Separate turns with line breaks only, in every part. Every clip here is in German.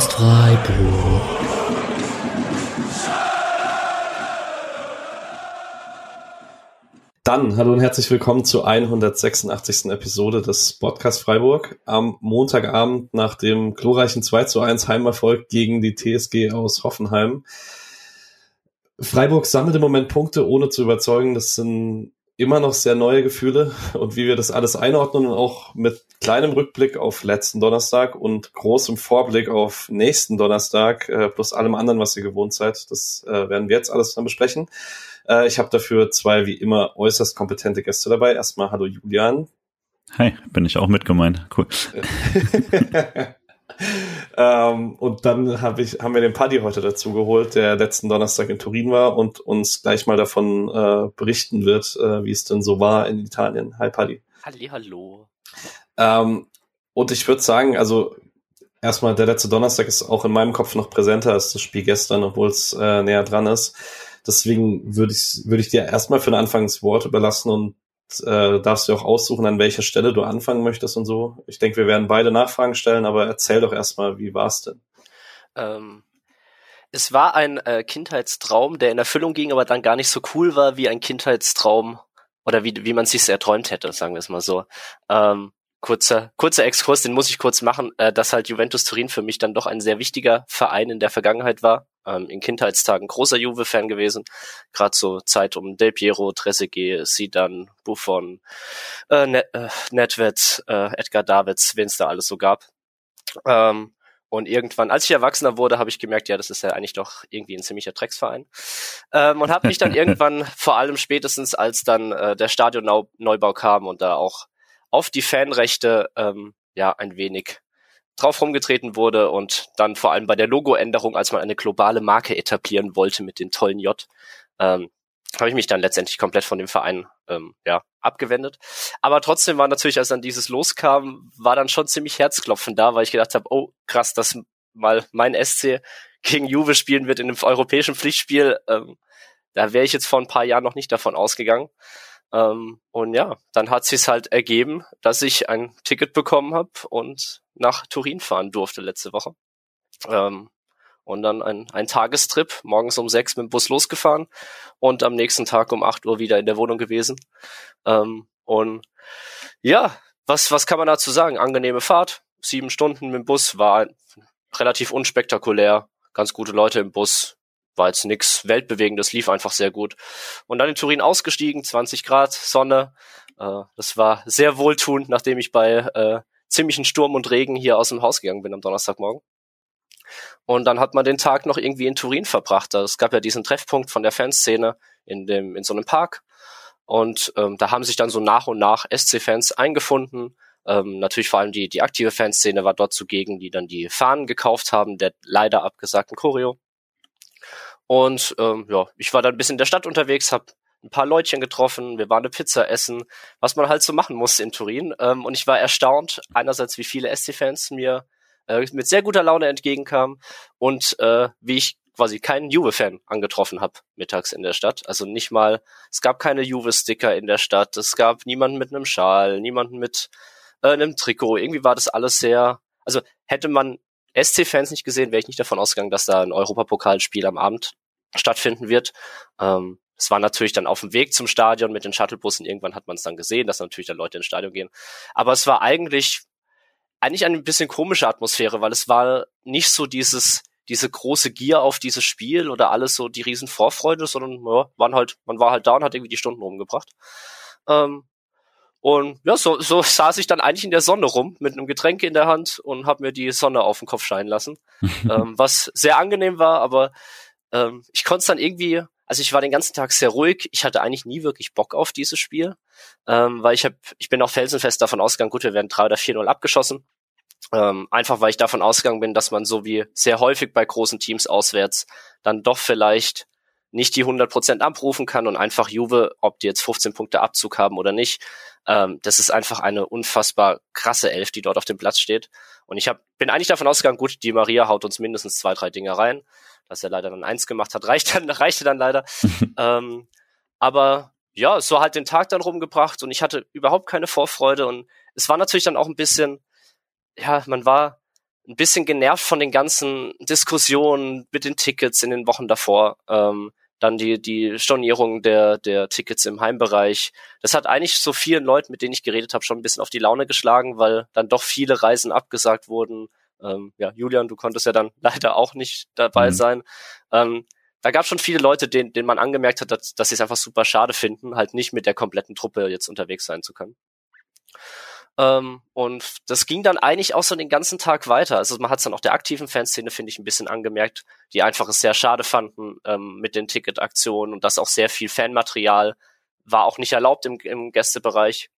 Podcast Freiburg.
Dann hallo und herzlich willkommen zur 186. Episode des Podcast Freiburg am Montagabend nach dem glorreichen 2 zu 1 Heimerfolg gegen die TSG aus Hoffenheim. Freiburg sammelt im Moment Punkte, ohne zu überzeugen. Das sind immer noch sehr neue Gefühle und wie wir das alles einordnen und auch mit kleinem Rückblick auf letzten Donnerstag und großem Vorblick auf nächsten Donnerstag äh, plus allem anderen, was ihr gewohnt seid, das äh, werden wir jetzt alles dann besprechen. Äh, ich habe dafür zwei wie immer äußerst kompetente Gäste dabei. Erstmal hallo Julian.
Hi, bin ich auch mit gemeint. Cool.
ähm, und dann hab ich, haben wir den Paddy heute dazu geholt, der letzten Donnerstag in Turin war und uns gleich mal davon äh, berichten wird, äh, wie es denn so war in Italien. Hi Paddy.
Halli, hallo.
Ähm, und ich würde sagen, also erstmal der letzte Donnerstag ist auch in meinem Kopf noch präsenter als das Spiel gestern, obwohl es äh, näher dran ist. Deswegen würde ich, würde ich dir erstmal für ein Anfangswort überlassen und äh, darfst du auch aussuchen, an welcher Stelle du anfangen möchtest und so. Ich denke, wir werden beide Nachfragen stellen, aber erzähl doch erstmal, wie war es denn?
Ähm, es war ein äh, Kindheitstraum, der in Erfüllung ging, aber dann gar nicht so cool war wie ein Kindheitstraum oder wie, wie man sich erträumt hätte, sagen wir es mal so. Ähm, kurzer, kurzer Exkurs, den muss ich kurz machen, äh, dass halt Juventus Turin für mich dann doch ein sehr wichtiger Verein in der Vergangenheit war. Ähm, in Kindheitstagen großer Juve-Fan gewesen. Gerade so Zeit um Del Piero, Trezeguet, Sidan, Buffon, äh, Net, äh, Nedved, äh, Edgar Davids, wen es da alles so gab. Ähm, und irgendwann, als ich Erwachsener wurde, habe ich gemerkt, ja, das ist ja eigentlich doch irgendwie ein ziemlicher Drecksverein. Ähm, und habe mich dann irgendwann, vor allem spätestens, als dann äh, der Stadionneubau kam und da auch auf die Fanrechte ähm, ja ein wenig drauf rumgetreten wurde und dann vor allem bei der Logoänderung, als man eine globale Marke etablieren wollte mit dem tollen J, ähm, habe ich mich dann letztendlich komplett von dem Verein ähm, ja abgewendet. Aber trotzdem war natürlich, als dann dieses loskam, war dann schon ziemlich Herzklopfen da, weil ich gedacht habe, oh krass, dass mal mein SC gegen Juve spielen wird in einem europäischen Pflichtspiel. Ähm, da wäre ich jetzt vor ein paar Jahren noch nicht davon ausgegangen. Ähm, und ja, dann hat sich's halt ergeben, dass ich ein Ticket bekommen habe und nach Turin fahren durfte letzte Woche. Ähm, und dann ein, ein Tagestrip, morgens um sechs mit dem Bus losgefahren und am nächsten Tag um acht Uhr wieder in der Wohnung gewesen. Ähm, und ja, was, was kann man dazu sagen? Angenehme Fahrt, sieben Stunden mit dem Bus, war relativ unspektakulär, ganz gute Leute im Bus, war jetzt nix weltbewegendes, lief einfach sehr gut. Und dann in Turin ausgestiegen, 20 Grad, Sonne. Äh, das war sehr wohltuend, nachdem ich bei äh, ziemlichen Sturm und Regen hier aus dem Haus gegangen bin am Donnerstagmorgen. Und dann hat man den Tag noch irgendwie in Turin verbracht. Es gab ja diesen Treffpunkt von der Fanszene in dem in so einem Park. Und ähm, da haben sich dann so nach und nach SC-Fans eingefunden. Ähm, natürlich vor allem die, die aktive Fanszene war dort zugegen, die dann die Fahnen gekauft haben, der leider abgesagten Choreo. Und ähm, ja, ich war dann ein bisschen in der Stadt unterwegs, habe ein paar Leutchen getroffen, wir waren eine Pizza essen, was man halt so machen musste in Turin. Ähm, und ich war erstaunt, einerseits, wie viele SC-Fans mir äh, mit sehr guter Laune entgegenkamen und äh, wie ich quasi keinen Juve-Fan angetroffen habe mittags in der Stadt. Also nicht mal, es gab keine Juve-Sticker in der Stadt, es gab niemanden mit einem Schal, niemanden mit äh, einem Trikot. Irgendwie war das alles sehr, also hätte man SC-Fans nicht gesehen, wäre ich nicht davon ausgegangen, dass da ein Europapokalspiel am Abend stattfinden wird. Ähm, es war natürlich dann auf dem Weg zum Stadion mit den Shuttlebussen. Irgendwann hat man es dann gesehen, dass natürlich dann Leute ins Stadion gehen. Aber es war eigentlich, eigentlich eine bisschen komische Atmosphäre, weil es war nicht so dieses, diese große Gier auf dieses Spiel oder alles so die riesen Vorfreude, sondern ja, waren halt, man war halt da und hat irgendwie die Stunden rumgebracht. Ähm, und ja, so, so saß ich dann eigentlich in der Sonne rum mit einem Getränk in der Hand und habe mir die Sonne auf den Kopf scheinen lassen, ähm, was sehr angenehm war, aber ähm, ich konnte es dann irgendwie, also ich war den ganzen Tag sehr ruhig. Ich hatte eigentlich nie wirklich Bock auf dieses Spiel, ähm, weil ich habe, ich bin auch felsenfest davon ausgegangen, gut, wir werden 3 oder 4-0 abgeschossen. Ähm, einfach weil ich davon ausgegangen bin, dass man so wie sehr häufig bei großen Teams auswärts dann doch vielleicht nicht die 100% abrufen kann und einfach Juve, ob die jetzt 15 Punkte Abzug haben oder nicht, ähm, das ist einfach eine unfassbar krasse Elf, die dort auf dem Platz steht. Und ich hab, bin eigentlich davon ausgegangen, gut, die Maria haut uns mindestens zwei, drei Dinge rein dass er leider dann eins gemacht hat, reicht dann, reichte dann leider. ähm, aber ja, so halt den Tag dann rumgebracht und ich hatte überhaupt keine Vorfreude und es war natürlich dann auch ein bisschen, ja, man war ein bisschen genervt von den ganzen Diskussionen mit den Tickets in den Wochen davor. Ähm, dann die, die Stornierung der, der Tickets im Heimbereich. Das hat eigentlich so vielen Leuten, mit denen ich geredet habe, schon ein bisschen auf die Laune geschlagen, weil dann doch viele Reisen abgesagt wurden. Ähm, ja, Julian, du konntest ja dann leider auch nicht dabei mhm. sein. Ähm, da gab es schon viele Leute, denen, denen man angemerkt hat, dass, dass sie es einfach super schade finden, halt nicht mit der kompletten Truppe jetzt unterwegs sein zu können. Ähm, und das ging dann eigentlich auch so den ganzen Tag weiter. Also man hat es dann auch der aktiven Fanszene, finde ich, ein bisschen angemerkt, die einfach es sehr schade fanden ähm, mit den Ticketaktionen und dass auch sehr viel Fanmaterial war auch nicht erlaubt im, im Gästebereich.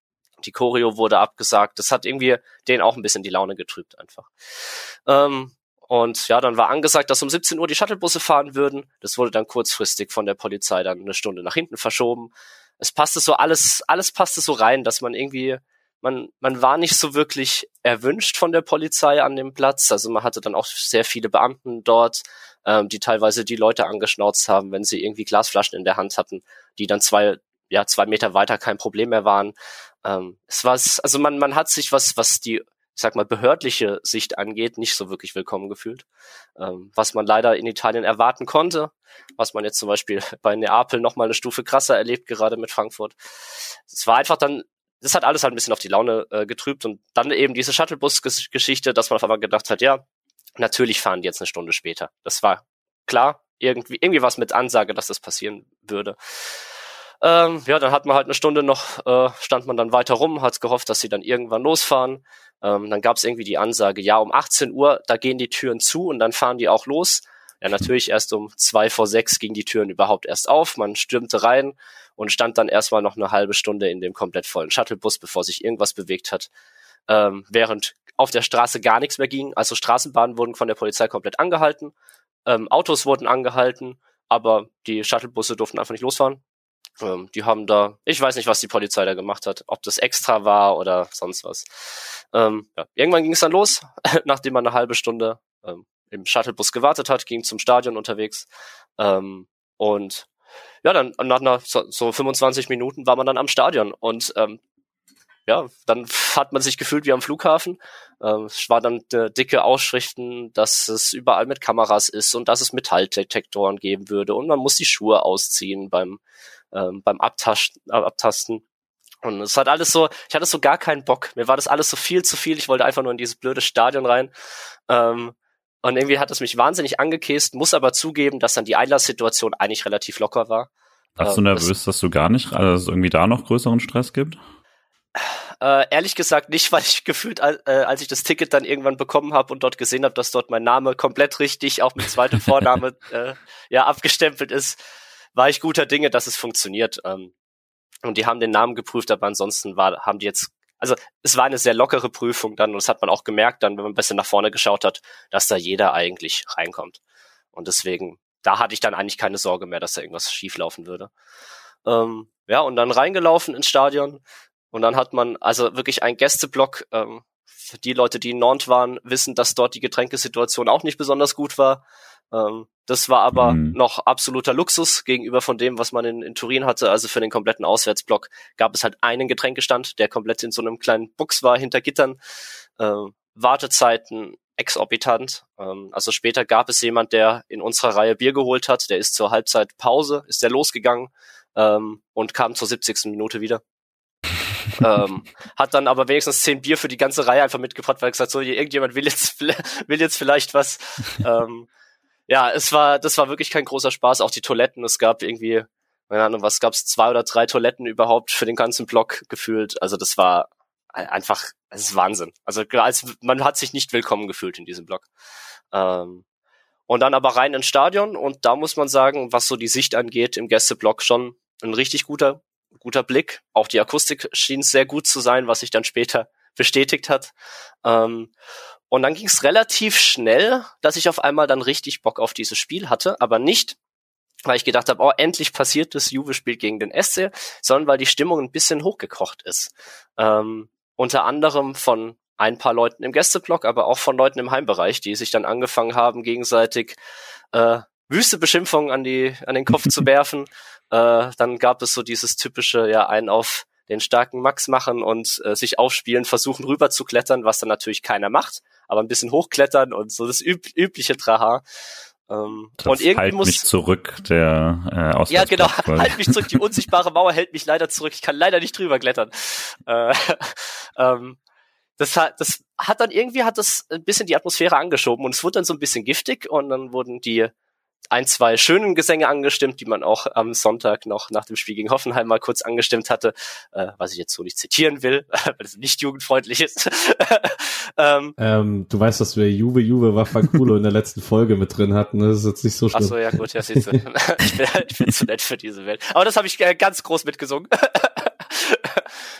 Die Choreo wurde abgesagt. Das hat irgendwie denen auch ein bisschen die Laune getrübt einfach. Ähm, und ja, dann war angesagt, dass um 17 Uhr die Shuttlebusse fahren würden. Das wurde dann kurzfristig von der Polizei dann eine Stunde nach hinten verschoben. Es passte so alles, alles passte so rein, dass man irgendwie man, man war nicht so wirklich erwünscht von der Polizei an dem Platz. Also man hatte dann auch sehr viele Beamten dort, ähm, die teilweise die Leute angeschnauzt haben, wenn sie irgendwie Glasflaschen in der Hand hatten, die dann zwei, ja, zwei Meter weiter kein Problem mehr waren. Ähm, es war, also man, man hat sich was, was die, ich sag mal, behördliche Sicht angeht, nicht so wirklich willkommen gefühlt. Ähm, was man leider in Italien erwarten konnte, was man jetzt zum Beispiel bei Neapel noch mal eine Stufe krasser erlebt, gerade mit Frankfurt. Es war einfach dann das hat alles halt ein bisschen auf die Laune äh, getrübt und dann eben diese Shuttlebus-Geschichte, dass man auf einmal gedacht hat, ja, natürlich fahren die jetzt eine Stunde später. Das war klar, irgendwie, irgendwie was mit Ansage, dass das passieren würde. Ähm, ja, dann hat man halt eine Stunde noch, äh, stand man dann weiter rum, hat gehofft, dass sie dann irgendwann losfahren. Ähm, dann gab es irgendwie die Ansage, ja, um 18 Uhr, da gehen die Türen zu und dann fahren die auch los. Ja, natürlich erst um zwei vor sechs gingen die Türen überhaupt erst auf. Man stürmte rein und stand dann erstmal noch eine halbe Stunde in dem komplett vollen Shuttlebus, bevor sich irgendwas bewegt hat. Ähm, während auf der Straße gar nichts mehr ging. Also Straßenbahnen wurden von der Polizei komplett angehalten. Ähm, Autos wurden angehalten, aber die Shuttlebusse durften einfach nicht losfahren. Ähm, die haben da, ich weiß nicht, was die Polizei da gemacht hat, ob das extra war oder sonst was. Ähm, ja. Irgendwann ging es dann los, nachdem man eine halbe Stunde ähm, im Shuttlebus gewartet hat, ging zum Stadion unterwegs. Ähm, und ja, dann nach einer, so, so 25 Minuten war man dann am Stadion. Und ähm, ja, dann hat man sich gefühlt wie am Flughafen. Ähm, es war dann äh, dicke Ausschriften, dass es überall mit Kameras ist und dass es Metalldetektoren geben würde und man muss die Schuhe ausziehen beim ähm, beim Abtasten, äh, Abtasten. Und es hat alles so, ich hatte so gar keinen Bock. Mir war das alles so viel zu viel. Ich wollte einfach nur in dieses blöde Stadion rein. Ähm, und irgendwie hat es mich wahnsinnig angekäst, muss aber zugeben, dass dann die Einlasssituation eigentlich relativ locker war.
Warst du nervös, das, dass du gar nicht, also dass es irgendwie da noch größeren Stress gibt?
Äh, ehrlich gesagt nicht, weil ich gefühlt, äh, als ich das Ticket dann irgendwann bekommen habe und dort gesehen habe, dass dort mein Name komplett richtig, auch mit zweitem Vorname, äh, ja, abgestempelt ist, war ich guter Dinge, dass es funktioniert. Ähm, und die haben den Namen geprüft, aber ansonsten war, haben die jetzt also es war eine sehr lockere Prüfung dann und das hat man auch gemerkt dann, wenn man ein bisschen nach vorne geschaut hat, dass da jeder eigentlich reinkommt. Und deswegen, da hatte ich dann eigentlich keine Sorge mehr, dass da irgendwas schieflaufen würde. Ähm, ja, und dann reingelaufen ins Stadion und dann hat man also wirklich ein Gästeblock. Ähm, für die Leute, die in Nantes waren, wissen, dass dort die Getränkesituation auch nicht besonders gut war. Ähm, das war aber mhm. noch absoluter Luxus gegenüber von dem, was man in, in Turin hatte. Also für den kompletten Auswärtsblock gab es halt einen Getränkestand, der komplett in so einem kleinen Box war hinter Gittern. Ähm, Wartezeiten exorbitant. Ähm, also später gab es jemand, der in unserer Reihe Bier geholt hat. Der ist zur Halbzeitpause, ist der losgegangen ähm, und kam zur 70. Minute wieder. Ähm, hat dann aber wenigstens zehn Bier für die ganze Reihe einfach mitgebracht, weil er gesagt so, irgendjemand will jetzt will jetzt vielleicht was. ähm, ja, es war, das war wirklich kein großer Spaß. Auch die Toiletten, es gab irgendwie, keine Ahnung, was gab's, zwei oder drei Toiletten überhaupt für den ganzen Block gefühlt. Also das war einfach, es ist Wahnsinn. Also als, man hat sich nicht willkommen gefühlt in diesem Block. Ähm, und dann aber rein ins Stadion und da muss man sagen, was so die Sicht angeht, im Gästeblock schon ein richtig guter, guter Blick. Auch die Akustik schien sehr gut zu sein, was sich dann später bestätigt hat. Ähm, und dann ging es relativ schnell, dass ich auf einmal dann richtig Bock auf dieses Spiel hatte, aber nicht, weil ich gedacht habe, oh, endlich passiert das Juve-Spiel gegen den SC, sondern weil die Stimmung ein bisschen hochgekocht ist. Ähm, unter anderem von ein paar Leuten im Gästeblock, aber auch von Leuten im Heimbereich, die sich dann angefangen haben, gegenseitig äh, wüste Beschimpfungen an die an den Kopf zu werfen. Äh, dann gab es so dieses typische, ja, ein auf den starken Max machen und äh, sich aufspielen, versuchen rüber zu klettern, was dann natürlich keiner macht, aber ein bisschen hochklettern und so das üb übliche Traha.
Ähm, das und irgendwie halt muss mich zurück, der
äh, Ja, genau, halt mich zurück. Die unsichtbare Mauer hält mich leider zurück. Ich kann leider nicht drüber klettern. Äh, ähm, das hat, das hat dann irgendwie hat das ein bisschen die Atmosphäre angeschoben und es wurde dann so ein bisschen giftig und dann wurden die ein, zwei schönen Gesänge angestimmt, die man auch am Sonntag noch nach dem Spiel gegen Hoffenheim mal kurz angestimmt hatte, äh, was ich jetzt so nicht zitieren will, weil es nicht jugendfreundlich ist.
ähm, ähm, du weißt, dass wir Juve Juve Waffankulo in der letzten Folge mit drin hatten, ne? das ist jetzt nicht so schlimm.
Ach so, ja gut, ja, siehst du. ich, bin, ich bin zu nett für diese Welt. Aber das habe ich äh, ganz groß mitgesungen.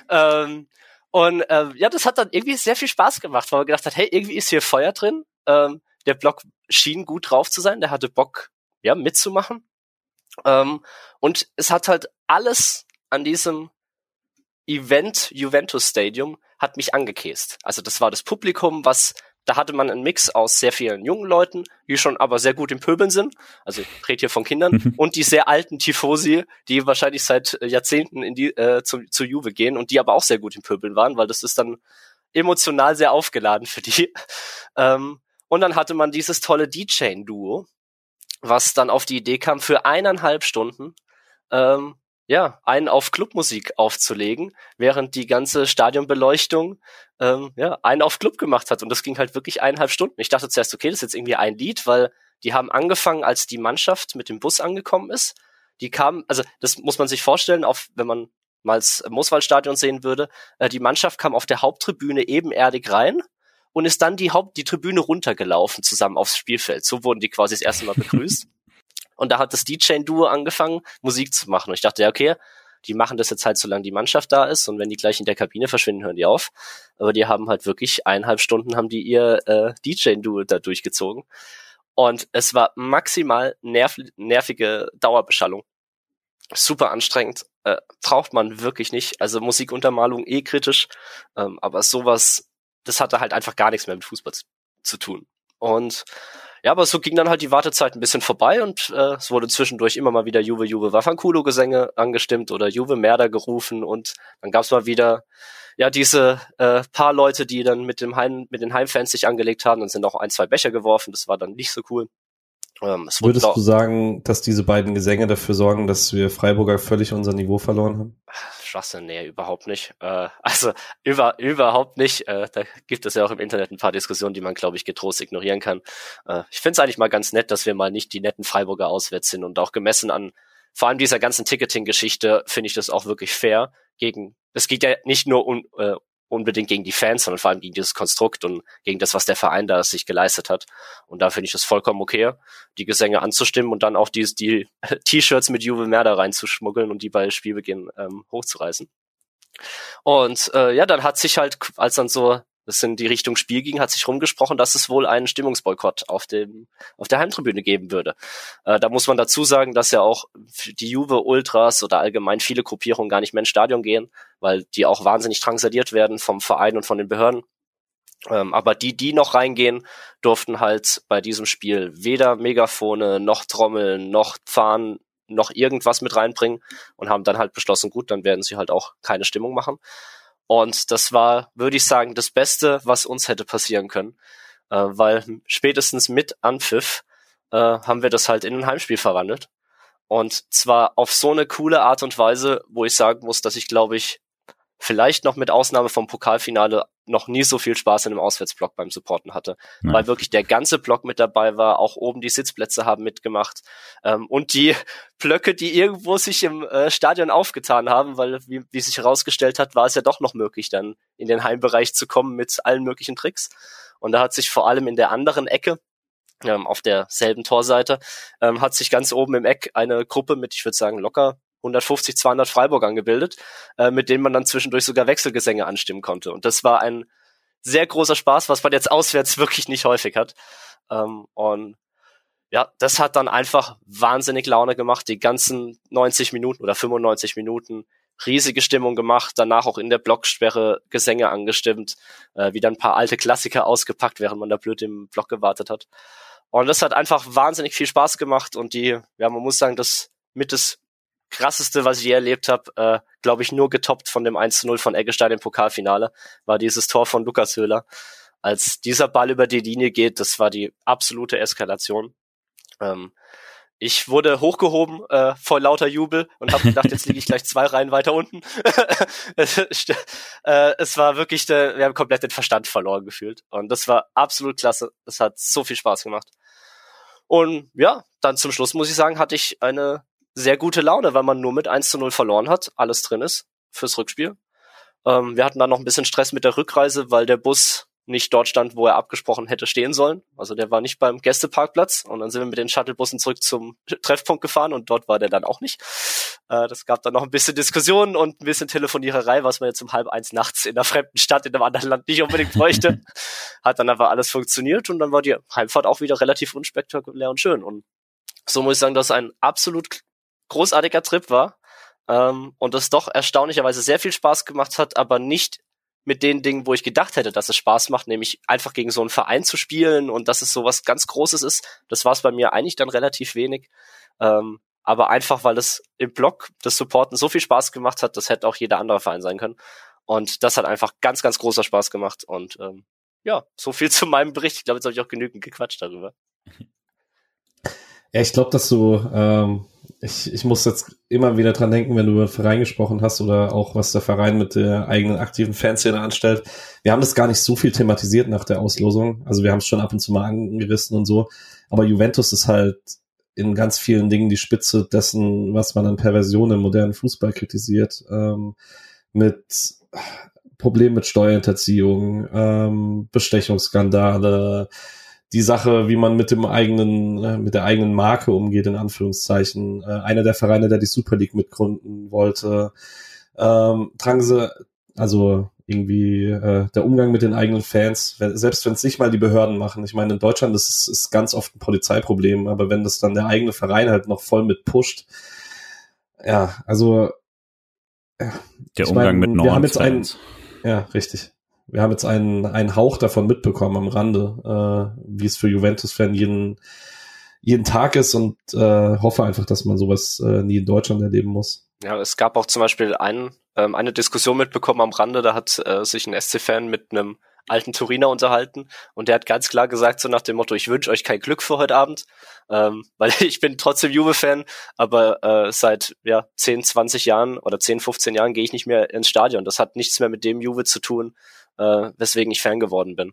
ähm, und äh, ja, das hat dann irgendwie sehr viel Spaß gemacht, weil man gedacht hat, hey, irgendwie ist hier Feuer drin. Ähm, der Block schien gut drauf zu sein, der hatte Bock, ja, mitzumachen. Ähm, und es hat halt alles an diesem Event Juventus Stadium hat mich angekäst. Also das war das Publikum, was da hatte man einen Mix aus sehr vielen jungen Leuten, die schon aber sehr gut im Pöbeln sind. Also ich rede hier von Kindern mhm. und die sehr alten Tifosi, die wahrscheinlich seit Jahrzehnten in die äh, zu, zu Juve gehen und die aber auch sehr gut im Pöbeln waren, weil das ist dann emotional sehr aufgeladen für die. Ähm, und dann hatte man dieses tolle D-Chain-Duo, was dann auf die Idee kam, für eineinhalb Stunden ähm, ja, einen auf Clubmusik aufzulegen, während die ganze Stadionbeleuchtung ähm, ja, einen auf Club gemacht hat. Und das ging halt wirklich eineinhalb Stunden. Ich dachte zuerst, okay, das ist jetzt irgendwie ein Lied, weil die haben angefangen, als die Mannschaft mit dem Bus angekommen ist. Die kamen, also das muss man sich vorstellen, auch wenn man mal das Mooswaldstadion sehen würde, äh, die Mannschaft kam auf der Haupttribüne ebenerdig rein und ist dann die Haupt, die Tribüne runtergelaufen zusammen aufs Spielfeld. So wurden die quasi das erste Mal begrüßt. und da hat das DJ-Duo angefangen, Musik zu machen. Und ich dachte, ja, okay, die machen das jetzt halt, solange die Mannschaft da ist und wenn die gleich in der Kabine verschwinden, hören die auf. Aber die haben halt wirklich eineinhalb Stunden haben die ihr äh, DJ-Duo da durchgezogen. Und es war maximal nerv nervige Dauerbeschallung. Super anstrengend. Äh, braucht man wirklich nicht. Also Musikuntermalung eh kritisch. Ähm, aber sowas das hatte halt einfach gar nichts mehr mit Fußball zu, zu tun. Und ja, aber so ging dann halt die Wartezeit ein bisschen vorbei und äh, es wurde zwischendurch immer mal wieder Juve Juve Waffankulo Gesänge angestimmt oder Juve Merda gerufen und dann gab's mal wieder ja diese äh, paar Leute, die dann mit dem Heim mit den Heimfans sich angelegt haben und sind auch ein zwei Becher geworfen. Das war dann nicht so cool.
Ähm, Würdest du sagen, dass diese beiden Gesänge dafür sorgen, dass wir Freiburger völlig unser Niveau verloren haben?
Schwachsinn, nee, überhaupt nicht. Äh, also über, überhaupt nicht. Äh, da gibt es ja auch im Internet ein paar Diskussionen, die man, glaube ich, getrost ignorieren kann. Äh, ich finde es eigentlich mal ganz nett, dass wir mal nicht die netten Freiburger auswärts sind und auch gemessen an vor allem dieser ganzen Ticketing-Geschichte finde ich das auch wirklich fair. Gegen, es geht ja nicht nur um, äh, unbedingt gegen die Fans, sondern vor allem gegen dieses Konstrukt und gegen das, was der Verein da sich geleistet hat. Und da finde ich es vollkommen okay, die Gesänge anzustimmen und dann auch die, die T-Shirts mit Juve Merda reinzuschmuggeln und die bei Spielbeginn ähm, hochzureißen. Und äh, ja, dann hat sich halt, als dann so das in die Richtung Spiel ging, hat sich rumgesprochen, dass es wohl einen Stimmungsboykott auf dem auf der Heimtribüne geben würde. Äh, da muss man dazu sagen, dass ja auch die Juve Ultras oder allgemein viele Gruppierungen gar nicht mehr ins Stadion gehen, weil die auch wahnsinnig drangsaliert werden vom Verein und von den Behörden. Ähm, aber die, die noch reingehen, durften halt bei diesem Spiel weder Megafone noch Trommeln noch Fahnen noch irgendwas mit reinbringen und haben dann halt beschlossen, gut, dann werden sie halt auch keine Stimmung machen. Und das war, würde ich sagen, das Beste, was uns hätte passieren können. Äh, weil spätestens mit Anpfiff äh, haben wir das halt in ein Heimspiel verwandelt. Und zwar auf so eine coole Art und Weise, wo ich sagen muss, dass ich, glaube ich, vielleicht noch mit Ausnahme vom Pokalfinale noch nie so viel Spaß in einem Auswärtsblock beim Supporten hatte, Nein. weil wirklich der ganze Block mit dabei war, auch oben die Sitzplätze haben mitgemacht ähm, und die Blöcke, die irgendwo sich im äh, Stadion aufgetan haben, weil wie, wie sich herausgestellt hat, war es ja doch noch möglich, dann in den Heimbereich zu kommen mit allen möglichen Tricks. Und da hat sich vor allem in der anderen Ecke ähm, auf derselben Torseite, ähm, hat sich ganz oben im Eck eine Gruppe mit, ich würde sagen, locker 150, 200 Freiburgern gebildet, äh, mit denen man dann zwischendurch sogar Wechselgesänge anstimmen konnte. Und das war ein sehr großer Spaß, was man jetzt auswärts wirklich nicht häufig hat. Ähm, und ja, das hat dann einfach wahnsinnig Laune gemacht, die ganzen 90 Minuten oder 95 Minuten riesige Stimmung gemacht, danach auch in der Blocksperre Gesänge angestimmt, äh, wieder ein paar alte Klassiker ausgepackt, während man da blöd im Block gewartet hat. Und das hat einfach wahnsinnig viel Spaß gemacht und die, ja, man muss sagen, das mit das krasseste, was ich je erlebt habe, äh, glaube ich, nur getoppt von dem 1 zu 0 von Eggestein im Pokalfinale, war dieses Tor von Lukas Höhler. Als dieser Ball über die Linie geht, das war die absolute Eskalation. Ähm, ich wurde hochgehoben äh, vor lauter Jubel und habe gedacht, jetzt liege ich gleich zwei Reihen weiter unten. äh, es war wirklich, äh, wir haben komplett den Verstand verloren gefühlt. Und das war absolut klasse. Es hat so viel Spaß gemacht. Und ja, dann zum Schluss muss ich sagen, hatte ich eine sehr gute Laune, weil man nur mit 1 zu 0 verloren hat, alles drin ist fürs Rückspiel. Ähm, wir hatten dann noch ein bisschen Stress mit der Rückreise, weil der Bus nicht dort stand, wo er abgesprochen hätte stehen sollen. Also der war nicht beim Gästeparkplatz und dann sind wir mit den Shuttlebussen zurück zum Treffpunkt gefahren und dort war der dann auch nicht. Äh, das gab dann noch ein bisschen Diskussionen und ein bisschen Telefoniererei, was man jetzt um halb eins nachts in einer fremden Stadt in einem anderen Land nicht unbedingt bräuchte. Hat dann aber alles funktioniert und dann war die Heimfahrt auch wieder relativ unspektakulär und schön. Und so muss ich sagen, dass ein absolut großartiger Trip war. Ähm, und das doch erstaunlicherweise sehr viel Spaß gemacht hat, aber nicht mit den Dingen, wo ich gedacht hätte, dass es Spaß macht, nämlich einfach gegen so einen Verein zu spielen und dass es so was ganz Großes ist. Das war es bei mir eigentlich dann relativ wenig. Ähm, aber einfach, weil es im Block des Supporten so viel Spaß gemacht hat, das hätte auch jeder andere Verein sein können. Und das hat einfach ganz, ganz großer Spaß gemacht. Und ähm, ja, so viel zu meinem Bericht. Ich glaube, jetzt habe ich auch genügend gequatscht darüber.
Ja, ich glaube, dass du ähm, ich, ich muss jetzt immer wieder dran denken, wenn du über den Verein gesprochen hast oder auch was der Verein mit der eigenen aktiven Fanszene anstellt. Wir haben das gar nicht so viel thematisiert nach der Auslosung. Also wir haben es schon ab und zu mal angerissen und so. Aber Juventus ist halt in ganz vielen Dingen die Spitze dessen, was man an Perversion im modernen Fußball kritisiert. Ähm, mit Problemen mit Steuerhinterziehung, ähm, Bestechungsskandale, die Sache, wie man mit dem eigenen, äh, mit der eigenen Marke umgeht, in Anführungszeichen. Äh, einer der Vereine, der die Super League mitgründen wollte, ähm, tragen sie, also irgendwie äh, der Umgang mit den eigenen Fans, wenn, selbst wenn es nicht mal die Behörden machen. Ich meine, in Deutschland ist es ganz oft ein Polizeiproblem, aber wenn das dann der eigene Verein halt noch voll mit pusht, ja, also
ja, der Umgang mein, mit
wir haben jetzt einen, ja, richtig wir haben jetzt einen, einen Hauch davon mitbekommen am Rande, äh, wie es für Juventus-Fan jeden, jeden Tag ist und äh, hoffe einfach, dass man sowas äh, nie in Deutschland erleben muss.
Ja, es gab auch zum Beispiel einen, ähm, eine Diskussion mitbekommen am Rande, da hat äh, sich ein SC-Fan mit einem alten Turiner unterhalten und der hat ganz klar gesagt, so nach dem Motto, ich wünsche euch kein Glück für heute Abend, ähm, weil ich bin trotzdem Juve-Fan, aber äh, seit ja 10, 20 Jahren oder 10, 15 Jahren gehe ich nicht mehr ins Stadion. Das hat nichts mehr mit dem Juve zu tun, äh, weswegen ich Fan geworden bin.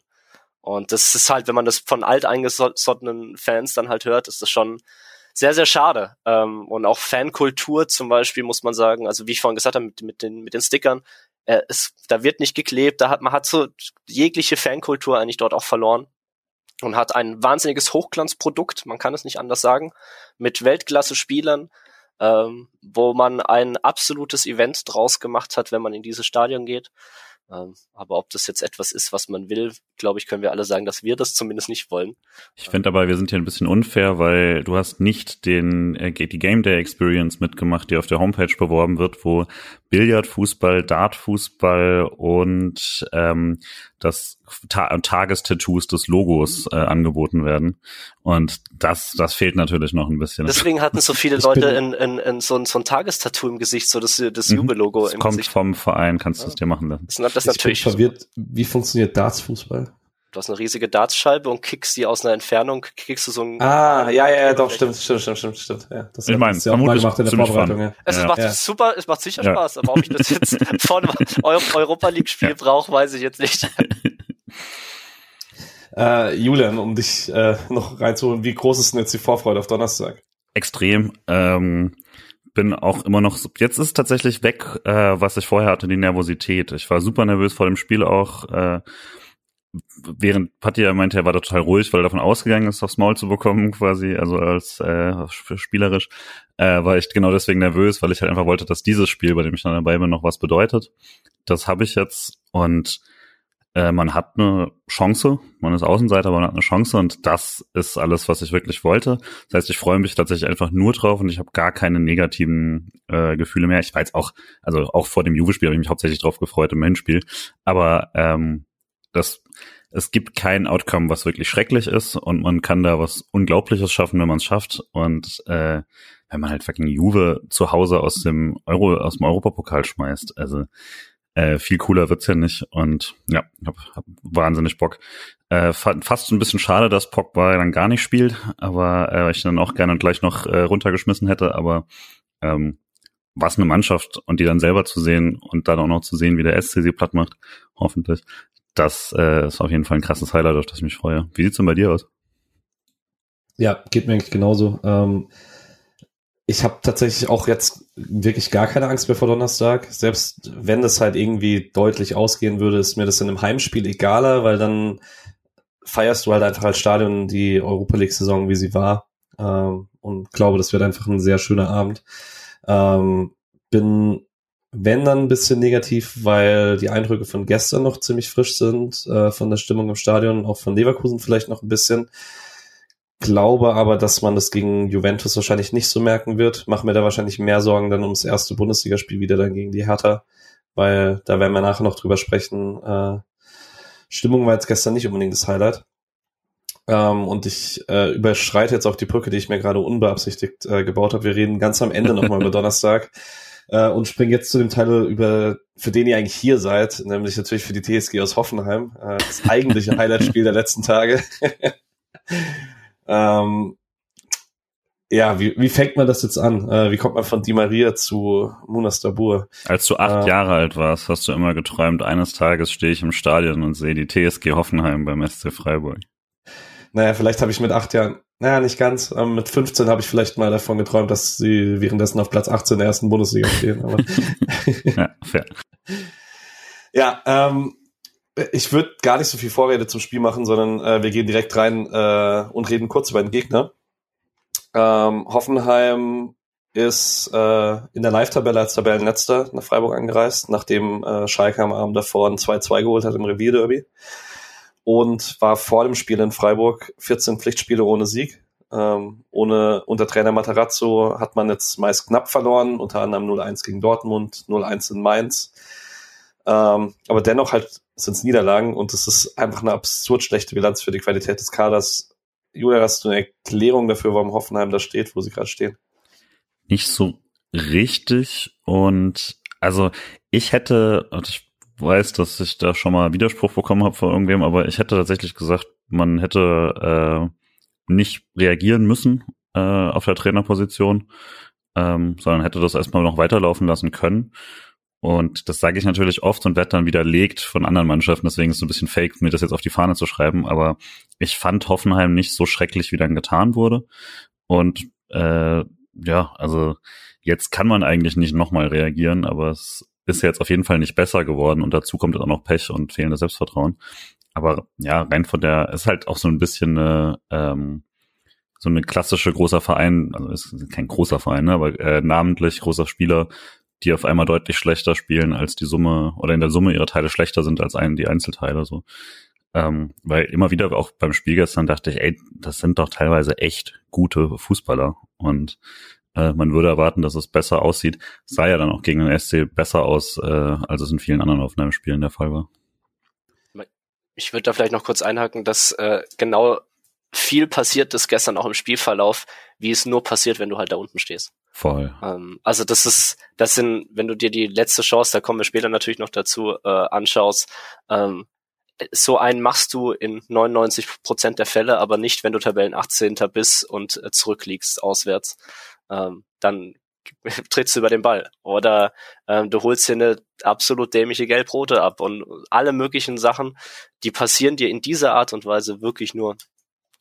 Und das ist halt, wenn man das von alteingesottenen Fans dann halt hört, ist das schon sehr, sehr schade. Ähm, und auch Fankultur zum Beispiel, muss man sagen, also wie ich vorhin gesagt habe, mit, mit, den, mit den Stickern, äh, es, da wird nicht geklebt, da hat man hat so jegliche Fankultur eigentlich dort auch verloren und hat ein wahnsinniges Hochglanzprodukt, man kann es nicht anders sagen, mit Weltklasse-Spielern, ähm, wo man ein absolutes Event draus gemacht hat, wenn man in dieses Stadion geht. Ähm, aber ob das jetzt etwas ist, was man will, glaube ich, können wir alle sagen, dass wir das zumindest nicht wollen.
Ich finde aber, wir sind hier ein bisschen unfair, weil du hast nicht den äh, die Game Day Experience mitgemacht, die auf der Homepage beworben wird, wo Billard, Fußball, Dart, Fußball und ähm, das Ta Tagestattoos des Logos äh, angeboten werden. Und das, das fehlt natürlich noch ein bisschen.
Deswegen hatten so viele Leute in, in, in so, ein, so ein Tagestattoo im Gesicht, so das, das mhm. Jubellogo
im kommt Gesicht. vom Verein, kannst du es dir machen lassen.
Das, ich natürlich bin verwirrt, wie funktioniert Darts-Fußball?
Du hast eine riesige Dartscheibe und kickst die aus einer Entfernung, kickst du so ein.
Ah, ja, ja, ja, doch, stimmt, stimmt, stimmt, stimmt, stimmt. Ja,
das ich meine, ja auch gemacht in der Vorbereitung.
Ja. Es ja. macht ja. super, es macht sicher Spaß, aber ob ich das jetzt vor einem Europa League Spiel brauche, weiß ich jetzt nicht.
Äh, Julian, um dich äh, noch reinzuholen, wie groß ist denn jetzt die Vorfreude auf Donnerstag?
Extrem. Ähm, bin auch immer noch, jetzt ist tatsächlich weg, äh, was ich vorher hatte, die Nervosität. Ich war super nervös vor dem Spiel auch. Äh, während Patti meinte, er war total ruhig, weil er davon ausgegangen ist, aufs Maul zu bekommen, quasi, also als äh, spielerisch, äh, war ich genau deswegen nervös, weil ich halt einfach wollte, dass dieses Spiel, bei dem ich dann dabei bin, noch was bedeutet. Das habe ich jetzt und äh, man hat eine Chance, man ist Außenseiter, aber man hat eine Chance und das ist alles, was ich wirklich wollte. Das heißt, ich freue mich tatsächlich einfach nur drauf und ich habe gar keine negativen äh, Gefühle mehr. Ich jetzt auch, also auch vor dem Juve-Spiel habe ich mich hauptsächlich drauf gefreut im Hinspiel, aber ähm, das es gibt kein Outcome, was wirklich schrecklich ist und man kann da was Unglaubliches schaffen, wenn man es schafft. Und äh, wenn man halt fucking Juve zu Hause aus dem Euro, aus dem Europapokal schmeißt. Also äh, viel cooler wird's ja nicht. Und ja, hab, hab wahnsinnig Bock. Äh, fast ein bisschen schade, dass Pogba dann gar nicht spielt, aber äh, ich dann auch gerne gleich noch äh, runtergeschmissen hätte. Aber ähm, was eine Mannschaft und die dann selber zu sehen und dann auch noch zu sehen, wie der SC sie platt macht, hoffentlich. Das äh, ist auf jeden Fall ein krasses Highlight, auf das ich mich freue. Wie sieht's denn bei dir aus?
Ja, geht mir eigentlich genauso. Ähm, ich habe tatsächlich auch jetzt wirklich gar keine Angst mehr vor Donnerstag. Selbst wenn das halt irgendwie deutlich ausgehen würde, ist mir das in einem Heimspiel egaler, weil dann feierst du halt einfach als Stadion die Europa League-Saison, wie sie war. Ähm, und glaube, das wird einfach ein sehr schöner Abend. Ähm, bin, wenn dann ein bisschen negativ, weil die Eindrücke von gestern noch ziemlich frisch sind, äh, von der Stimmung im Stadion, auch von Leverkusen vielleicht noch ein bisschen glaube aber, dass man das gegen Juventus wahrscheinlich nicht so merken wird. Mach mir da wahrscheinlich mehr Sorgen dann ums erste Bundesligaspiel wieder dann gegen die Hertha, weil da werden wir nachher noch drüber sprechen. Äh, Stimmung war jetzt gestern nicht unbedingt das Highlight. Ähm, und ich äh, überschreite jetzt auch die Brücke, die ich mir gerade unbeabsichtigt äh, gebaut habe. Wir reden ganz am Ende nochmal über Donnerstag äh, und springen jetzt zu dem Teil über, für den ihr eigentlich hier seid, nämlich natürlich für die TSG aus Hoffenheim, äh, das eigentliche Highlight-Spiel der letzten Tage. Ähm, ja, wie, wie fängt man das jetzt an? Äh, wie kommt man von Di Maria zu Munas Dabur?
Als du acht äh, Jahre alt warst, hast du immer geträumt, eines Tages stehe ich im Stadion und sehe die TSG Hoffenheim beim SC Freiburg.
Naja, vielleicht habe ich mit acht Jahren, naja, nicht ganz, ähm, mit 15 habe ich vielleicht mal davon geträumt, dass sie währenddessen auf Platz 18 der ersten Bundesliga stehen. Aber ja, fair. Ja, ähm, ich würde gar nicht so viel Vorrede zum Spiel machen, sondern äh, wir gehen direkt rein äh, und reden kurz über den Gegner. Ähm, Hoffenheim ist äh, in der Live-Tabelle als Tabellenletzter nach Freiburg angereist, nachdem äh, Schalke am Abend davor ein 2-2 geholt hat im Revierderby und war vor dem Spiel in Freiburg 14 Pflichtspiele ohne Sieg. Ähm, ohne unter Trainer Matarazzo hat man jetzt meist knapp verloren, unter anderem 0-1 gegen Dortmund, 0-1 in Mainz. Ähm, aber dennoch halt sind es Niederlagen und es ist einfach eine absurd schlechte Bilanz für die Qualität des Kaders. Julia, hast du eine Erklärung dafür, warum Hoffenheim da steht, wo sie gerade stehen?
Nicht so richtig und also ich hätte, ich weiß, dass ich da schon mal Widerspruch bekommen habe von irgendwem, aber ich hätte tatsächlich gesagt, man hätte äh, nicht reagieren müssen äh, auf der Trainerposition, ähm, sondern hätte das erstmal noch weiterlaufen lassen können. Und das sage ich natürlich oft und werde dann widerlegt von anderen Mannschaften. Deswegen ist es ein bisschen fake, mir das jetzt auf die Fahne zu schreiben. Aber ich fand Hoffenheim nicht so schrecklich, wie dann getan wurde. Und äh, ja, also jetzt kann man eigentlich nicht nochmal reagieren, aber es ist jetzt auf jeden Fall nicht besser geworden. Und dazu kommt auch noch Pech und fehlendes Selbstvertrauen. Aber ja, rein von der, ist halt auch so ein bisschen eine, ähm, so eine klassische großer Verein, also ist kein großer Verein, ne, aber äh, namentlich großer Spieler die auf einmal deutlich schlechter spielen als die Summe oder in der Summe ihre Teile schlechter sind als einen die Einzelteile so. Ähm, weil immer wieder auch beim Spiel gestern dachte ich, ey, das sind doch teilweise echt gute Fußballer und äh, man würde erwarten, dass es besser aussieht. Sah ja dann auch gegen den SC besser aus, äh, als es in vielen anderen Aufnahmespielen der Fall war.
Ich würde da vielleicht noch kurz einhaken, dass äh, genau viel passiert ist gestern auch im Spielverlauf, wie es nur passiert, wenn du halt da unten stehst.
Voll.
Ähm, also das ist, das sind, wenn du dir die letzte Chance, da kommen wir später natürlich noch dazu, äh, anschaust, ähm, so einen machst du in 99 Prozent der Fälle, aber nicht, wenn du Tabellen 18. bist und äh, zurückliegst auswärts. Ähm, dann trittst du über den Ball. Oder ähm, du holst dir eine absolut dämliche Gelbrote ab und alle möglichen Sachen, die passieren dir in dieser Art und Weise wirklich nur,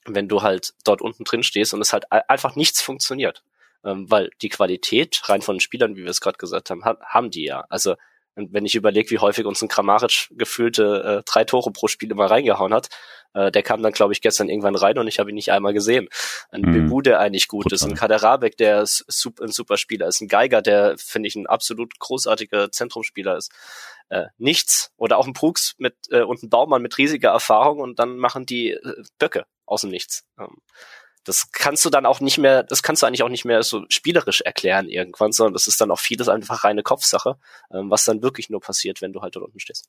wenn du halt dort unten drin stehst und es halt einfach nichts funktioniert. Ähm, weil die Qualität rein von den Spielern, wie wir es gerade gesagt haben, ha haben die ja. Also wenn ich überlege, wie häufig uns ein Kramaric gefühlte äh, drei Tore pro Spiel immer reingehauen hat, äh, der kam dann, glaube ich, gestern irgendwann rein und ich habe ihn nicht einmal gesehen. Ein mhm. Bebu, der eigentlich gut, gut ist, ein Kaderabek, der super, ein super Spieler ist, ein Geiger, der, finde ich, ein absolut großartiger Zentrumspieler ist. Äh, nichts. Oder auch ein Brooks mit äh, und ein Baumann mit riesiger Erfahrung und dann machen die äh, Böcke aus dem Nichts. Ähm, das kannst du dann auch nicht mehr, das kannst du eigentlich auch nicht mehr so spielerisch erklären irgendwann, sondern das ist dann auch vieles einfach reine Kopfsache, ähm, was dann wirklich nur passiert, wenn du halt dort unten stehst.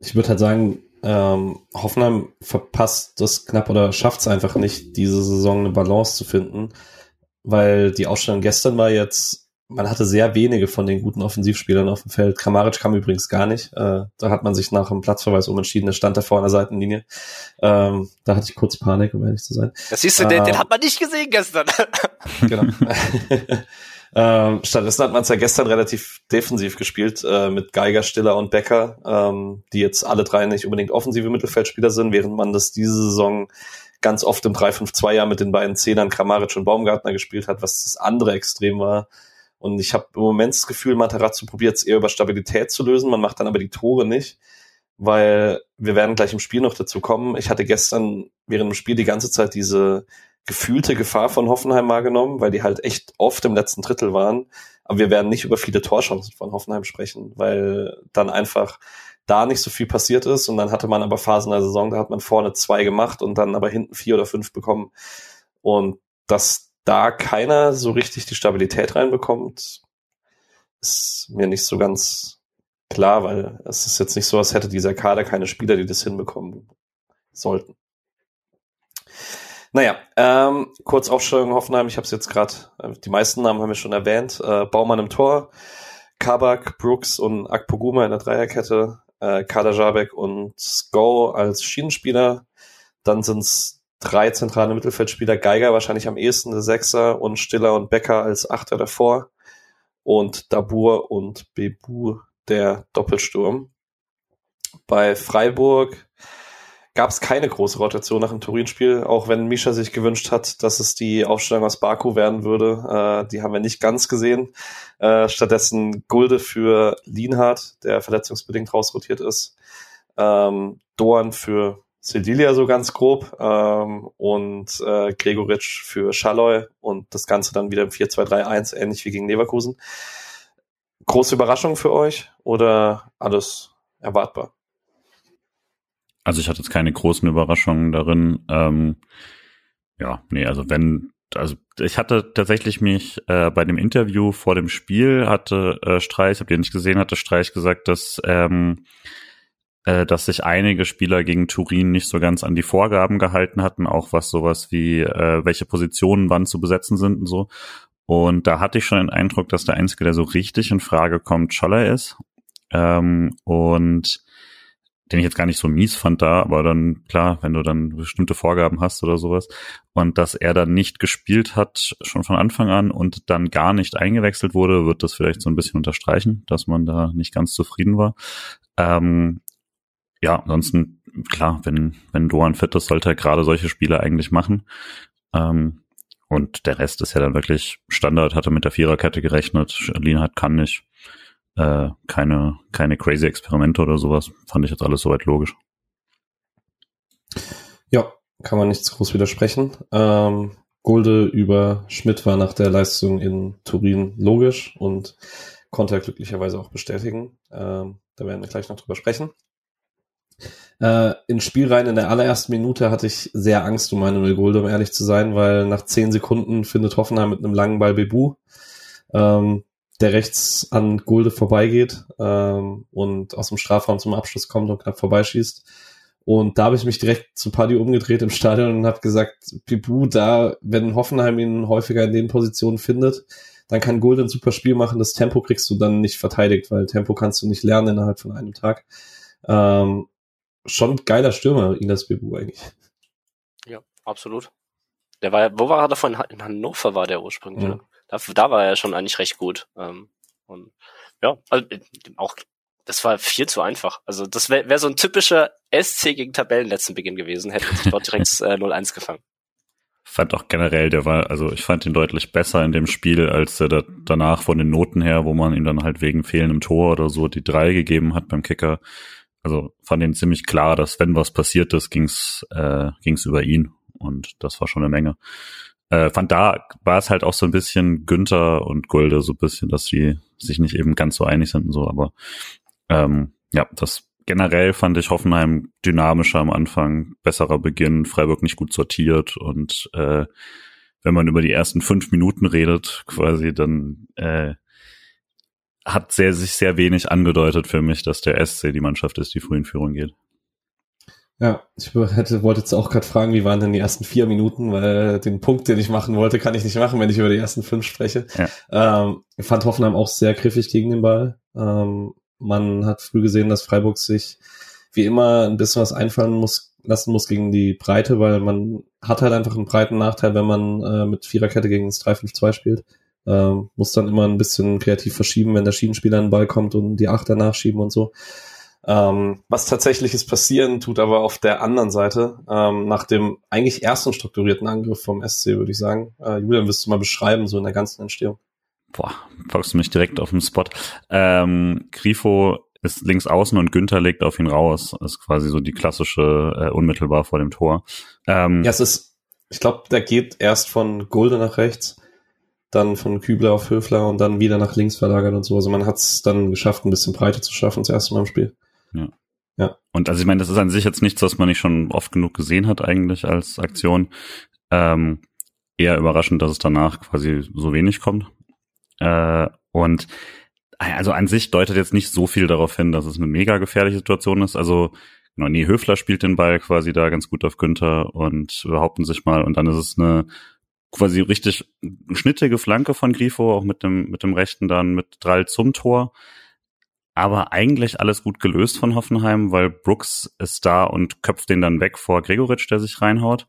Ich würde halt sagen, ähm, Hoffenheim verpasst das knapp oder schafft es einfach nicht, diese Saison eine Balance zu finden. weil die Ausstellung gestern war jetzt, man hatte sehr wenige von den guten Offensivspielern auf dem Feld. Kramaric kam übrigens gar nicht. Äh, da hat man sich nach dem Platzverweis umentschieden. Der stand davor an der Seitenlinie. Ähm, da hatte ich kurz Panik, um ehrlich zu sein.
Das siehst du, äh, den, den hat man nicht gesehen gestern. genau.
Ähm, stattdessen hat man es ja gestern relativ defensiv gespielt äh, mit Geiger, Stiller und Becker, ähm, die jetzt alle drei nicht unbedingt offensive Mittelfeldspieler sind, während man das diese Saison ganz oft im 3-5-2 Jahr mit den beiden Zehnern Kramaric und Baumgartner gespielt hat, was das andere Extrem war. Und ich habe im Moment das Gefühl, Matarazzo probiert es eher über Stabilität zu lösen, man macht dann aber die Tore nicht, weil wir werden gleich im Spiel noch dazu kommen. Ich hatte gestern während dem Spiel die ganze Zeit diese gefühlte Gefahr von Hoffenheim wahrgenommen, weil die halt echt oft im letzten Drittel waren. Aber wir werden nicht über viele Torchancen von Hoffenheim sprechen, weil dann einfach da nicht so viel passiert ist. Und dann hatte man aber Phasen der Saison, da hat man vorne zwei gemacht und dann aber hinten vier oder fünf bekommen. Und dass da keiner so richtig die Stabilität reinbekommt, ist mir nicht so ganz klar, weil es ist jetzt nicht so, als hätte dieser Kader keine Spieler, die das hinbekommen sollten. Naja, ähm, kurz Aufstellung Hoffenheim, ich habe es jetzt gerade, äh, die meisten Namen haben wir schon erwähnt. Äh, Baumann im Tor, Kabak, Brooks und Akpoguma in der Dreierkette, äh, Kader Jabek und Sko als Schienenspieler. Dann sind es drei zentrale Mittelfeldspieler, Geiger wahrscheinlich am ehesten der Sechser und Stiller und Becker als Achter davor und Dabur und Bebu der Doppelsturm. Bei Freiburg gab es keine große Rotation nach dem Turin-Spiel, auch wenn Misha sich gewünscht hat, dass es die Aufstellung aus Baku werden würde. Äh, die haben wir nicht ganz gesehen. Äh, stattdessen Gulde für Lienhardt, der verletzungsbedingt rausrotiert ist. Ähm, Dorn für Sedilia so ganz grob ähm, und äh, Gregoritsch für Schalloy und das Ganze dann wieder im 4-2-3-1, ähnlich wie gegen Leverkusen. Große Überraschung für euch oder alles erwartbar?
Also ich hatte jetzt keine großen Überraschungen darin. Ähm, ja, nee, also wenn, also ich hatte tatsächlich mich äh, bei dem Interview vor dem Spiel hatte äh, Streich, habt ihr nicht gesehen, hatte Streich gesagt, dass ähm, äh, dass sich einige Spieler gegen Turin nicht so ganz an die Vorgaben gehalten hatten, auch was sowas wie äh, welche Positionen wann zu besetzen sind und so. Und da hatte ich schon den Eindruck, dass der Einzige, der so richtig in Frage kommt, Scholler ist. Ähm, und den ich jetzt gar nicht so mies fand da, aber dann, klar, wenn du dann bestimmte Vorgaben hast oder sowas und dass er dann nicht gespielt hat, schon von Anfang an und dann gar nicht eingewechselt wurde, wird das vielleicht so ein bisschen unterstreichen, dass man da nicht ganz zufrieden war. Ähm, ja, ansonsten, klar, wenn, wenn Doan fit ist, sollte er gerade solche Spiele eigentlich machen. Ähm, und der Rest ist ja dann wirklich Standard, hatte mit der Viererkette gerechnet, Lienhardt kann nicht äh, keine, keine crazy Experimente oder sowas. Fand ich jetzt alles soweit logisch.
Ja, kann man nichts groß widersprechen. Ähm, Gulde über Schmidt war nach der Leistung in Turin logisch und konnte er glücklicherweise auch bestätigen. Ähm, da werden wir gleich noch drüber sprechen. Äh, in Spiel rein in der allerersten Minute hatte ich sehr Angst um Manuel Gulde, um ehrlich zu sein, weil nach zehn Sekunden findet Hoffenheim mit einem langen Ball Bebu. Ähm, der rechts an Gulde vorbeigeht ähm, und aus dem Strafraum zum Abschluss kommt und knapp vorbeischießt. Und da habe ich mich direkt zu Paddy umgedreht im Stadion und habe gesagt, Pipu, da, wenn Hoffenheim ihn häufiger in den Positionen findet, dann kann Gulde ein super Spiel machen. Das Tempo kriegst du dann nicht verteidigt, weil Tempo kannst du nicht lernen innerhalb von einem Tag. Ähm, schon geiler Stürmer, Inas Bibu eigentlich.
Ja, absolut. Der war, wo war er davon? In Hannover war der ursprünglich. Ja. Da, da war er schon eigentlich recht gut. Ähm, und ja, also äh, auch das war viel zu einfach. Also das wäre wär so ein typischer SC gegen Tabellenletzten-Beginn gewesen, hätte dort direkt äh, 0-1 gefangen.
Fand auch generell, der war, also ich fand ihn deutlich besser in dem Spiel, als er da, danach von den Noten her, wo man ihm dann halt wegen fehlendem Tor oder so die drei gegeben hat beim Kicker. Also fand ihn ziemlich klar, dass wenn was passiert ist, ging's äh, ging's über ihn und das war schon eine Menge. Äh, fand da war es halt auch so ein bisschen Günther und Gulde so ein bisschen, dass sie sich nicht eben ganz so einig sind und so, aber ähm, ja, das generell fand ich Hoffenheim dynamischer am Anfang, besserer Beginn, Freiburg nicht gut sortiert und äh, wenn man über die ersten fünf Minuten redet, quasi, dann äh, hat sehr, sich sehr wenig angedeutet für mich, dass der SC die Mannschaft ist, die früh in Führung geht.
Ja, ich hätte, wollte jetzt auch gerade fragen, wie waren denn die ersten vier Minuten, weil den Punkt, den ich machen wollte, kann ich nicht machen, wenn ich über die ersten fünf spreche. Ja. Ähm, ich fand Hoffenheim auch sehr griffig gegen den Ball. Ähm, man hat früh gesehen, dass Freiburg sich wie immer ein bisschen was einfallen muss, lassen muss gegen die Breite, weil man hat halt einfach einen breiten Nachteil, wenn man äh, mit Viererkette gegen das 3-5-2 spielt. Ähm, muss dann immer ein bisschen kreativ verschieben, wenn der Schienenspieler an den Ball kommt und die Achter nachschieben und so. Ähm, was tatsächlich ist passieren, tut aber auf der anderen Seite, ähm, nach dem eigentlich ersten strukturierten Angriff vom SC, würde ich sagen. Äh, Julian, wirst du mal beschreiben, so in der ganzen Entstehung?
Boah, packst du mich direkt auf den Spot. Ähm, Grifo ist links außen und Günther legt auf ihn raus. Das ist quasi so die klassische äh, unmittelbar vor dem Tor.
Ähm, ja, es ist, ich glaube, der geht erst von Gulde nach rechts, dann von Kübler auf Höfler und dann wieder nach links verlagert und so. Also man hat es dann geschafft, ein bisschen Breite zu schaffen, das erste Mal im Spiel.
Ja. Ja. Und also ich meine, das ist an sich jetzt nichts, was man nicht schon oft genug gesehen hat eigentlich als Aktion. Ähm, eher überraschend, dass es danach quasi so wenig kommt. Äh, und also an sich deutet jetzt nicht so viel darauf hin, dass es eine mega gefährliche Situation ist. Also genau, nee, Höfler spielt den Ball quasi da ganz gut auf Günther und behaupten sich mal und dann ist es eine quasi richtig schnittige Flanke von Grifo, auch mit dem, mit dem rechten dann mit Drall zum Tor. Aber eigentlich alles gut gelöst von Hoffenheim, weil Brooks ist da und köpft den dann weg vor Gregoritsch, der sich reinhaut.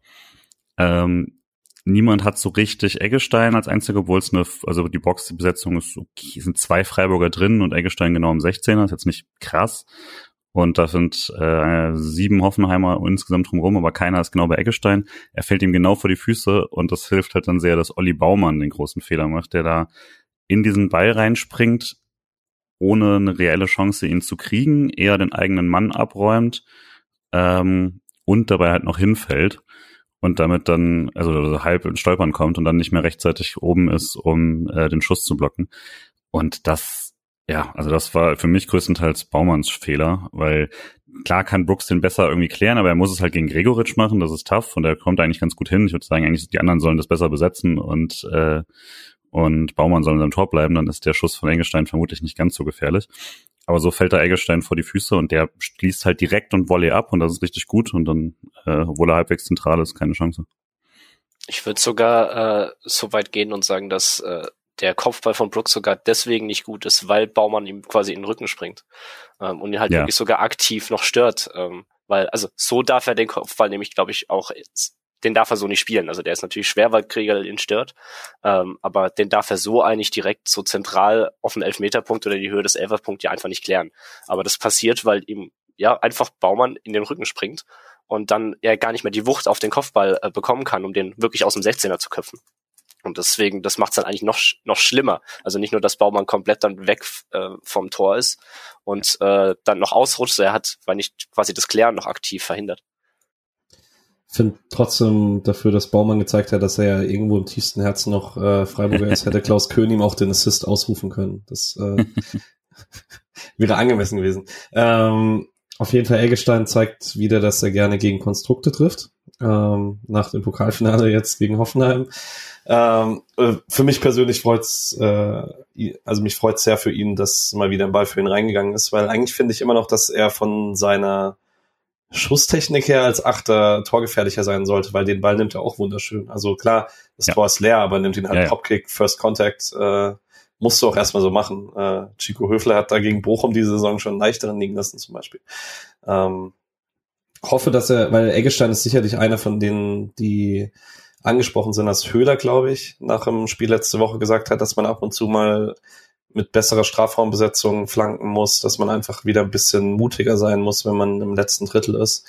Ähm, Niemand hat so richtig Eggestein als einziger, obwohl es eine, also die Boxbesetzung ist okay, sind zwei Freiburger drin und Eggestein genau im 16er, ist jetzt nicht krass. Und da sind äh, sieben Hoffenheimer insgesamt drumherum, aber keiner ist genau bei Eggestein. Er fällt ihm genau vor die Füße und das hilft halt dann sehr, dass Olli Baumann den großen Fehler macht, der da in diesen Ball reinspringt, ohne eine reelle Chance, ihn zu kriegen, eher den eigenen Mann abräumt ähm, und dabei halt noch hinfällt und damit dann, also halb ins Stolpern kommt und dann nicht mehr rechtzeitig oben ist, um äh, den Schuss zu blocken. Und das, ja, also das war für mich größtenteils Baumanns Fehler, weil klar kann Brooks den besser irgendwie klären, aber er muss es halt gegen Gregoritsch machen, das ist tough und er kommt eigentlich ganz gut hin. Ich würde sagen, eigentlich die anderen sollen das besser besetzen und äh, und Baumann soll in seinem Tor bleiben, dann ist der Schuss von Engelstein vermutlich nicht ganz so gefährlich. Aber so fällt der Eggestein vor die Füße und der schließt halt direkt und Volley ab und das ist richtig gut und dann, äh, obwohl er halbwegs zentral ist, keine Chance.
Ich würde sogar äh, so weit gehen und sagen, dass äh, der Kopfball von Brooks sogar deswegen nicht gut ist, weil Baumann ihm quasi in den Rücken springt ähm, und ihn halt ja. wirklich sogar aktiv noch stört. Ähm, weil, also so darf er den Kopfball nämlich, glaube ich, auch den darf er so nicht spielen. Also der ist natürlich schwer, weil Krieger ihn stört, ähm, aber den darf er so eigentlich direkt so zentral auf den Elfmeterpunkt oder die Höhe des Elferpunkt ja einfach nicht klären. Aber das passiert, weil ihm ja einfach Baumann in den Rücken springt und dann er gar nicht mehr die Wucht auf den Kopfball äh, bekommen kann, um den wirklich aus dem 16er zu köpfen. Und deswegen, das macht es dann eigentlich noch, noch schlimmer. Also nicht nur, dass Baumann komplett dann weg äh, vom Tor ist und äh, dann noch ausrutscht, er hat, weil nicht quasi das Klären noch aktiv verhindert
finde trotzdem dafür, dass Baumann gezeigt hat, dass er ja irgendwo im tiefsten Herzen noch äh, Freiburger ist, hätte Klaus König auch den Assist ausrufen können. Das äh, wäre angemessen gewesen. Ähm, auf jeden Fall Eggestein zeigt wieder, dass er gerne gegen Konstrukte trifft. Ähm, nach dem Pokalfinale jetzt gegen Hoffenheim. Ähm, äh, für mich persönlich freut's, äh, also mich freut's sehr für ihn, dass mal wieder ein Ball für ihn reingegangen ist, weil eigentlich finde ich immer noch, dass er von seiner Schusstechnik her als Achter torgefährlicher sein sollte, weil den Ball nimmt er auch wunderschön. Also klar, das ja. Tor ist leer, aber nimmt ihn halt ja, Dropkick, First Contact, äh, musst du auch erstmal so machen. Äh, Chico Höfler hat dagegen Bochum diese Saison schon leichteren liegen lassen zum Beispiel. Ähm, hoffe, dass er, weil Eggestein ist sicherlich einer von denen, die angesprochen sind als Höhler, glaube ich, nach dem Spiel letzte Woche gesagt hat, dass man ab und zu mal mit besserer Strafraumbesetzung flanken muss, dass man einfach wieder ein bisschen mutiger sein muss, wenn man im letzten Drittel ist.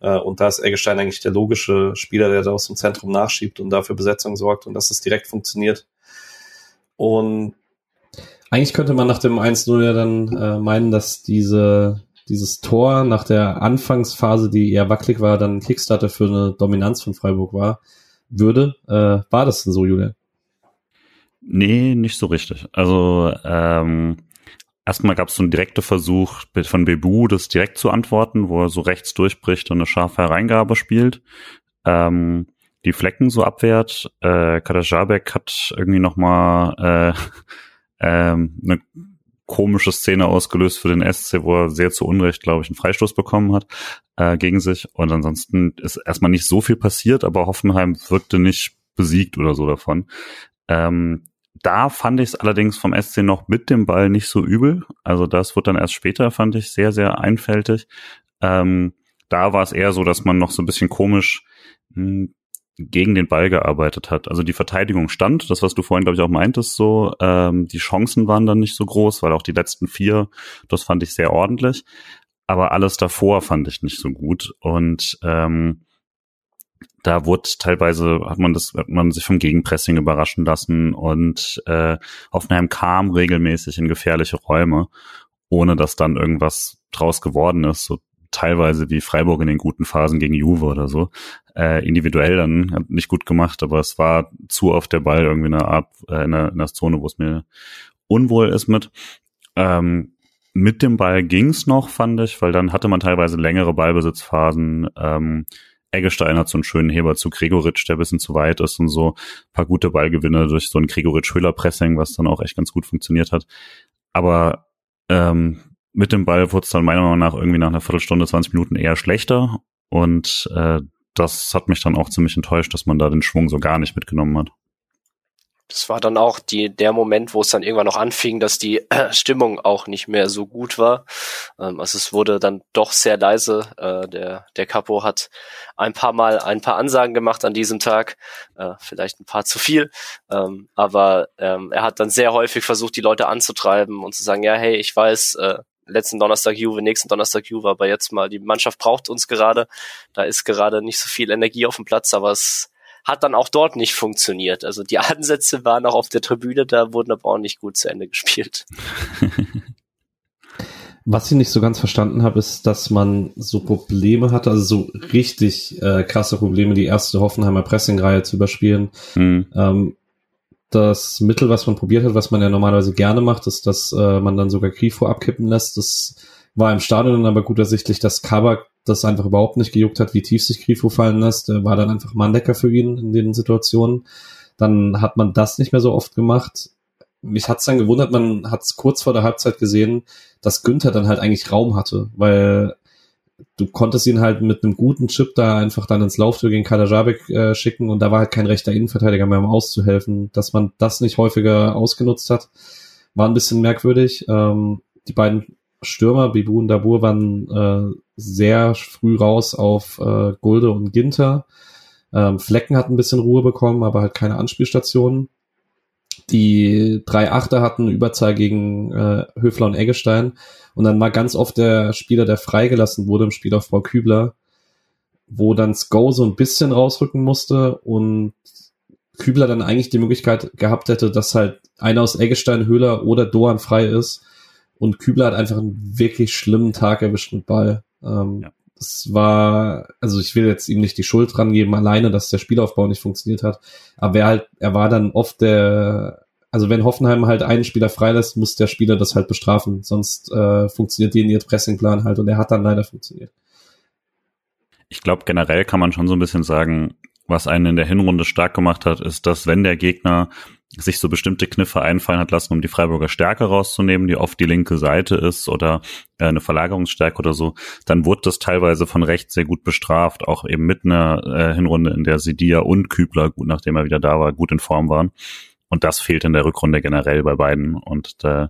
Äh, und da ist Eggestein eigentlich der logische Spieler, der da aus dem Zentrum nachschiebt und dafür Besetzung sorgt und dass es direkt funktioniert. Und eigentlich könnte man nach dem 1-0 ja dann äh, meinen, dass diese, dieses Tor nach der Anfangsphase, die eher wackelig war, dann Kickstarter für eine Dominanz von Freiburg war, würde. Äh, war das denn so, Julian?
Nee, nicht so richtig. Also ähm, erstmal gab es so einen direkten Versuch von Bebu, das direkt zu antworten, wo er so rechts durchbricht und eine scharfe Hereingabe spielt. Ähm, die Flecken so abwehrt. Äh, Kadajabek hat irgendwie noch mal äh, ähm, eine komische Szene ausgelöst für den SC, wo er sehr zu Unrecht, glaube ich, einen Freistoß bekommen hat äh, gegen sich. Und ansonsten ist erstmal nicht so viel passiert, aber Hoffenheim wirkte nicht besiegt oder so davon. Ähm, da fand ich es allerdings vom SC noch mit dem Ball nicht so übel. Also das wird dann erst später, fand ich, sehr, sehr einfältig. Ähm, da war es eher so, dass man noch so ein bisschen komisch mh, hm, gegen den Ball gearbeitet hat. Also die Verteidigung stand, das, was du vorhin, glaube ich, auch meintest, so, ähm, die Chancen waren dann nicht so groß, weil auch die letzten vier, das fand ich sehr ordentlich. Aber alles davor fand ich nicht so gut. Und ähm, da wurde teilweise, hat man das, hat man sich vom Gegenpressing überraschen lassen und äh, Hoffenheim kam regelmäßig in gefährliche Räume, ohne dass dann irgendwas draus geworden ist. So teilweise wie Freiburg in den guten Phasen gegen Juve oder so. Äh, individuell dann nicht gut gemacht, aber es war zu oft der Ball irgendwie in einer Art, äh, in, einer, in einer Zone, wo es mir unwohl ist mit. Ähm, mit dem Ball ging's noch, fand ich, weil dann hatte man teilweise längere Ballbesitzphasen. Ähm, Eggestein hat so einen schönen Heber zu Gregoritsch, der ein bisschen zu weit ist und so ein paar gute Ballgewinne durch so ein Gregoritsch-Höhler-Pressing, was dann auch echt ganz gut funktioniert hat. Aber ähm, mit dem Ball wurde es dann meiner Meinung nach irgendwie nach einer Viertelstunde, 20 Minuten eher schlechter. Und äh, das hat mich dann auch ziemlich enttäuscht, dass man da den Schwung so gar nicht mitgenommen hat.
Das war dann auch die, der Moment, wo es dann irgendwann noch anfing, dass die äh, Stimmung auch nicht mehr so gut war. Ähm, also es wurde dann doch sehr leise. Äh, der, der Capo hat ein paar Mal ein paar Ansagen gemacht an diesem Tag, äh, vielleicht ein paar zu viel, ähm, aber ähm, er hat dann sehr häufig versucht, die Leute anzutreiben und zu sagen, ja, hey, ich weiß, äh, letzten Donnerstag Juve, nächsten Donnerstag Juve, aber jetzt mal, die Mannschaft braucht uns gerade. Da ist gerade nicht so viel Energie auf dem Platz, aber es hat dann auch dort nicht funktioniert. Also die Ansätze waren auch auf der Tribüne, da wurden aber auch nicht gut zu Ende gespielt.
Was ich nicht so ganz verstanden habe, ist, dass man so Probleme hatte, also so richtig äh, krasse Probleme, die erste Hoffenheimer Pressing-Reihe zu überspielen. Mhm. Ähm, das Mittel, was man probiert hat, was man ja normalerweise gerne macht, ist, dass äh, man dann sogar Grifo abkippen lässt. Das war im Stadion aber gut ersichtlich, dass Kabak das einfach überhaupt nicht gejuckt hat, wie tief sich Grifo fallen lässt. Der war dann einfach Manndecker für ihn in den Situationen. Dann hat man das nicht mehr so oft gemacht. Mich hat's dann gewundert, man hat's kurz vor der Halbzeit gesehen, dass Günther dann halt eigentlich Raum hatte, weil du konntest ihn halt mit einem guten Chip da einfach dann ins Lauftour gegen Kalajabek äh, schicken und da war halt kein rechter Innenverteidiger mehr, um auszuhelfen. Dass man das nicht häufiger ausgenutzt hat, war ein bisschen merkwürdig. Ähm, die beiden Stürmer, Bibu und Dabur, waren äh, sehr früh raus auf äh, Gulde und Ginter. Ähm, Flecken hat ein bisschen Ruhe bekommen, aber halt keine Anspielstationen. Die drei Achter hatten Überzahl gegen äh, Höfler und Eggestein. Und dann war ganz oft der Spieler, der freigelassen wurde im Spiel auf Frau Kübler, wo dann Sko so ein bisschen rausrücken musste und Kübler dann eigentlich die Möglichkeit gehabt hätte, dass halt einer aus Eggestein, Höhler oder Doan frei ist. Und Kübler hat einfach einen wirklich schlimmen Tag erwischt mit Ball. Ähm, ja. Das war, also ich will jetzt ihm nicht die Schuld dran geben, alleine, dass der Spielaufbau nicht funktioniert hat. Aber er halt, er war dann oft der, also wenn Hoffenheim halt einen Spieler freilässt, muss der Spieler das halt bestrafen. Sonst äh, funktioniert in ihr Pressingplan halt und er hat dann leider funktioniert.
Ich glaube, generell kann man schon so ein bisschen sagen, was einen in der Hinrunde stark gemacht hat, ist, dass wenn der Gegner sich so bestimmte Kniffe einfallen hat lassen, um die Freiburger Stärke rauszunehmen, die oft die linke Seite ist oder äh, eine Verlagerungsstärke oder so, dann wurde das teilweise von rechts sehr gut bestraft, auch eben mit einer äh, Hinrunde, in der Sidia und Kübler, gut nachdem er wieder da war, gut in Form waren. Und das fehlt in der Rückrunde generell bei beiden. Und äh,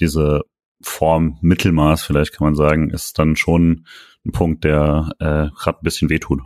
diese Form Mittelmaß, vielleicht kann man sagen, ist dann schon ein Punkt, der äh, gerade ein bisschen wehtut.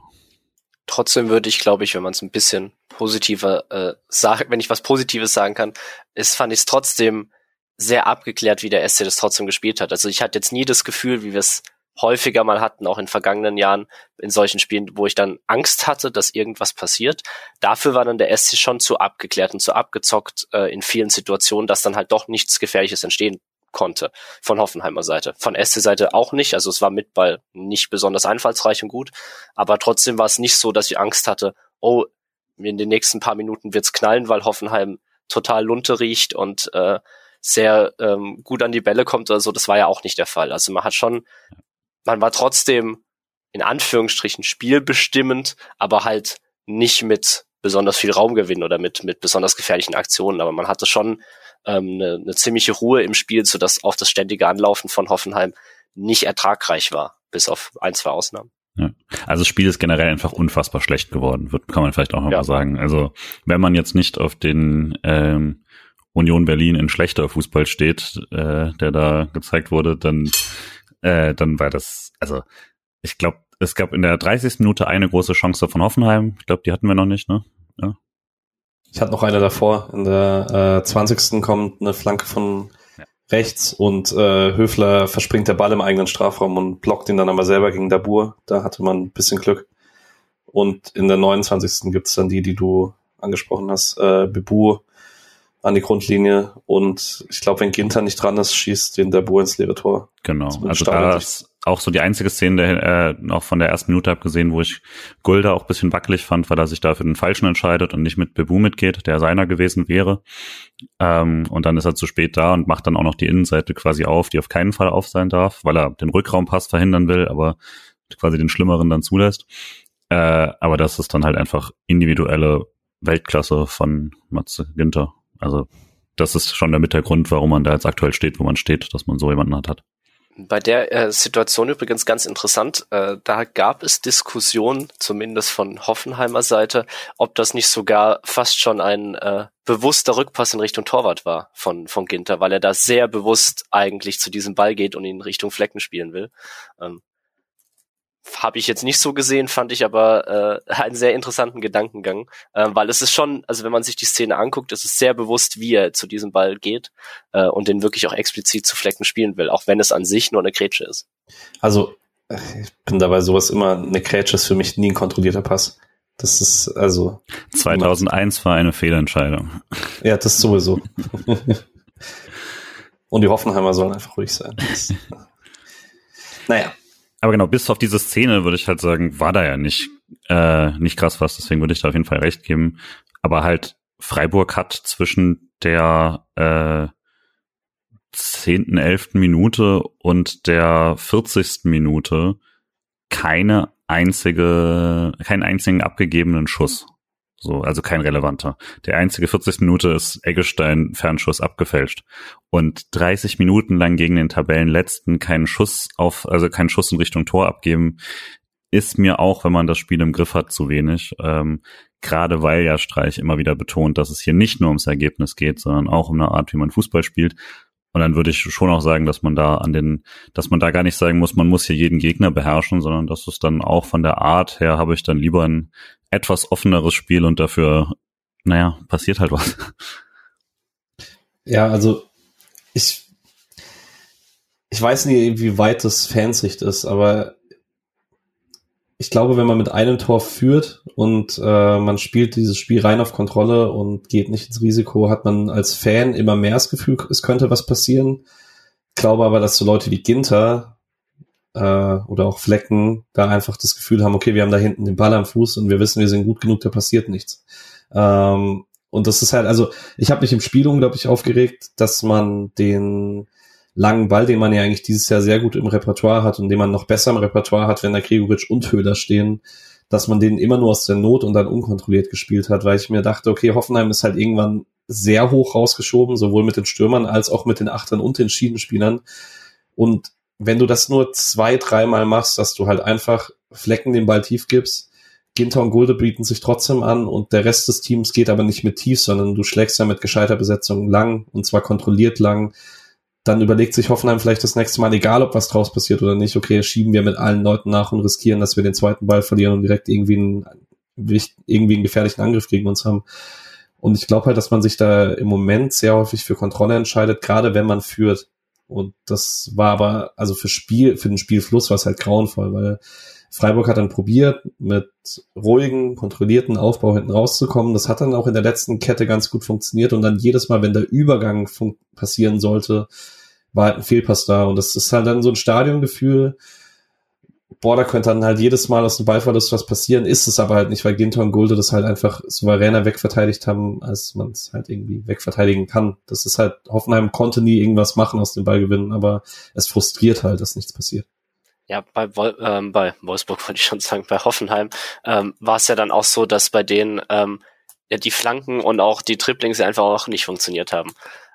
Trotzdem würde ich, glaube ich, wenn man es ein bisschen positiver äh, sagt, wenn ich was Positives sagen kann, ist, fand ich es trotzdem sehr abgeklärt, wie der SC das trotzdem gespielt hat. Also ich hatte jetzt nie das Gefühl, wie wir es häufiger mal hatten, auch in vergangenen Jahren, in solchen Spielen, wo ich dann Angst hatte, dass irgendwas passiert. Dafür war dann der SC schon zu abgeklärt und zu abgezockt äh, in vielen Situationen, dass dann halt doch nichts Gefährliches entstehen konnte von Hoffenheimer Seite. Von SC-Seite auch nicht. Also es war mit Ball nicht besonders einfallsreich und gut. Aber trotzdem war es nicht so, dass ich Angst hatte, oh, in den nächsten paar Minuten wird's knallen, weil Hoffenheim total Lunte riecht und äh, sehr ähm, gut an die Bälle kommt oder so. Das war ja auch nicht der Fall. Also man hat schon man war trotzdem in Anführungsstrichen spielbestimmend, aber halt nicht mit besonders viel Raumgewinn oder mit, mit besonders gefährlichen Aktionen. Aber man hatte schon ähm, eine, eine ziemliche Ruhe im Spiel, sodass auch das ständige Anlaufen von Hoffenheim nicht ertragreich war, bis auf ein, zwei Ausnahmen.
Ja. Also das Spiel ist generell einfach unfassbar schlecht geworden, wird, kann man vielleicht auch noch ja. mal sagen. Also wenn man jetzt nicht auf den ähm, Union Berlin in schlechter Fußball steht, äh, der da gezeigt wurde, dann, äh, dann war das, also ich glaube, es gab in der 30. Minute eine große Chance von Hoffenheim. Ich glaube, die hatten wir noch nicht, ne? Ja.
Ich hatte noch eine davor. In der äh, 20. kommt eine Flanke von rechts und äh, Höfler verspringt der Ball im eigenen Strafraum und blockt ihn dann aber selber gegen Dabur. Da hatte man ein bisschen Glück. Und in der 29. gibt's dann die, die du angesprochen hast, äh, Bebu an die Grundlinie und ich glaube, wenn Ginter nicht dran ist, schießt den Dabur ins leere Tor.
Genau, also da ist auch so die einzige Szene, der, äh, auch von der ersten Minute abgesehen, wo ich Gulda auch bisschen wackelig fand, weil er sich da für den Falschen entscheidet und nicht mit Bebu mitgeht, der seiner gewesen wäre. Ähm, und dann ist er zu spät da und macht dann auch noch die Innenseite quasi auf, die auf keinen Fall auf sein darf, weil er den Rückraumpass verhindern will, aber quasi den Schlimmeren dann zulässt. Äh, aber das ist dann halt einfach individuelle Weltklasse von Matze Ginter. Also das ist schon der Mittelgrund, warum man da jetzt aktuell steht, wo man steht, dass man so jemanden hat.
Bei der äh, Situation übrigens ganz interessant, äh, da gab es Diskussionen, zumindest von Hoffenheimer Seite, ob das nicht sogar fast schon ein äh, bewusster Rückpass in Richtung Torwart war von, von Ginter, weil er da sehr bewusst eigentlich zu diesem Ball geht und ihn Richtung Flecken spielen will. Ähm, habe ich jetzt nicht so gesehen, fand ich aber äh, einen sehr interessanten Gedankengang, äh, weil es ist schon, also wenn man sich die Szene anguckt, ist es sehr bewusst, wie er zu diesem Ball geht äh, und den wirklich auch explizit zu Flecken spielen will, auch wenn es an sich nur eine Grätsche ist.
Also ich bin dabei sowas immer, eine Grätsche ist für mich nie ein kontrollierter Pass. Das ist also
2001 war eine Fehlentscheidung.
Ja, das sowieso. und die Hoffenheimer sollen einfach ruhig sein. Das, naja.
Aber genau, bis auf diese Szene würde ich halt sagen, war da ja nicht, äh, nicht krass was, deswegen würde ich da auf jeden Fall recht geben. Aber halt, Freiburg hat zwischen der äh, 10., 11. Minute und der 40. Minute keine einzige, keinen einzigen abgegebenen Schuss. So, also kein relevanter. Der einzige 40 Minute ist Eggestein Fernschuss abgefälscht. Und 30 Minuten lang gegen den Tabellenletzten keinen Schuss auf, also keinen Schuss in Richtung Tor abgeben, ist mir auch, wenn man das Spiel im Griff hat, zu wenig. Ähm, Gerade weil ja Streich immer wieder betont, dass es hier nicht nur ums Ergebnis geht, sondern auch um eine Art, wie man Fußball spielt. Und dann würde ich schon auch sagen, dass man da an den, dass man da gar nicht sagen muss, man muss hier jeden Gegner beherrschen, sondern dass es dann auch von der Art her habe ich dann lieber ein etwas offeneres Spiel und dafür, naja, passiert halt was.
Ja, also ich, ich weiß nicht, wie weit das Fansicht ist, aber ich glaube, wenn man mit einem Tor führt und äh, man spielt dieses Spiel rein auf Kontrolle und geht nicht ins Risiko, hat man als Fan immer mehr das Gefühl, es könnte was passieren. Ich glaube aber, dass so Leute wie Ginter äh, oder auch Flecken da einfach das Gefühl haben, okay, wir haben da hinten den Ball am Fuß und wir wissen, wir sind gut genug, da passiert nichts. Ähm, und das ist halt, also ich habe mich im Spiel unglaublich aufgeregt, dass man den langen Ball, den man ja eigentlich dieses Jahr sehr gut im Repertoire hat und den man noch besser im Repertoire hat, wenn da Gregoritsch und Höhler stehen, dass man den immer nur aus der Not und dann unkontrolliert gespielt hat, weil ich mir dachte, okay, Hoffenheim ist halt irgendwann sehr hoch rausgeschoben, sowohl mit den Stürmern als auch mit den Achtern und den Schiedenspielern. Und wenn du das nur zwei, dreimal machst, dass du halt einfach Flecken den Ball tief gibst, Ginter und Gulde bieten sich trotzdem an und der Rest des Teams geht aber nicht mit tief, sondern du schlägst ja mit gescheiter Besetzung lang und zwar kontrolliert lang dann überlegt sich Hoffenheim vielleicht das nächste Mal, egal ob was draus passiert oder nicht, okay, schieben wir mit allen Leuten nach und riskieren, dass wir den zweiten Ball verlieren und direkt irgendwie einen, irgendwie einen gefährlichen Angriff gegen uns haben. Und ich glaube halt, dass man sich da im Moment sehr häufig für Kontrolle entscheidet, gerade wenn man führt. Und das war aber, also für Spiel, für den Spielfluss war es halt grauenvoll, weil Freiburg hat dann probiert, mit ruhigen, kontrollierten Aufbau hinten rauszukommen. Das hat dann auch in der letzten Kette ganz gut funktioniert und dann jedes Mal, wenn der Übergang passieren sollte, war halt ein Fehlpass da. Und das ist halt dann so ein Stadiongefühl. Boah, da könnte dann halt jedes Mal aus dem Ballverlust was passieren, ist es aber halt nicht, weil Ginter und Gulde das halt einfach souveräner wegverteidigt haben, als man es halt irgendwie wegverteidigen kann. Das ist halt, Hoffenheim konnte nie irgendwas machen aus dem Ballgewinnen, aber es frustriert halt, dass nichts passiert
ja, bei, ähm, bei Wolfsburg wollte ich schon sagen, bei Hoffenheim ähm, war es ja dann auch so, dass bei denen ähm, ja, die Flanken und auch die Triplings einfach auch nicht funktioniert haben.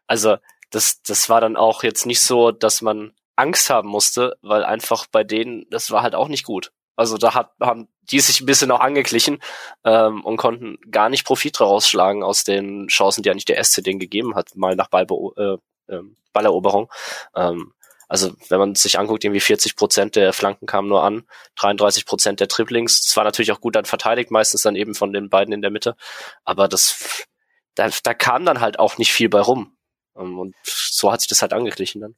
Also das, das war dann auch jetzt nicht so, dass man Angst haben musste, weil einfach bei denen, das war halt auch nicht gut. Also da hat, haben die sich ein bisschen auch angeglichen ähm, und konnten gar nicht Profit daraus schlagen aus den Chancen, die eigentlich der SC denen gegeben hat, mal nach Ballbeo äh, äh, Balleroberung. Ähm, also wenn man sich anguckt, irgendwie 40 Prozent der Flanken kamen nur an, 33 Prozent der Triplings. Das war natürlich auch gut dann verteidigt, meistens dann eben von den beiden in der Mitte. Aber das, da, da kam dann halt auch nicht viel bei rum. Ähm, und so hat sich das halt angeglichen dann.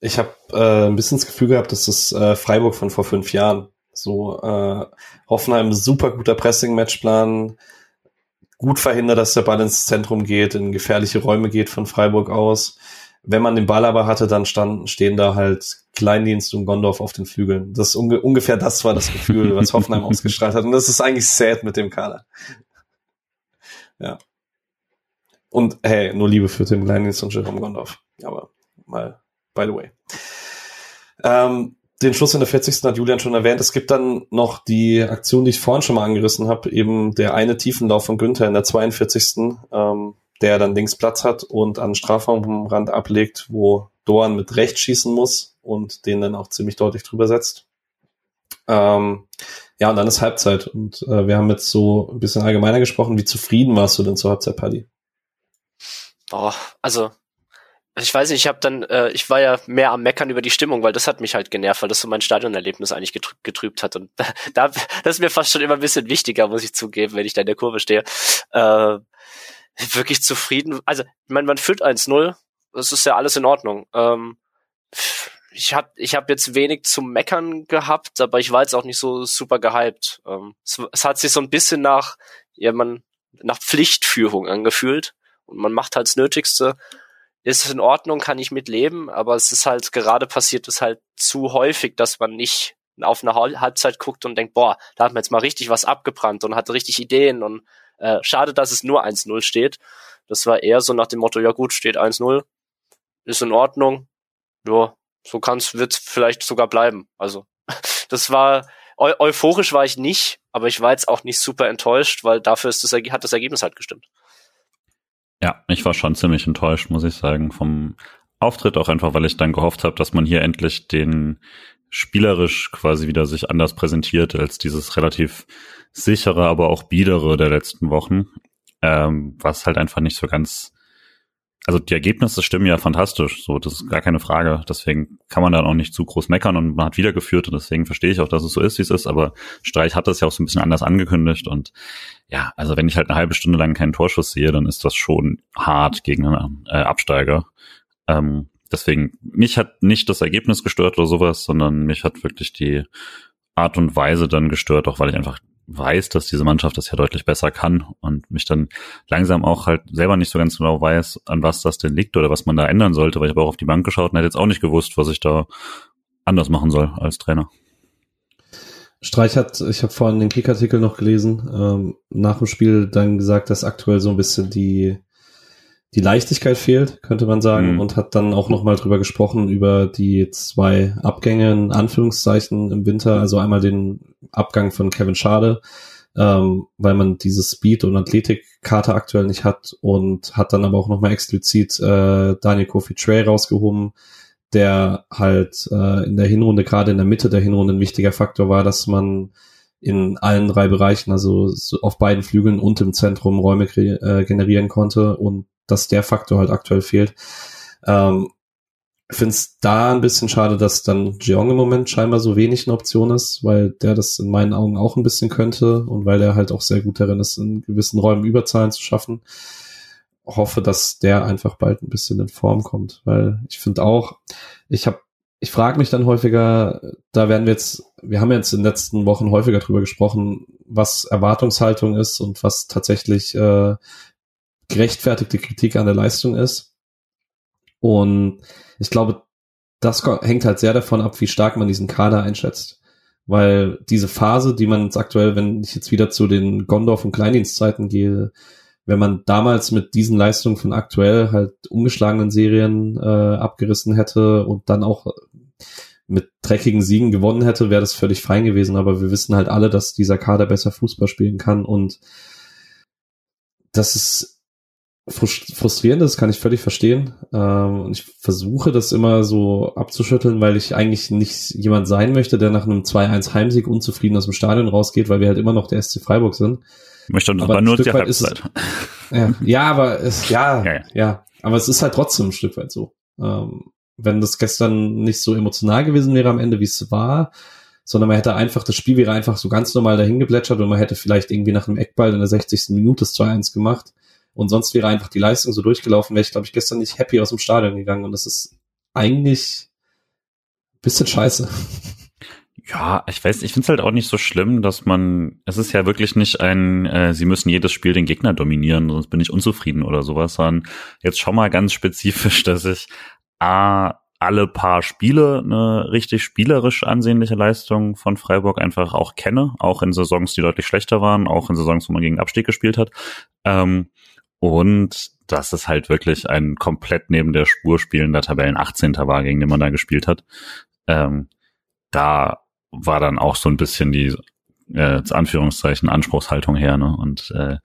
Ich habe äh, ein bisschen das Gefühl gehabt, dass das äh, Freiburg von vor fünf Jahren so äh, Hoffenheim super guter Pressing-Matchplan, gut verhindert, dass der Ball ins Zentrum geht, in gefährliche Räume geht von Freiburg aus. Wenn man den Ball aber hatte, dann standen, stehen da halt Kleindienst und Gondorf auf den Flügeln. Das unge ungefähr das war das Gefühl, was Hoffenheim ausgestrahlt hat. Und das ist eigentlich sad mit dem Kader. Ja. Und hey, nur Liebe für Tim Kleindienst und Jerome Gondorf. Aber mal, by the way. Ähm, den Schluss in der 40. hat Julian schon erwähnt. Es gibt dann noch die Aktion, die ich vorhin schon mal angerissen habe, eben der eine Tiefenlauf von Günther in der 42. Ähm, der dann links Platz hat und an Strafraumrand ablegt, wo Doan mit rechts schießen muss und den dann auch ziemlich deutlich drüber setzt. Ähm, ja, und dann ist Halbzeit und äh, wir haben jetzt so ein bisschen allgemeiner gesprochen. Wie zufrieden warst du denn zur Halbzeit, Paddy?
Oh, also ich weiß nicht, ich habe dann, äh, ich war ja mehr am Meckern über die Stimmung, weil das hat mich halt genervt, weil das so mein Stadionerlebnis eigentlich getrübt, getrübt hat. Und da, das ist mir fast schon immer ein bisschen wichtiger, muss ich zugeben, wenn ich da in der Kurve stehe. Äh, wirklich zufrieden. Also, ich meine, man führt 1-0, das ist ja alles in Ordnung. Ähm, ich habe ich hab jetzt wenig zum Meckern gehabt, aber ich war jetzt auch nicht so super gehypt. Ähm, es, es hat sich so ein bisschen nach, ja, man, nach Pflichtführung angefühlt und man macht halt das Nötigste ist in Ordnung, kann ich mitleben, aber es ist halt gerade passiert es halt zu häufig, dass man nicht auf eine Halbzeit guckt und denkt, boah, da hat man jetzt mal richtig was abgebrannt und hatte richtig Ideen und äh, schade, dass es nur 1-0 steht. Das war eher so nach dem Motto, ja gut, steht 1-0, ist in Ordnung, ja, so kann's, wird's vielleicht sogar bleiben. Also, das war, eu euphorisch war ich nicht, aber ich war jetzt auch nicht super enttäuscht, weil dafür ist das, hat das Ergebnis halt gestimmt.
Ja, ich war schon ziemlich enttäuscht, muss ich sagen, vom Auftritt auch einfach, weil ich dann gehofft habe, dass man hier endlich den spielerisch quasi wieder sich anders präsentiert als dieses relativ sichere, aber auch biedere der letzten Wochen, ähm, was halt einfach nicht so ganz also die Ergebnisse stimmen ja fantastisch, so das ist gar keine Frage. Deswegen kann man dann auch nicht zu groß meckern und man hat wiedergeführt und deswegen verstehe ich auch, dass es so ist, wie es ist. Aber Streich hat das ja auch so ein bisschen anders angekündigt und ja, also wenn ich halt eine halbe Stunde lang keinen Torschuss sehe, dann ist das schon hart gegen einen äh, Absteiger. Ähm, deswegen mich hat nicht das Ergebnis gestört oder sowas, sondern mich hat wirklich die Art und Weise dann gestört, auch weil ich einfach weiß, dass diese Mannschaft das ja deutlich besser kann und mich dann langsam auch halt selber nicht so ganz genau weiß, an was das denn liegt oder was man da ändern sollte, weil ich habe auch auf die Bank geschaut und hätte jetzt auch nicht gewusst, was ich da anders machen soll als Trainer.
Streich hat, ich habe vorhin den Kickartikel noch gelesen, ähm, nach dem Spiel dann gesagt, dass aktuell so ein bisschen die die Leichtigkeit fehlt, könnte man sagen, mhm. und hat dann auch nochmal drüber gesprochen, über die zwei Abgänge, in Anführungszeichen, im Winter, also einmal den Abgang von Kevin Schade, ähm, weil man diese Speed- und Athletikkarte aktuell nicht hat und hat dann aber auch nochmal explizit äh, Daniel Kofi Trey rausgehoben, der halt äh, in der Hinrunde, gerade in der Mitte der Hinrunde ein wichtiger Faktor war, dass man in allen drei Bereichen, also auf beiden Flügeln und im Zentrum Räume äh, generieren konnte und dass der Faktor halt aktuell fehlt. Ähm, finde es da ein bisschen schade, dass dann Jeong im Moment scheinbar so wenig eine Option ist, weil der das in meinen Augen auch ein bisschen könnte und weil er halt auch sehr gut darin ist, in gewissen Räumen Überzahlen zu schaffen. Hoffe, dass der einfach bald ein bisschen in Form kommt, weil ich finde auch, ich habe ich frage mich dann häufiger, da werden wir jetzt, wir haben jetzt in den letzten Wochen häufiger drüber gesprochen, was Erwartungshaltung ist und was tatsächlich äh, gerechtfertigte Kritik an der Leistung ist. Und ich glaube, das hängt halt sehr davon ab, wie stark man diesen Kader einschätzt. Weil diese Phase, die man jetzt aktuell, wenn ich jetzt wieder zu den Gondorf- und Kleindienstzeiten gehe, wenn man damals mit diesen Leistungen von aktuell halt umgeschlagenen Serien äh, abgerissen hätte und dann auch mit dreckigen Siegen gewonnen hätte, wäre das völlig fein gewesen. Aber wir wissen halt alle, dass dieser Kader besser Fußball spielen kann und das ist frustrierend ist, kann ich völlig verstehen. Ähm, und ich versuche das immer so abzuschütteln, weil ich eigentlich nicht jemand sein möchte, der nach einem 2-1 Heimsieg unzufrieden aus dem Stadion rausgeht, weil wir halt immer noch der SC Freiburg sind.
Ich möchte aber, aber nur die Halbzeit.
ja, ja, aber es, ja, ja, ja, ja, aber es ist halt trotzdem ein Stück weit so. Ähm, wenn das gestern nicht so emotional gewesen wäre am Ende, wie es war, sondern man hätte einfach, das Spiel wäre einfach so ganz normal dahin geplätschert und man hätte vielleicht irgendwie nach einem Eckball in der 60. Minute das 2-1 gemacht und sonst wäre einfach die Leistung so durchgelaufen, wäre ich, glaube ich, gestern nicht happy aus dem Stadion gegangen. Und das ist eigentlich ein bisschen scheiße.
Ja, ich weiß, ich finde es halt auch nicht so schlimm, dass man, es ist ja wirklich nicht ein, äh, sie müssen jedes Spiel den Gegner dominieren, sonst bin ich unzufrieden oder sowas, sondern jetzt schon mal ganz spezifisch, dass ich A, alle paar Spiele eine richtig spielerisch ansehnliche Leistung von Freiburg einfach auch kenne, auch in Saisons, die deutlich schlechter waren, auch in Saisons, wo man gegen Abstieg gespielt hat. Ähm, und dass es halt wirklich ein komplett neben der Spur spielender Tabellen 18. war, gegen den man da gespielt hat. Ähm, da war dann auch so ein bisschen die äh, Anführungszeichen Anspruchshaltung her, ne? Und äh,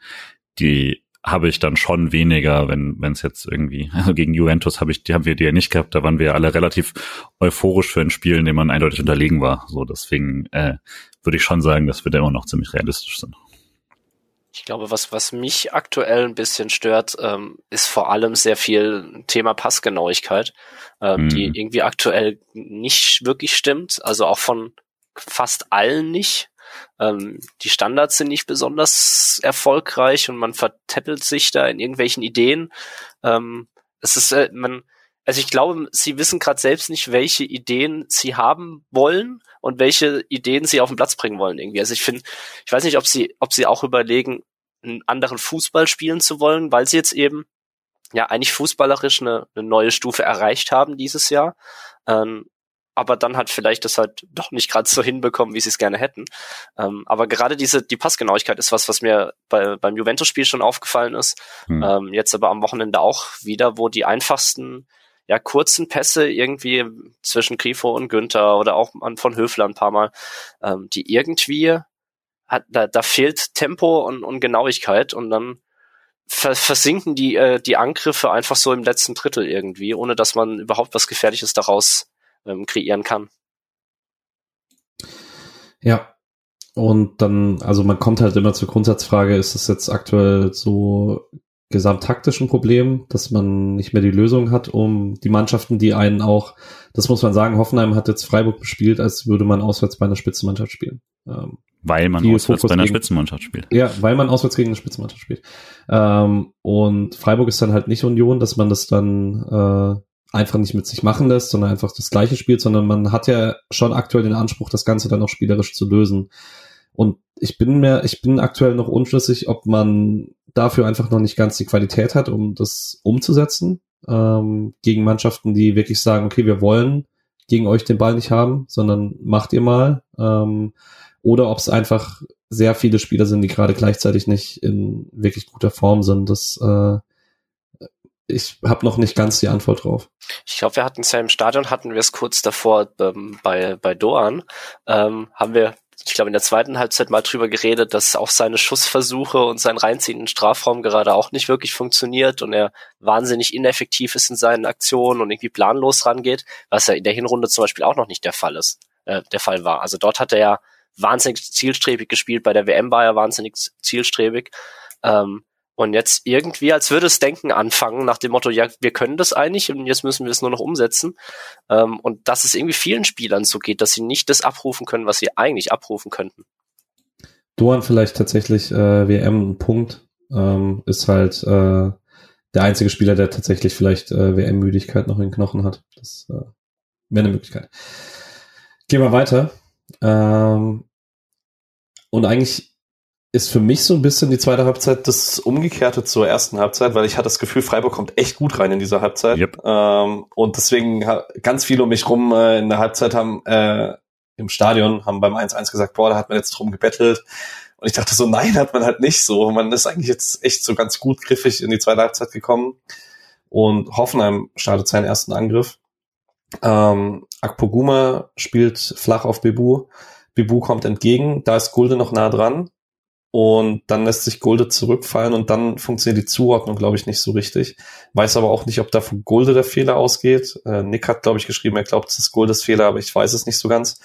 die habe ich dann schon weniger, wenn wenn es jetzt irgendwie also gegen Juventus habe ich die haben wir die ja nicht gehabt, da waren wir alle relativ euphorisch für ein Spiel, in dem man eindeutig unterlegen war. So deswegen äh, würde ich schon sagen, dass wir da immer noch ziemlich realistisch sind.
Ich glaube, was, was mich aktuell ein bisschen stört, ähm, ist vor allem sehr viel Thema Passgenauigkeit, ähm, mhm. die irgendwie aktuell nicht wirklich stimmt, also auch von fast allen nicht. Ähm, die Standards sind nicht besonders erfolgreich und man vertäppelt sich da in irgendwelchen Ideen. Ähm, es ist, äh, man, also ich glaube, sie wissen gerade selbst nicht, welche Ideen sie haben wollen und welche Ideen sie auf den Platz bringen wollen irgendwie. Also ich finde, ich weiß nicht, ob sie, ob sie auch überlegen, einen anderen Fußball spielen zu wollen, weil sie jetzt eben ja eigentlich fußballerisch eine, eine neue Stufe erreicht haben dieses Jahr. Ähm, aber dann hat vielleicht das halt doch nicht gerade so hinbekommen, wie sie es gerne hätten. Ähm, aber gerade diese die Passgenauigkeit ist was, was mir bei, beim Juventus-Spiel schon aufgefallen ist. Hm. Ähm, jetzt aber am Wochenende auch wieder, wo die einfachsten ja, kurzen Pässe irgendwie zwischen Grifo und Günther oder auch von Höfler ein paar Mal, ähm, die irgendwie hat, da, da fehlt Tempo und, und Genauigkeit und dann versinken die, äh, die Angriffe einfach so im letzten Drittel irgendwie, ohne dass man überhaupt was Gefährliches daraus ähm, kreieren kann.
Ja. Und dann, also man kommt halt immer zur Grundsatzfrage, ist es jetzt aktuell so gesamttaktisch ein Problem, dass man nicht mehr die Lösung hat, um die Mannschaften, die einen auch, das muss man sagen, Hoffenheim hat jetzt Freiburg bespielt, als würde man auswärts bei einer Spitzenmannschaft spielen.
Ähm, weil man auswärts Fokus bei einer gegen, Spitzenmannschaft spielt.
Ja, weil man auswärts gegen eine Spitzenmannschaft spielt. Ähm, und Freiburg ist dann halt nicht Union, dass man das dann äh, einfach nicht mit sich machen lässt, sondern einfach das gleiche spielt, sondern man hat ja schon aktuell den Anspruch, das Ganze dann auch spielerisch zu lösen. Und ich bin mir, ich bin aktuell noch unschlüssig, ob man dafür einfach noch nicht ganz die Qualität hat, um das umzusetzen. Ähm, gegen Mannschaften, die wirklich sagen, okay, wir wollen gegen euch den Ball nicht haben, sondern macht ihr mal. Ähm, oder ob es einfach sehr viele Spieler sind, die gerade gleichzeitig nicht in wirklich guter Form sind. Das äh, ich habe noch nicht ganz die Antwort drauf.
Ich glaube, wir hatten es ja im Stadion, hatten wir es kurz davor ähm, bei, bei Doan, ähm, haben wir, ich glaube, in der zweiten Halbzeit mal drüber geredet, dass auch seine Schussversuche und sein Reinziehen in den Strafraum gerade auch nicht wirklich funktioniert und er wahnsinnig ineffektiv ist in seinen Aktionen und irgendwie planlos rangeht, was ja in der Hinrunde zum Beispiel auch noch nicht der Fall ist, äh, der Fall war. Also dort hat er ja wahnsinnig zielstrebig gespielt, bei der WM war er wahnsinnig zielstrebig. Ähm, und jetzt irgendwie, als würde es Denken anfangen, nach dem Motto, ja, wir können das eigentlich und jetzt müssen wir es nur noch umsetzen. Ähm, und dass es irgendwie vielen Spielern so geht, dass sie nicht das abrufen können, was sie eigentlich abrufen könnten.
Duan vielleicht tatsächlich äh, WM Punkt ähm, ist halt äh, der einzige Spieler, der tatsächlich vielleicht äh, WM-Müdigkeit noch in den Knochen hat. Das äh, wäre eine Möglichkeit. Gehen wir weiter. Ähm, und eigentlich ist für mich so ein bisschen die zweite Halbzeit das Umgekehrte zur ersten Halbzeit, weil ich hatte das Gefühl, Freiburg kommt echt gut rein in dieser Halbzeit. Yep. Ähm, und deswegen ganz viele um mich rum äh, in der Halbzeit haben äh, im Stadion haben beim 1-1 gesagt, boah, da hat man jetzt drum gebettelt. Und ich dachte so, nein, hat man halt nicht so. Man ist eigentlich jetzt echt so ganz gut griffig in die zweite Halbzeit gekommen. Und Hoffenheim startet seinen ersten Angriff. Ähm, Akpoguma spielt flach auf Bebu. Bebu kommt entgegen, da ist Gulde noch nah dran und dann lässt sich Gulde zurückfallen und dann funktioniert die Zuordnung, glaube ich, nicht so richtig. Weiß aber auch nicht, ob da von Gulde der Fehler ausgeht. Äh, Nick hat, glaube ich, geschrieben, er glaubt, es ist Guldes Fehler, aber ich weiß es nicht so ganz.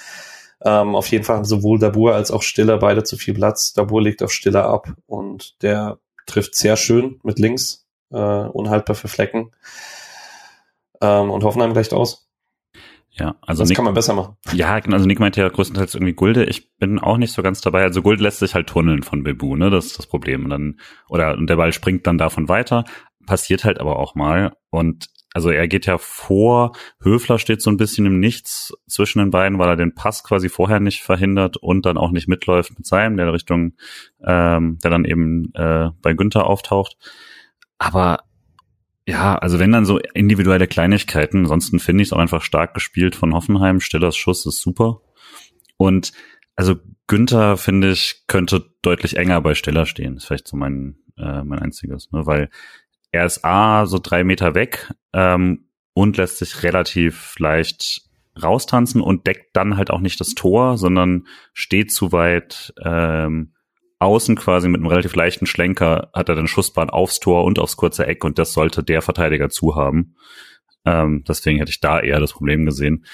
Ähm, auf jeden Fall haben sowohl Dabur als auch Stiller beide zu viel Platz. Dabur legt auf Stiller ab und der trifft sehr schön mit links, äh, unhaltbar für Flecken. Ähm, und Hoffenheim gleicht aus.
Ja, also
das
Nick,
kann man besser machen.
Ja, genau, also Nick meinte ja größtenteils irgendwie Gulde. Ich bin auch nicht so ganz dabei. Also Gulde lässt sich halt tunneln von Bebu, ne? Das ist das Problem. Und dann, oder und der Ball springt dann davon weiter. Passiert halt aber auch mal. Und also er geht ja vor, Höfler steht so ein bisschen im Nichts zwischen den beiden, weil er den Pass quasi vorher nicht verhindert und dann auch nicht mitläuft mit seinem, der Richtung, ähm, der dann eben äh, bei Günther auftaucht. Aber ja, also wenn dann so individuelle Kleinigkeiten, ansonsten finde ich es auch einfach stark gespielt von Hoffenheim. Stillers Schuss ist super. Und also Günther, finde ich, könnte deutlich enger bei Stiller stehen. Ist vielleicht so mein, äh, mein einziges, ne? weil er ist A, so drei Meter weg ähm, und lässt sich relativ leicht raustanzen und deckt dann halt auch nicht das Tor, sondern steht zu weit ähm, außen quasi mit einem relativ leichten Schlenker hat er den Schussbahn aufs Tor und aufs kurze Eck und das sollte der Verteidiger zuhaben. Ähm, deswegen hätte ich da eher das Problem gesehen.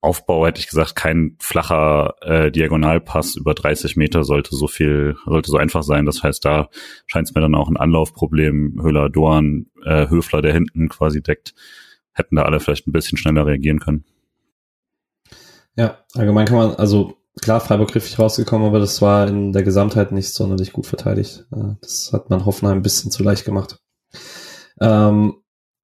Aufbau hätte ich gesagt, kein flacher äh, Diagonalpass über 30 Meter sollte so viel, sollte so einfach sein. Das heißt, da scheint es mir dann auch ein Anlaufproblem. Höhler, Dorn, äh, Höfler, der hinten quasi deckt, hätten da alle vielleicht ein bisschen schneller reagieren können.
Ja, allgemein kann man, also klar, Freiburg griffig rausgekommen, aber das war in der Gesamtheit nicht sonderlich gut verteidigt. Äh, das hat man Hoffenheim ein bisschen zu leicht gemacht. Ähm,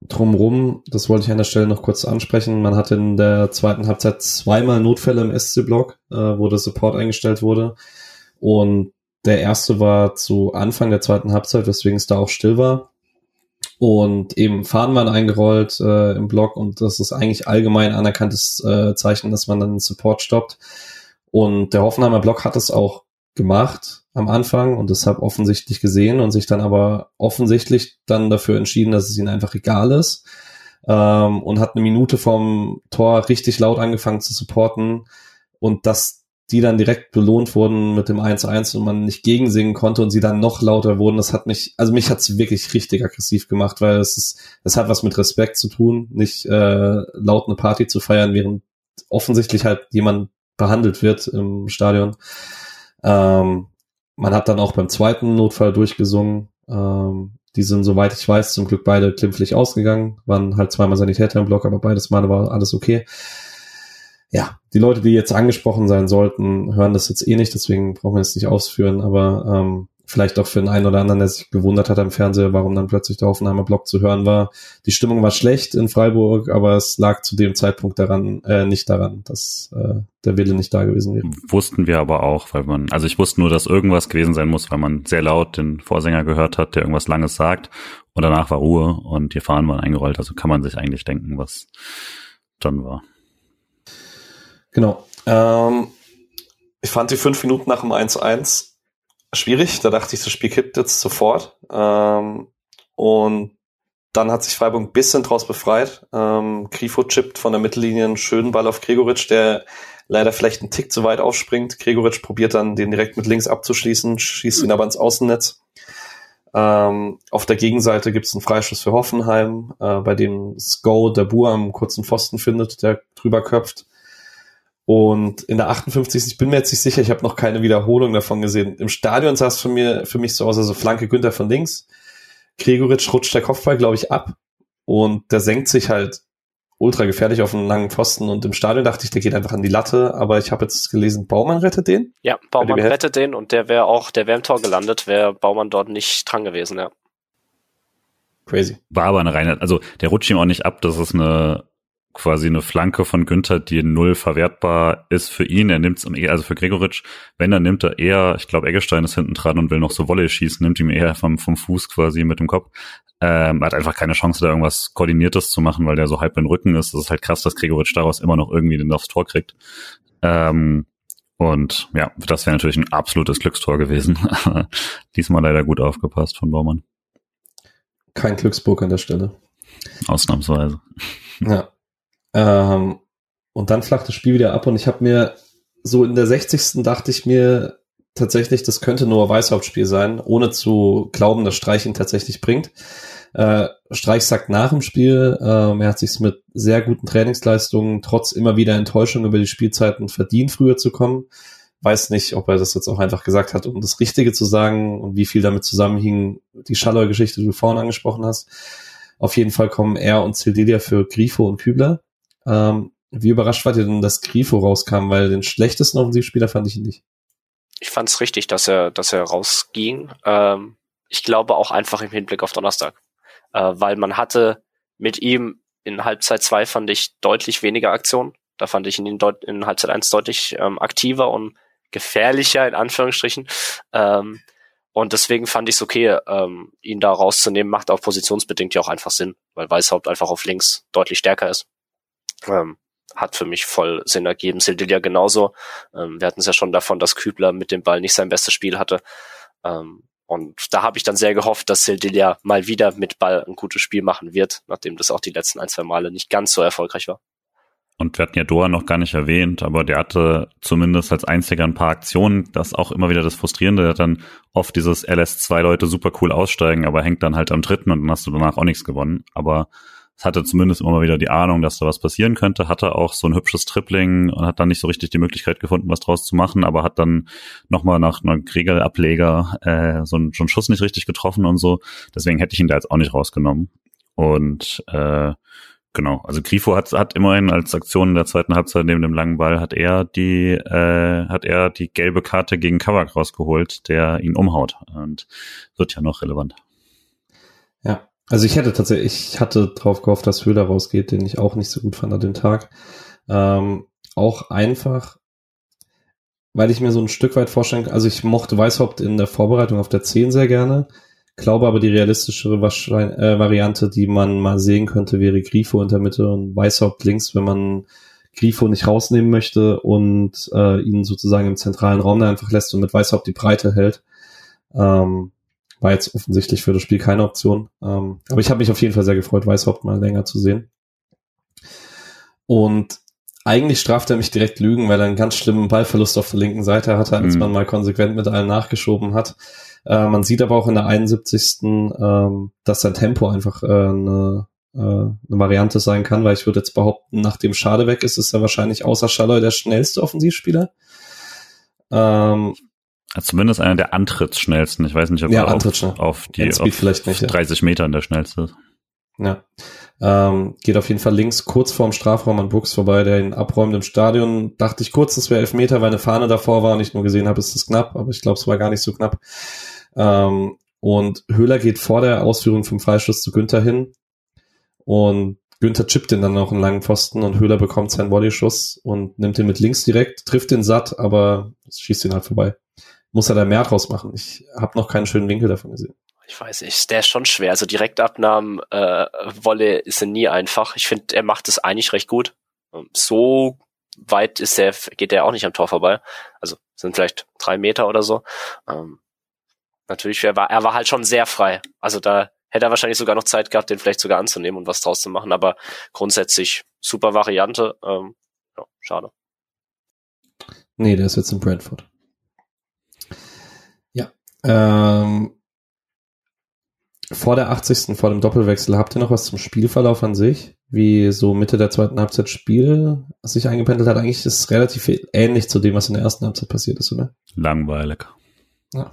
drumrum, das wollte ich an der Stelle noch kurz ansprechen, man hatte in der zweiten Halbzeit zweimal Notfälle im SC-Block, äh, wo der Support eingestellt wurde. Und der erste war zu Anfang der zweiten Halbzeit, weswegen es da auch still war. Und eben Faden waren eingerollt äh, im Block und das ist eigentlich allgemein anerkanntes äh, Zeichen, dass man dann Support stoppt. Und der Hoffenheimer Block hat es auch gemacht am Anfang und deshalb offensichtlich gesehen und sich dann aber offensichtlich dann dafür entschieden, dass es ihnen einfach egal ist ähm, und hat eine Minute vom Tor richtig laut angefangen zu supporten und dass die dann direkt belohnt wurden mit dem 1-1 und man nicht gegensingen konnte und sie dann noch lauter wurden, das hat mich, also mich hat es wirklich richtig aggressiv gemacht, weil es ist, es hat was mit Respekt zu tun, nicht äh, laut eine Party zu feiern, während offensichtlich halt jemand behandelt wird im Stadion. Ähm, man hat dann auch beim zweiten Notfall durchgesungen. Ähm, die sind, soweit ich weiß, zum Glück beide klimpflich ausgegangen. Waren halt zweimal Sanitäter im Block, aber beides Mal war alles okay. Ja, die Leute, die jetzt angesprochen sein sollten, hören das jetzt eh nicht, deswegen brauchen wir es nicht ausführen, aber ähm, vielleicht auch für den einen oder anderen, der sich gewundert hat am Fernseher, warum dann plötzlich der Hoffenheimer Block zu hören war. Die Stimmung war schlecht in Freiburg, aber es lag zu dem Zeitpunkt daran, äh, nicht daran, dass äh, der Wille nicht da gewesen wäre.
Wussten wir aber auch, weil man, also ich wusste nur, dass irgendwas gewesen sein muss, weil man sehr laut den Vorsänger gehört hat, der irgendwas Langes sagt und danach war Ruhe und die Fahnen waren eingerollt, also kann man sich eigentlich denken, was dann war.
Genau. Ähm, ich fand die fünf Minuten nach dem 1-1 schwierig. Da dachte ich, das Spiel kippt jetzt sofort. Ähm, und dann hat sich Freiburg ein bisschen draus befreit. Ähm, Grifo chippt von der Mittellinie einen schönen Ball auf Gregoritsch, der leider vielleicht einen Tick zu weit aufspringt. Gregoritsch probiert dann, den direkt mit links abzuschließen, schießt ihn aber ins Außennetz. Ähm, auf der Gegenseite gibt es einen Freischuss für Hoffenheim, äh, bei dem Sko der Bur am kurzen Pfosten findet, der drüber köpft. Und in der 58. Ich bin mir jetzt nicht sicher, ich habe noch keine Wiederholung davon gesehen. Im Stadion sah es für, mir, für mich so aus, also Flanke Günther von links. Gregoritsch rutscht der Kopfball, glaube ich, ab. Und der senkt sich halt ultra gefährlich auf einen langen Pfosten. Und im Stadion dachte ich, der geht einfach an die Latte. Aber ich habe jetzt gelesen, Baumann rettet den.
Ja, Baumann rettet den und der wäre auch, der wäre im Tor gelandet, wäre Baumann dort nicht dran gewesen, ja.
Crazy. War aber eine reine, also der rutscht ihm auch nicht ab, das ist eine quasi eine Flanke von Günther, die null verwertbar ist für ihn. Er nimmt es, also für Gregoritsch, wenn, dann nimmt er eher, ich glaube, Eggestein ist hinten dran und will noch so Wolle schießen, nimmt ihm eher vom, vom Fuß quasi mit dem Kopf. Ähm, hat einfach keine Chance, da irgendwas Koordiniertes zu machen, weil der so halb im Rücken ist. Das ist halt krass, dass Gregoritsch daraus immer noch irgendwie den aufs Tor kriegt. Ähm, und ja, das wäre natürlich ein absolutes Glückstor gewesen. Diesmal leider gut aufgepasst von Baumann.
Kein Glücksburg an der Stelle.
Ausnahmsweise.
Ja. Ähm, und dann flacht das Spiel wieder ab und ich habe mir so in der 60. dachte ich mir, tatsächlich, das könnte nur Weißhauptspiel sein, ohne zu glauben, dass Streich ihn tatsächlich bringt. Äh, Streich sagt nach dem Spiel, äh, er hat sich mit sehr guten Trainingsleistungen trotz immer wieder Enttäuschung über die Spielzeiten verdient, früher zu kommen. Weiß nicht, ob er das jetzt auch einfach gesagt hat, um das Richtige zu sagen und wie viel damit zusammenhing, die Schallor-Geschichte, die du vorhin angesprochen hast. Auf jeden Fall kommen er und Sildilia für Grifo und Kübler. Ähm, wie überrascht wart ihr denn, dass Grifo rauskam? Weil den schlechtesten Offensivspieler fand ich ihn nicht.
Ich fand es richtig, dass er, dass er rausging. Ähm, ich glaube auch einfach im Hinblick auf Donnerstag. Äh, weil man hatte mit ihm in Halbzeit zwei fand ich deutlich weniger Aktionen. Da fand ich ihn in, Deut in Halbzeit eins deutlich ähm, aktiver und gefährlicher, in Anführungsstrichen. Ähm, und deswegen fand ich es okay, ähm, ihn da rauszunehmen, macht auch positionsbedingt ja auch einfach Sinn, weil Weißhaupt einfach auf links deutlich stärker ist. Ähm, hat für mich voll Sinn ergeben. Sildilia genauso. Ähm, wir hatten es ja schon davon, dass Kübler mit dem Ball nicht sein bestes Spiel hatte. Ähm, und da habe ich dann sehr gehofft, dass Sildilia mal wieder mit Ball ein gutes Spiel machen wird, nachdem das auch die letzten ein, zwei Male nicht ganz so erfolgreich war.
Und wir hatten ja Doha noch gar nicht erwähnt, aber der hatte zumindest als einziger ein paar Aktionen. Das auch immer wieder das Frustrierende. Der hat dann oft dieses LS2-Leute super cool aussteigen, aber hängt dann halt am dritten und dann hast du danach auch nichts gewonnen. Aber hatte zumindest immer mal wieder die Ahnung, dass da was passieren könnte, hatte auch so ein hübsches Tripling und hat dann nicht so richtig die Möglichkeit gefunden, was draus zu machen, aber hat dann nochmal nach einem Regelableger äh, so, einen, so einen Schuss nicht richtig getroffen und so. Deswegen hätte ich ihn da jetzt auch nicht rausgenommen. Und äh, Genau, also Grifo hat, hat immerhin als Aktion in der zweiten Halbzeit neben dem langen Ball hat er die äh, hat er die gelbe Karte gegen Kavak rausgeholt, der ihn umhaut und wird ja noch relevant.
Ja, also ich hätte tatsächlich, ich hatte drauf gehofft, dass Höhler rausgeht, den ich auch nicht so gut fand an dem Tag. Ähm, auch einfach, weil ich mir so ein Stück weit vorstellen kann, also ich mochte Weißhaupt in der Vorbereitung auf der 10 sehr gerne glaube aber, die realistischere äh, Variante, die man mal sehen könnte, wäre Grifo in der Mitte und Weißhaupt links, wenn man Grifo nicht rausnehmen möchte und äh, ihn sozusagen im zentralen Raum da einfach lässt und mit Weißhaupt die Breite hält. Ähm, war jetzt offensichtlich für das Spiel keine Option. Ähm, aber ich habe mich auf jeden Fall sehr gefreut, Weißhaupt mal länger zu sehen. Und eigentlich straft er mich direkt Lügen, weil er einen ganz schlimmen Ballverlust auf der linken Seite hatte, als mhm. man mal konsequent mit allen nachgeschoben hat. Äh, man sieht aber auch in der 71. Ähm, dass sein Tempo einfach äh, eine, äh, eine Variante sein kann, weil ich würde jetzt behaupten, nachdem Schade weg ist, ist er wahrscheinlich außer Schalloy der schnellste Offensivspieler.
Ähm, Zumindest einer der antrittsschnellsten. Ich weiß nicht, ob
ja,
er auf, auf die
auf vielleicht nicht,
30 Metern der schnellste ist.
Ja. Ähm, geht auf jeden Fall links kurz vorm Strafraum an Brooks vorbei, der ihn abräumt im Stadion. Dachte ich kurz, das wäre elf Meter, weil eine Fahne davor war und ich nur gesehen habe, es ist knapp, aber ich glaube, es war gar nicht so knapp. Ähm, und Höhler geht vor der Ausführung vom Freistoß zu Günther hin und Günther chippt den dann noch einen langen Pfosten und Höhler bekommt seinen Bodyschuss und nimmt den mit links direkt, trifft den satt, aber schießt ihn halt vorbei. Muss er da mehr draus machen. Ich habe noch keinen schönen Winkel davon gesehen
ich weiß nicht, der ist schon schwer. Also Direktabnahmen, äh, Wolle ist er nie einfach. Ich finde, er macht es eigentlich recht gut. So weit ist er, geht er auch nicht am Tor vorbei. Also sind vielleicht drei Meter oder so. Ähm, natürlich, er war, er war halt schon sehr frei. Also da hätte er wahrscheinlich sogar noch Zeit gehabt, den vielleicht sogar anzunehmen und was draus zu machen. Aber grundsätzlich super Variante. Ähm, ja, schade.
Nee, der ist jetzt in Brentford. Ähm, vor der 80. vor dem Doppelwechsel, habt ihr noch was zum Spielverlauf an sich? Wie so Mitte der zweiten Halbzeit Spiel sich eingependelt hat? Eigentlich ist es relativ ähnlich zu dem, was in der ersten Halbzeit passiert ist, oder?
Langweilig.
Ja.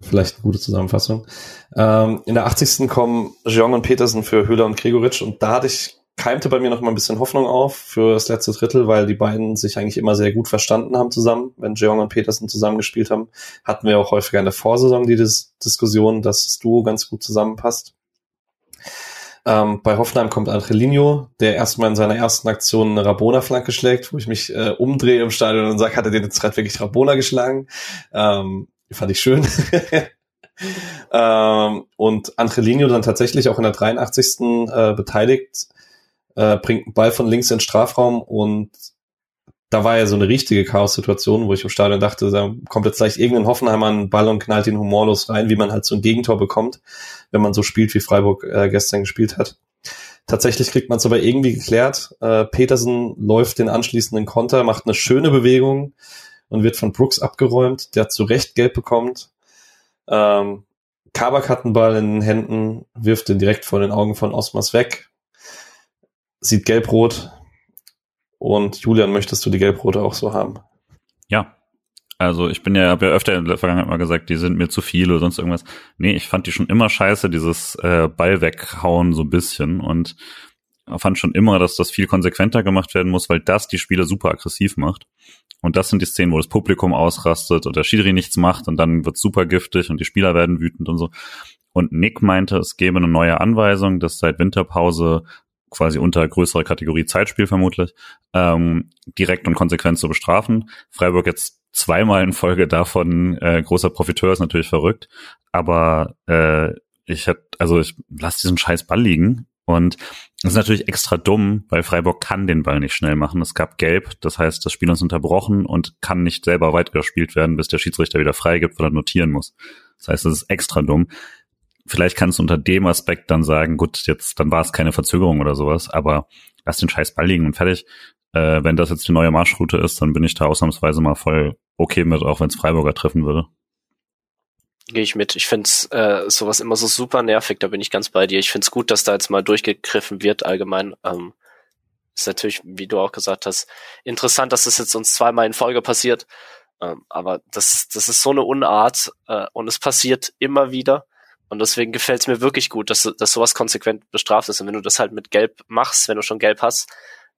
Vielleicht eine gute Zusammenfassung. Ähm, in der 80. kommen Jeong und Petersen für Höhler und Gregoritsch und da hatte ich keimte bei mir noch mal ein bisschen Hoffnung auf für das letzte Drittel, weil die beiden sich eigentlich immer sehr gut verstanden haben zusammen. Wenn Jeong und Peterson zusammengespielt haben, hatten wir auch häufiger in der Vorsaison die Dis Diskussion, dass das Duo ganz gut zusammenpasst. Ähm, bei Hoffenheim kommt Angelino, der erstmal in seiner ersten Aktion eine Rabona-Flanke schlägt, wo ich mich äh, umdrehe im Stadion und sage, hat er den jetzt gerade wirklich Rabona geschlagen? Ähm, fand ich schön. ähm, und Angelino dann tatsächlich auch in der 83. Äh, beteiligt äh, bringt einen Ball von links in den Strafraum und da war ja so eine richtige Chaos-Situation, wo ich im Stadion dachte, da kommt jetzt gleich irgendein Hoffenheimer einen Ball und knallt ihn humorlos rein, wie man halt so ein Gegentor bekommt, wenn man so spielt, wie Freiburg äh, gestern gespielt hat. Tatsächlich kriegt man es aber irgendwie geklärt. Äh, Petersen läuft den anschließenden Konter, macht eine schöne Bewegung und wird von Brooks abgeräumt, der zu Recht gelb bekommt. Ähm, Kabak hat einen Ball in den Händen, wirft den direkt vor den Augen von Osmas weg, sieht gelb-rot und Julian, möchtest du die gelb-rote auch so haben?
Ja, also ich bin ja, habe ja öfter in der Vergangenheit mal gesagt, die sind mir zu viel oder sonst irgendwas. Nee, ich fand die schon immer scheiße, dieses äh, Ball weghauen so ein bisschen und fand schon immer, dass das viel konsequenter gemacht werden muss, weil das die Spieler super aggressiv macht. Und das sind die Szenen, wo das Publikum ausrastet und der Schiri nichts macht und dann wird super giftig und die Spieler werden wütend und so. Und Nick meinte, es gäbe eine neue Anweisung, dass seit Winterpause quasi unter größerer Kategorie Zeitspiel vermutlich, ähm, direkt und konsequent zu bestrafen. Freiburg jetzt zweimal in Folge davon äh, großer Profiteur ist natürlich verrückt, aber äh, ich hätte, also ich lasse diesen scheiß Ball liegen und das ist natürlich extra dumm, weil Freiburg kann den Ball nicht schnell machen. Es gab Gelb, das heißt, das Spiel ist unterbrochen und kann nicht selber weitergespielt werden, bis der Schiedsrichter wieder freigibt, weil er notieren muss. Das heißt, es ist extra dumm. Vielleicht kannst du unter dem Aspekt dann sagen, gut, jetzt, dann war es keine Verzögerung oder sowas, aber lass den scheiß Ball liegen und fertig. Äh, wenn das jetzt die neue Marschroute ist, dann bin ich da ausnahmsweise mal voll okay mit, auch wenn es Freiburger treffen würde.
Gehe ich mit. Ich finde äh, sowas immer so super nervig, da bin ich ganz bei dir. Ich finde es gut, dass da jetzt mal durchgegriffen wird allgemein. Ähm, ist natürlich, wie du auch gesagt hast, interessant, dass das jetzt uns zweimal in Folge passiert. Ähm, aber das, das ist so eine Unart äh, und es passiert immer wieder. Und deswegen gefällt es mir wirklich gut, dass, dass sowas konsequent bestraft ist. Und wenn du das halt mit Gelb machst, wenn du schon Gelb hast,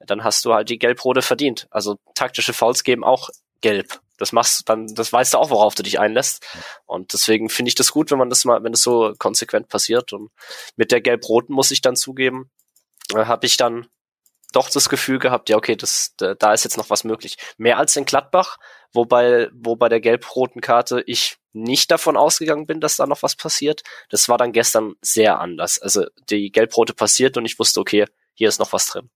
dann hast du halt die Gelbrote verdient. Also taktische Fouls geben auch Gelb das machst dann, das weißt du auch, worauf du dich einlässt. Und deswegen finde ich das gut, wenn man das mal, wenn es so konsequent passiert. Und mit der Gelb-Roten muss ich dann zugeben, äh, habe ich dann doch das Gefühl gehabt, ja, okay, das, da ist jetzt noch was möglich. Mehr als in Gladbach, wobei, wo bei der gelb-roten Karte ich nicht davon ausgegangen bin, dass da noch was passiert. Das war dann gestern sehr anders. Also die gelb-rote passiert und ich wusste, okay, hier ist noch was drin.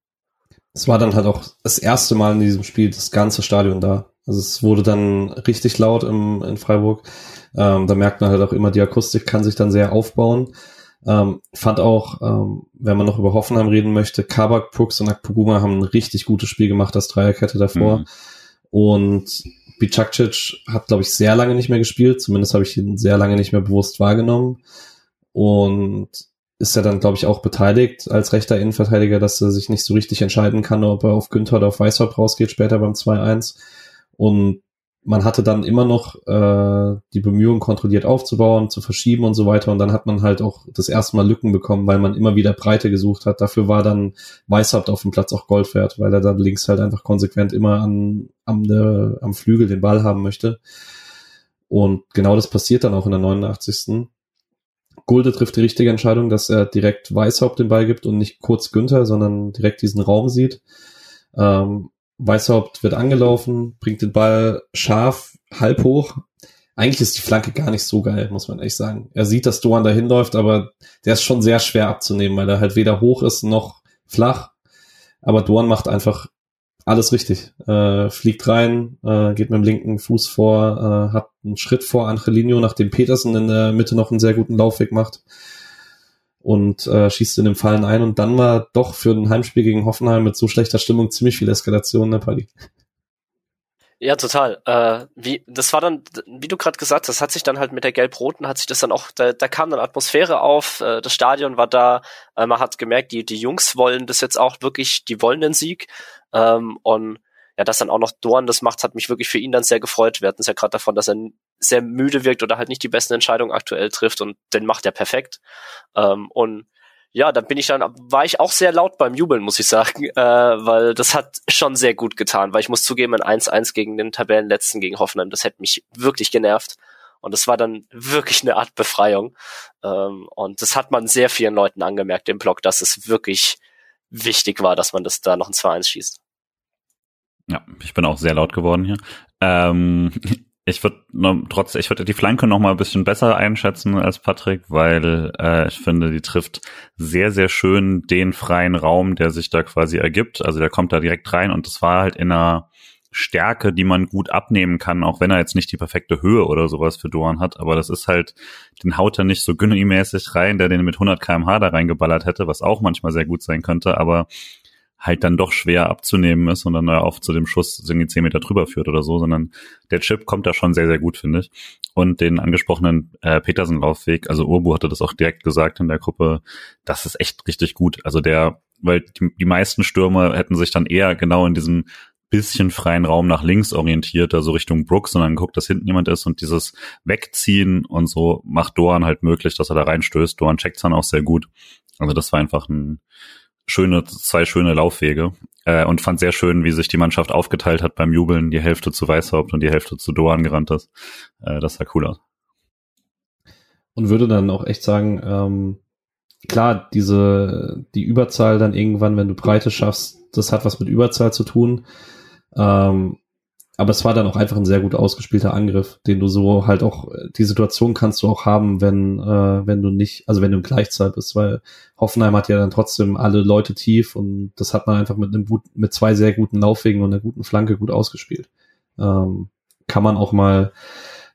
Es war dann halt auch das erste Mal in diesem Spiel das ganze Stadion da. Also es wurde dann richtig laut im, in Freiburg. Ähm, da merkt man halt auch immer, die Akustik kann sich dann sehr aufbauen. Ähm, fand auch, ähm, wenn man noch über Hoffenheim reden möchte, Kabak, Brooks und Akpoguma haben ein richtig gutes Spiel gemacht, das Dreierkette davor. Mhm. Und Bicakcic hat, glaube ich, sehr lange nicht mehr gespielt. Zumindest habe ich ihn sehr lange nicht mehr bewusst wahrgenommen. Und ist er dann, glaube ich, auch beteiligt als rechter Innenverteidiger, dass er sich nicht so richtig entscheiden kann, ob er auf Günther oder auf Weißhaupt rausgeht später beim 2-1. Und man hatte dann immer noch äh, die Bemühungen kontrolliert aufzubauen, zu verschieben und so weiter. Und dann hat man halt auch das erste Mal Lücken bekommen, weil man immer wieder Breite gesucht hat. Dafür war dann Weißhaupt auf dem Platz auch Gold wert, weil er dann links halt einfach konsequent immer an, am, der, am Flügel den Ball haben möchte. Und genau das passiert dann auch in der 89. Gulde trifft die richtige Entscheidung, dass er direkt Weißhaupt den Ball gibt und nicht kurz Günther, sondern direkt diesen Raum sieht. Ähm, Weißhaupt wird angelaufen, bringt den Ball scharf, halb hoch. Eigentlich ist die Flanke gar nicht so geil, muss man echt sagen. Er sieht, dass Doan dahin läuft, aber der ist schon sehr schwer abzunehmen, weil er halt weder hoch ist noch flach. Aber Doan macht einfach alles richtig. Äh, fliegt rein, äh, geht mit dem linken Fuß vor, äh, hat einen Schritt vor Angelino, nachdem Petersen in der Mitte noch einen sehr guten Laufweg macht und äh, schießt in dem Fallen ein und dann war doch für ein Heimspiel gegen Hoffenheim mit so schlechter Stimmung ziemlich viel Eskalation in der Party.
Ja, total. Äh, wie, das war dann, wie du gerade gesagt hast, hat sich dann halt mit der Gelb-Roten, hat sich das dann auch, da, da kam dann Atmosphäre auf, äh, das Stadion war da, äh, man hat gemerkt, die, die Jungs wollen das jetzt auch wirklich, die wollen den Sieg. Ähm, und ja, dass dann auch noch Dorn das macht, hat mich wirklich für ihn dann sehr gefreut. Wir hatten es ja gerade davon, dass er sehr müde wirkt oder halt nicht die besten Entscheidungen aktuell trifft und den macht er perfekt. Ähm, und ja, dann bin ich dann, war ich auch sehr laut beim Jubeln, muss ich sagen, äh, weil das hat schon sehr gut getan, weil ich muss zugeben, ein 1-1 gegen den Tabellenletzten gegen Hoffenheim, das hätte mich wirklich genervt. Und das war dann wirklich eine Art Befreiung. Ähm, und das hat man sehr vielen Leuten angemerkt im Blog, dass es wirklich wichtig war, dass man das da noch ein 2-1 schießt.
Ja, ich bin auch sehr laut geworden hier. Ähm, ich würde trotz, ich würde die Flanke noch mal ein bisschen besser einschätzen als Patrick, weil äh, ich finde, die trifft sehr, sehr schön den freien Raum, der sich da quasi ergibt. Also der kommt da direkt rein und das war halt in einer Stärke, die man gut abnehmen kann, auch wenn er jetzt nicht die perfekte Höhe oder sowas für Doan hat. Aber das ist halt, den haut er nicht so Günni-mäßig rein, der den mit 100 kmh da reingeballert hätte, was auch manchmal sehr gut sein könnte. Aber halt dann doch schwer abzunehmen ist und dann auch zu dem Schuss irgendwie zehn Meter drüber führt oder so, sondern der Chip kommt da schon sehr, sehr gut, finde ich. Und den angesprochenen äh, Petersen-Laufweg, also Urbu hatte das auch direkt gesagt in der Gruppe, das ist echt richtig gut. Also der, weil die, die meisten Stürmer hätten sich dann eher genau in diesem bisschen freien Raum nach links orientiert, also Richtung Brooks, und dann guckt, dass hinten jemand ist und dieses Wegziehen und so macht Doan halt möglich, dass er da reinstößt. Doan checkt dann auch sehr gut. Also das war einfach ein schöne, zwei schöne Laufwege äh, und fand sehr schön, wie sich die Mannschaft aufgeteilt hat beim Jubeln, die Hälfte zu Weißhaupt und die Hälfte zu Doan gerannt ist. Äh, das sah cool aus.
Und würde dann auch echt sagen, ähm, klar, diese, die Überzahl dann irgendwann, wenn du Breite schaffst, das hat was mit Überzahl zu tun. Ähm, aber es war dann auch einfach ein sehr gut ausgespielter Angriff, den du so halt auch, die Situation kannst du auch haben, wenn, äh, wenn du nicht, also wenn du im Gleichzahl bist, weil Hoffenheim hat ja dann trotzdem alle Leute tief und das hat man einfach mit einem gut, mit zwei sehr guten Laufwegen und einer guten Flanke gut ausgespielt. Ähm, kann man auch mal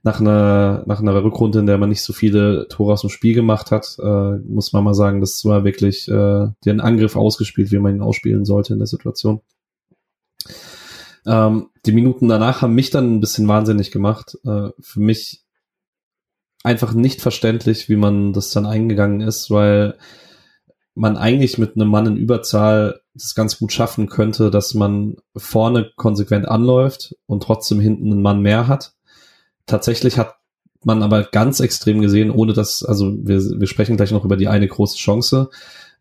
nach einer, nach einer Rückrunde, in der man nicht so viele Tore aus dem Spiel gemacht hat, äh, muss man mal sagen, das war wirklich äh, den Angriff ausgespielt, wie man ihn ausspielen sollte in der Situation. Ähm, die Minuten danach haben mich dann ein bisschen wahnsinnig gemacht. Äh, für mich einfach nicht verständlich, wie man das dann eingegangen ist, weil man eigentlich mit einem Mann in Überzahl das ganz gut schaffen könnte, dass man vorne konsequent anläuft und trotzdem hinten einen Mann mehr hat. Tatsächlich hat man aber ganz extrem gesehen, ohne dass, also wir, wir sprechen gleich noch über die eine große Chance,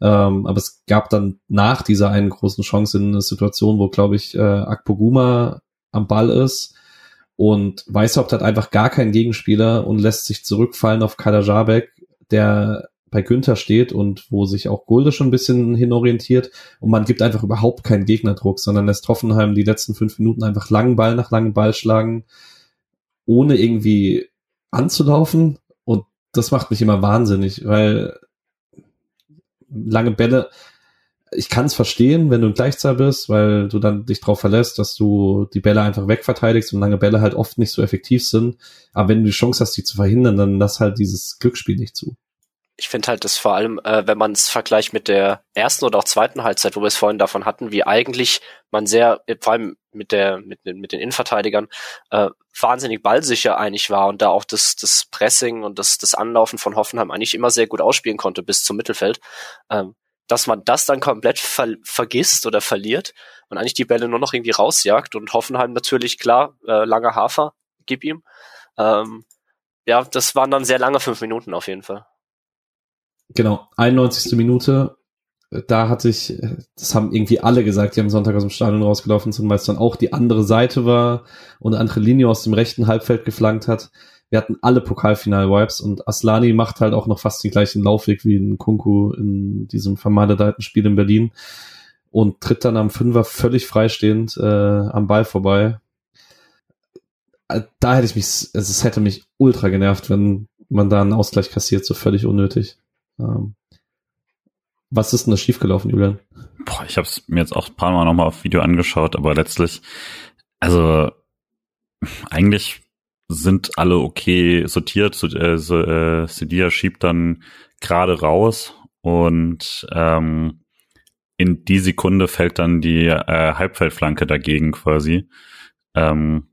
ähm, aber es gab dann nach dieser einen großen Chance eine Situation, wo, glaube ich, äh, Akpoguma am Ball ist und Weißhaupt hat einfach gar keinen Gegenspieler und lässt sich zurückfallen auf Kader Jabek, der bei Günther steht und wo sich auch Gulde schon ein bisschen hinorientiert. Und man gibt einfach überhaupt keinen Gegnerdruck, sondern lässt Hoffenheim die letzten fünf Minuten einfach langen Ball nach langen Ball schlagen, ohne irgendwie anzulaufen. Und das macht mich immer wahnsinnig, weil lange Bälle, ich kann es verstehen, wenn du in Gleichzahl bist, weil du dann dich darauf verlässt, dass du die Bälle einfach wegverteidigst und lange Bälle halt oft nicht so effektiv sind. Aber wenn du die Chance hast, die zu verhindern, dann lass halt dieses Glücksspiel nicht zu.
Ich finde halt, dass vor allem, äh, wenn man es vergleicht mit der ersten oder auch zweiten Halbzeit, wo wir es vorhin davon hatten, wie eigentlich man sehr, vor allem mit der, mit, mit den Innenverteidigern, äh, wahnsinnig ballsicher einig war und da auch das, das Pressing und das, das Anlaufen von Hoffenheim eigentlich immer sehr gut ausspielen konnte bis zum Mittelfeld, ähm, dass man das dann komplett ver vergisst oder verliert und eigentlich die Bälle nur noch irgendwie rausjagt und Hoffenheim natürlich klar, äh, langer Hafer, gib ihm. Ähm, ja, das waren dann sehr lange fünf Minuten auf jeden Fall.
Genau, 91. Minute. Da hatte ich, das haben irgendwie alle gesagt, die am Sonntag aus dem Stadion rausgelaufen sind, weil es dann auch die andere Seite war und andere Linie aus dem rechten Halbfeld geflankt hat. Wir hatten alle Pokalfinal-Vibes und Aslani macht halt auch noch fast den gleichen Laufweg wie in Kunku in diesem vermaledeiten Spiel in Berlin und tritt dann am Fünfer völlig freistehend äh, am Ball vorbei. Da hätte ich mich, also es hätte mich ultra genervt, wenn man da einen Ausgleich kassiert, so völlig unnötig. Ähm, was ist denn da schiefgelaufen, Julian?
Boah, ich habe es mir jetzt auch ein paar Mal nochmal auf Video angeschaut, aber letztlich, also eigentlich sind alle okay sortiert. Äh, so, äh, Sedia schiebt dann gerade raus und ähm, in die Sekunde fällt dann die äh, Halbfeldflanke dagegen quasi. Ähm,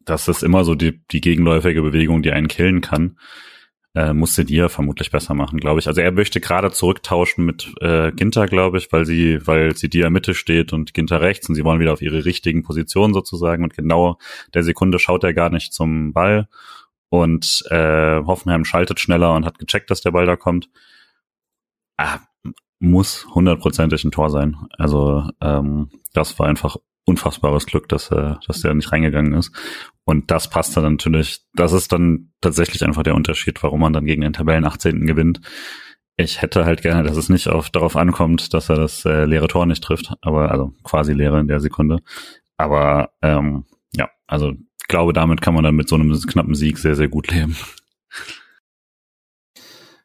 das ist immer so die, die gegenläufige Bewegung, die einen killen kann äh, musste dir vermutlich besser machen, glaube ich. Also er möchte gerade zurücktauschen mit äh, Ginter, glaube ich, weil sie, weil sie dir Mitte steht und Ginter rechts und sie wollen wieder auf ihre richtigen Positionen sozusagen und genau der Sekunde schaut er gar nicht zum Ball und äh, Hoffenheim schaltet schneller und hat gecheckt, dass der Ball da kommt. Ah, muss hundertprozentig ein Tor sein. Also ähm, das war einfach unfassbares Glück, dass, äh, dass der nicht reingegangen ist. Und das passt dann natürlich, das ist dann tatsächlich einfach der Unterschied, warum man dann gegen den Tabellen 18. gewinnt. Ich hätte halt gerne, dass es nicht auf, darauf ankommt, dass er das äh, leere Tor nicht trifft, aber also quasi leere in der Sekunde. Aber ähm, ja, also glaube, damit kann man dann mit so einem knappen Sieg sehr, sehr gut leben.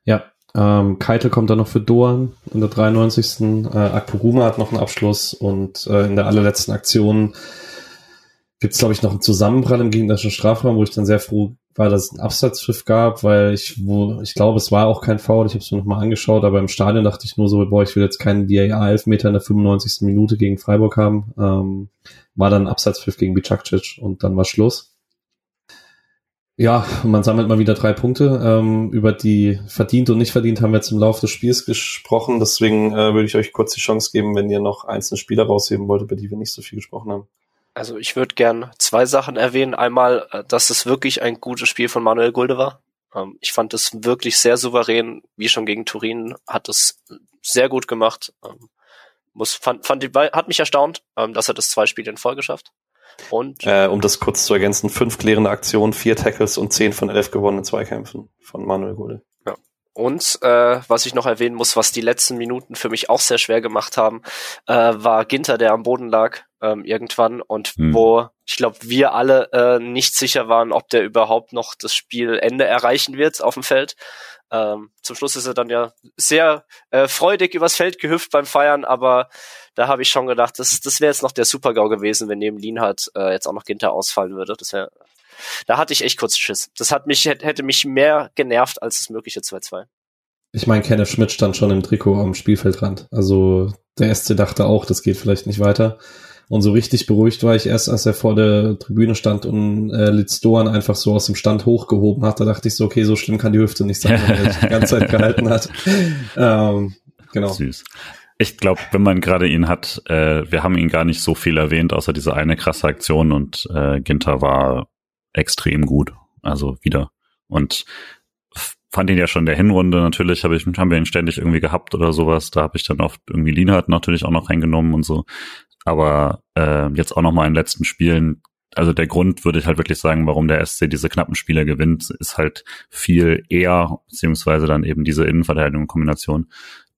Ja, ähm, Keitel kommt dann noch für Doan in der 93. Äh, Akpoguma hat noch einen Abschluss und äh, in der allerletzten Aktion gibt es, glaube ich, noch einen Zusammenprall im gegnerischen Strafraum, wo ich dann sehr froh weil das ein Abseitspfiff gab, weil ich, wo, ich glaube, es war auch kein Foul, ich habe es mir nochmal angeschaut, aber im Stadion dachte ich nur so, boah, ich will jetzt keinen VAR-Elfmeter in der 95. Minute gegen Freiburg haben. Ähm, war dann ein Abseitspfiff gegen Bicakcic und dann war Schluss. Ja, man sammelt mal wieder drei Punkte. Ähm, über die verdient und nicht verdient haben wir jetzt im Laufe des Spiels gesprochen. Deswegen äh, würde ich euch kurz die Chance geben, wenn ihr noch einzelne Spieler rausheben wollt, über die wir nicht so viel gesprochen haben.
Also ich würde gern zwei Sachen erwähnen. Einmal, äh, dass es wirklich ein gutes Spiel von Manuel Gulde war. Ähm, ich fand es wirklich sehr souverän, wie schon gegen Turin, hat es sehr gut gemacht. Ähm, muss, fand, fand die, hat mich erstaunt, ähm, dass er das zwei Spiele in Folge schafft.
Und äh, um das kurz zu ergänzen, fünf klärende Aktionen, vier Tackles und zehn von elf gewonnenen Zweikämpfen von Manuel Gulde.
Ja. Und äh, was ich noch erwähnen muss, was die letzten Minuten für mich auch sehr schwer gemacht haben, äh, war Ginter, der am Boden lag ähm, irgendwann und hm. wo ich glaube wir alle äh, nicht sicher waren, ob der überhaupt noch das Spielende erreichen wird auf dem Feld. Ähm, zum Schluss ist er dann ja sehr äh, freudig übers Feld gehüpft beim Feiern, aber da habe ich schon gedacht, das, das wäre jetzt noch der Super-GAU gewesen, wenn neben Lienhardt äh, jetzt auch noch Ginter ausfallen würde. Das wäre da hatte ich echt kurz Schiss. Das hat mich, hätte mich mehr genervt als das mögliche 2-2.
Ich meine, Kenneth Schmidt stand schon im Trikot am Spielfeldrand. Also der SC dachte auch, das geht vielleicht nicht weiter. Und so richtig beruhigt war ich erst, als er vor der Tribüne stand und äh, Litz Doan einfach so aus dem Stand hochgehoben hat. Da dachte ich so, okay, so schlimm kann die Hüfte nicht sein, wenn er die ganze Zeit gehalten hat. Ähm, genau.
Süß. Ich glaube, wenn man gerade ihn hat, äh, wir haben ihn gar nicht so viel erwähnt, außer diese eine krasse Aktion und äh, Ginter war extrem gut. Also wieder. Und fand ihn ja schon in der Hinrunde natürlich, hab ich, haben wir ihn ständig irgendwie gehabt oder sowas. Da habe ich dann oft irgendwie Lienhardt natürlich auch noch reingenommen und so. Aber äh, jetzt auch noch mal in den letzten Spielen, also der Grund würde ich halt wirklich sagen, warum der SC diese knappen Spiele gewinnt, ist halt viel eher, beziehungsweise dann eben diese Innenverteidigung-Kombination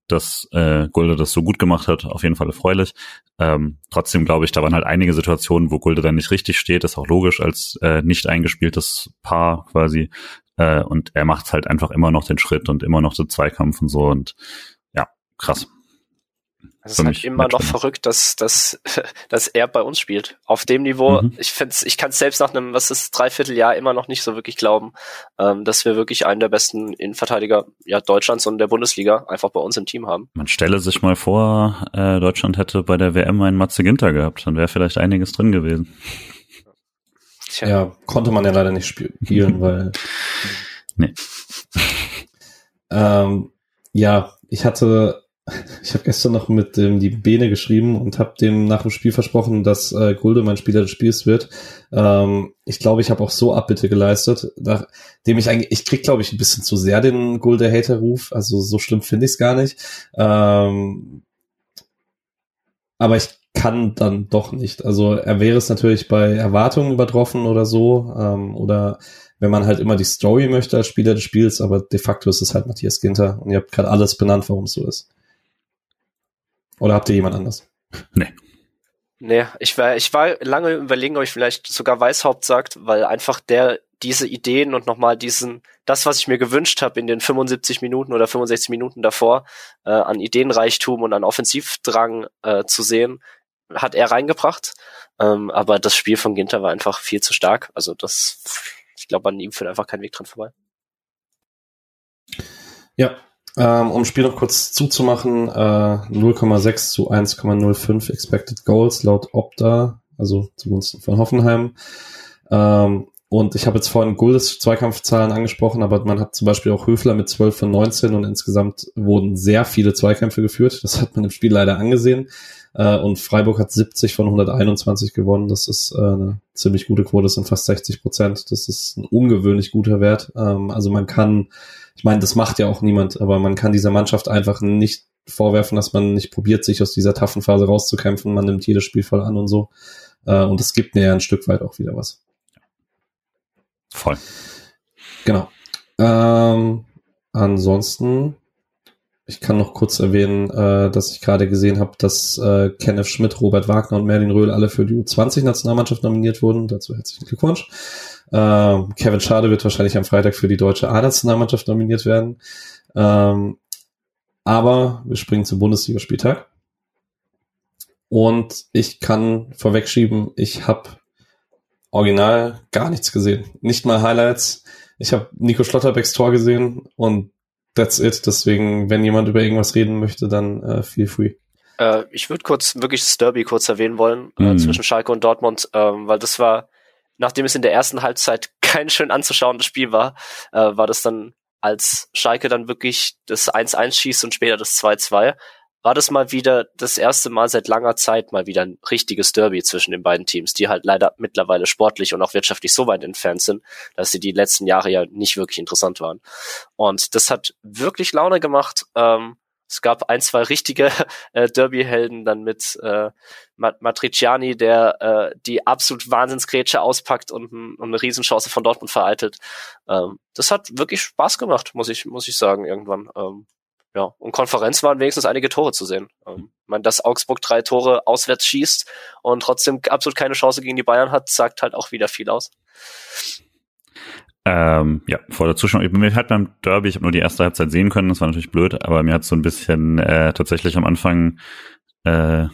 dass äh, Gulde das so gut gemacht hat, auf jeden Fall erfreulich. Ähm, trotzdem glaube ich, da waren halt einige Situationen, wo Gulde dann nicht richtig steht, ist auch logisch als äh, nicht eingespieltes Paar quasi. Äh, und er macht halt einfach immer noch den Schritt und immer noch den Zweikampf und so und ja, krass.
Es ist halt immer noch verrückt, dass, dass, dass er bei uns spielt. Auf dem Niveau, mhm. ich find's, ich kann es selbst nach einem, was ist, Dreivierteljahr immer noch nicht so wirklich glauben, ähm, dass wir wirklich einen der besten Innenverteidiger ja, Deutschlands und der Bundesliga einfach bei uns im Team haben.
Man stelle sich mal vor, äh, Deutschland hätte bei der WM einen Matze Ginter gehabt, dann wäre vielleicht einiges drin gewesen.
Tja. Ja, konnte man ja leider nicht spielen, weil.
Nee.
ähm, ja, ich hatte ich habe gestern noch mit dem die Bene geschrieben und habe dem nach dem Spiel versprochen, dass äh, Gulde mein Spieler des Spiels wird. Ähm, ich glaube, ich habe auch so Abbitte geleistet, nachdem ich eigentlich, ich krieg glaube ich ein bisschen zu sehr den Gulde-Hater-Ruf, also so schlimm finde ich es gar nicht. Ähm, aber ich kann dann doch nicht. Also er wäre es natürlich bei Erwartungen übertroffen oder so, ähm, oder wenn man halt immer die Story möchte als Spieler des Spiels, aber de facto ist es halt Matthias Ginter und ihr habt gerade alles benannt, warum es so ist. Oder habt ihr jemand anders?
Nee.
Nee, ich war, ich war lange überlegen, ob ich vielleicht sogar Weißhaupt sagt, weil einfach der diese Ideen und nochmal diesen, das, was ich mir gewünscht habe in den 75 Minuten oder 65 Minuten davor, äh, an Ideenreichtum und an Offensivdrang äh, zu sehen, hat er reingebracht. Ähm, aber das Spiel von Ginter war einfach viel zu stark. Also das, ich glaube, an ihm führt einfach kein Weg dran vorbei.
Ja, ähm, um Spiel noch kurz zuzumachen, äh, 0,6 zu 1,05 Expected Goals laut Opta, also zugunsten von Hoffenheim. Ähm, und ich habe jetzt vorhin Guldes Zweikampfzahlen angesprochen, aber man hat zum Beispiel auch Höfler mit 12 von 19 und insgesamt wurden sehr viele Zweikämpfe geführt. Das hat man im Spiel leider angesehen. Äh, und Freiburg hat 70 von 121 gewonnen. Das ist äh, eine ziemlich gute Quote, das sind fast 60 Prozent. Das ist ein ungewöhnlich guter Wert. Ähm, also man kann ich meine, das macht ja auch niemand, aber man kann dieser Mannschaft einfach nicht vorwerfen, dass man nicht probiert, sich aus dieser taffen Phase rauszukämpfen. Man nimmt jedes Spiel voll an und so. Äh, und es gibt mir ja ein Stück weit auch wieder was.
Voll.
Genau. Ähm, ansonsten, ich kann noch kurz erwähnen, äh, dass ich gerade gesehen habe, dass äh, Kenneth Schmidt, Robert Wagner und Merlin Röhl alle für die U20-Nationalmannschaft nominiert wurden. Dazu herzlichen Glückwunsch. Ähm, Kevin Schade wird wahrscheinlich am Freitag für die deutsche A-Nationalmannschaft nominiert werden. Ähm, aber wir springen zum Bundesligaspieltag. Und ich kann vorwegschieben, ich habe original gar nichts gesehen. Nicht mal Highlights. Ich habe Nico Schlotterbecks Tor gesehen und that's it. Deswegen, wenn jemand über irgendwas reden möchte, dann äh, feel free.
Äh, ich würde kurz wirklich das Derby kurz erwähnen wollen äh, mhm. zwischen Schalke und Dortmund, ähm, weil das war, nachdem es in der ersten Halbzeit kein schön anzuschauendes Spiel war, äh, war das dann, als Schalke dann wirklich das 1-1 schießt und später das 2-2, war das mal wieder das erste Mal seit langer Zeit mal wieder ein richtiges Derby zwischen den beiden Teams, die halt leider mittlerweile sportlich und auch wirtschaftlich so weit entfernt sind, dass sie die letzten Jahre ja nicht wirklich interessant waren. Und das hat wirklich Laune gemacht. Ähm, es gab ein, zwei richtige äh, Derby-Helden dann mit äh, Matriciani, der äh, die absolut Wahnsinnsgrätsche auspackt und, und eine Riesenchance von Dortmund vereitelt. Ähm, das hat wirklich Spaß gemacht, muss ich, muss ich sagen, irgendwann. Ähm, ja, und Konferenz waren wenigstens einige Tore zu sehen. Ähm, ich meine, dass Augsburg drei Tore auswärts schießt und trotzdem absolut keine Chance gegen die Bayern hat, sagt halt auch wieder viel aus.
Ähm, ja, vor der Zuschauer. Mir halt beim Derby, ich habe nur die erste Halbzeit sehen können, das war natürlich blöd, aber mir hat so ein bisschen äh, tatsächlich am Anfang äh,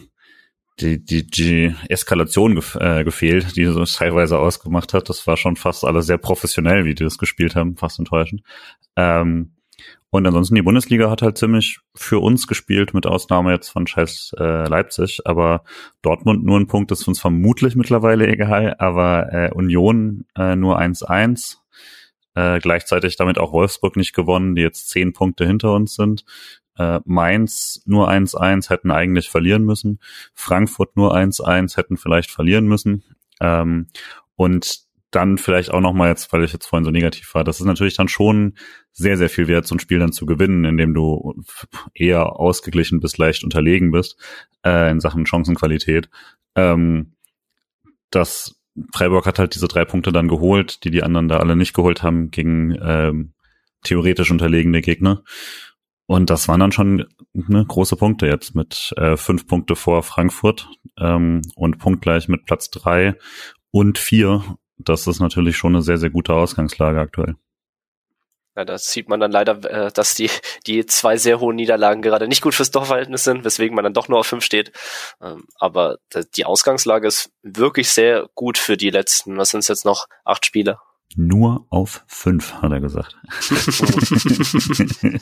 die, die, die Eskalation gef äh, gefehlt, die so teilweise ausgemacht hat. Das war schon fast alles sehr professionell, wie die das gespielt haben, fast enttäuschend. Ähm, und ansonsten die Bundesliga hat halt ziemlich für uns gespielt, mit Ausnahme jetzt von Scheiß äh, Leipzig. Aber Dortmund nur ein Punkt ist uns vermutlich mittlerweile egal, aber äh, Union äh, nur 1-1 äh, gleichzeitig damit auch Wolfsburg nicht gewonnen, die jetzt zehn Punkte hinter uns sind. Äh, Mainz nur 1-1 hätten eigentlich verlieren müssen. Frankfurt nur 1-1 hätten vielleicht verlieren müssen. Ähm, und dann vielleicht auch nochmal jetzt, weil ich jetzt vorhin so negativ war, das ist natürlich dann schon sehr, sehr viel wert, so ein Spiel dann zu gewinnen, indem du eher ausgeglichen bis leicht unterlegen bist äh, in Sachen Chancenqualität. Ähm, das Freiburg hat halt diese drei Punkte dann geholt, die die anderen da alle nicht geholt haben gegen ähm, theoretisch unterlegene Gegner. Und das waren dann schon ne, große Punkte jetzt mit äh, fünf Punkte vor Frankfurt ähm, und punktgleich mit Platz drei und vier. Das ist natürlich schon eine sehr, sehr gute Ausgangslage aktuell.
Ja, da sieht man dann leider, äh, dass die, die zwei sehr hohen Niederlagen gerade nicht gut fürs Dorfverhältnis sind, weswegen man dann doch nur auf fünf steht. Ähm, aber die Ausgangslage ist wirklich sehr gut für die letzten, was sind es jetzt noch, acht Spiele?
Nur auf fünf, hat er gesagt.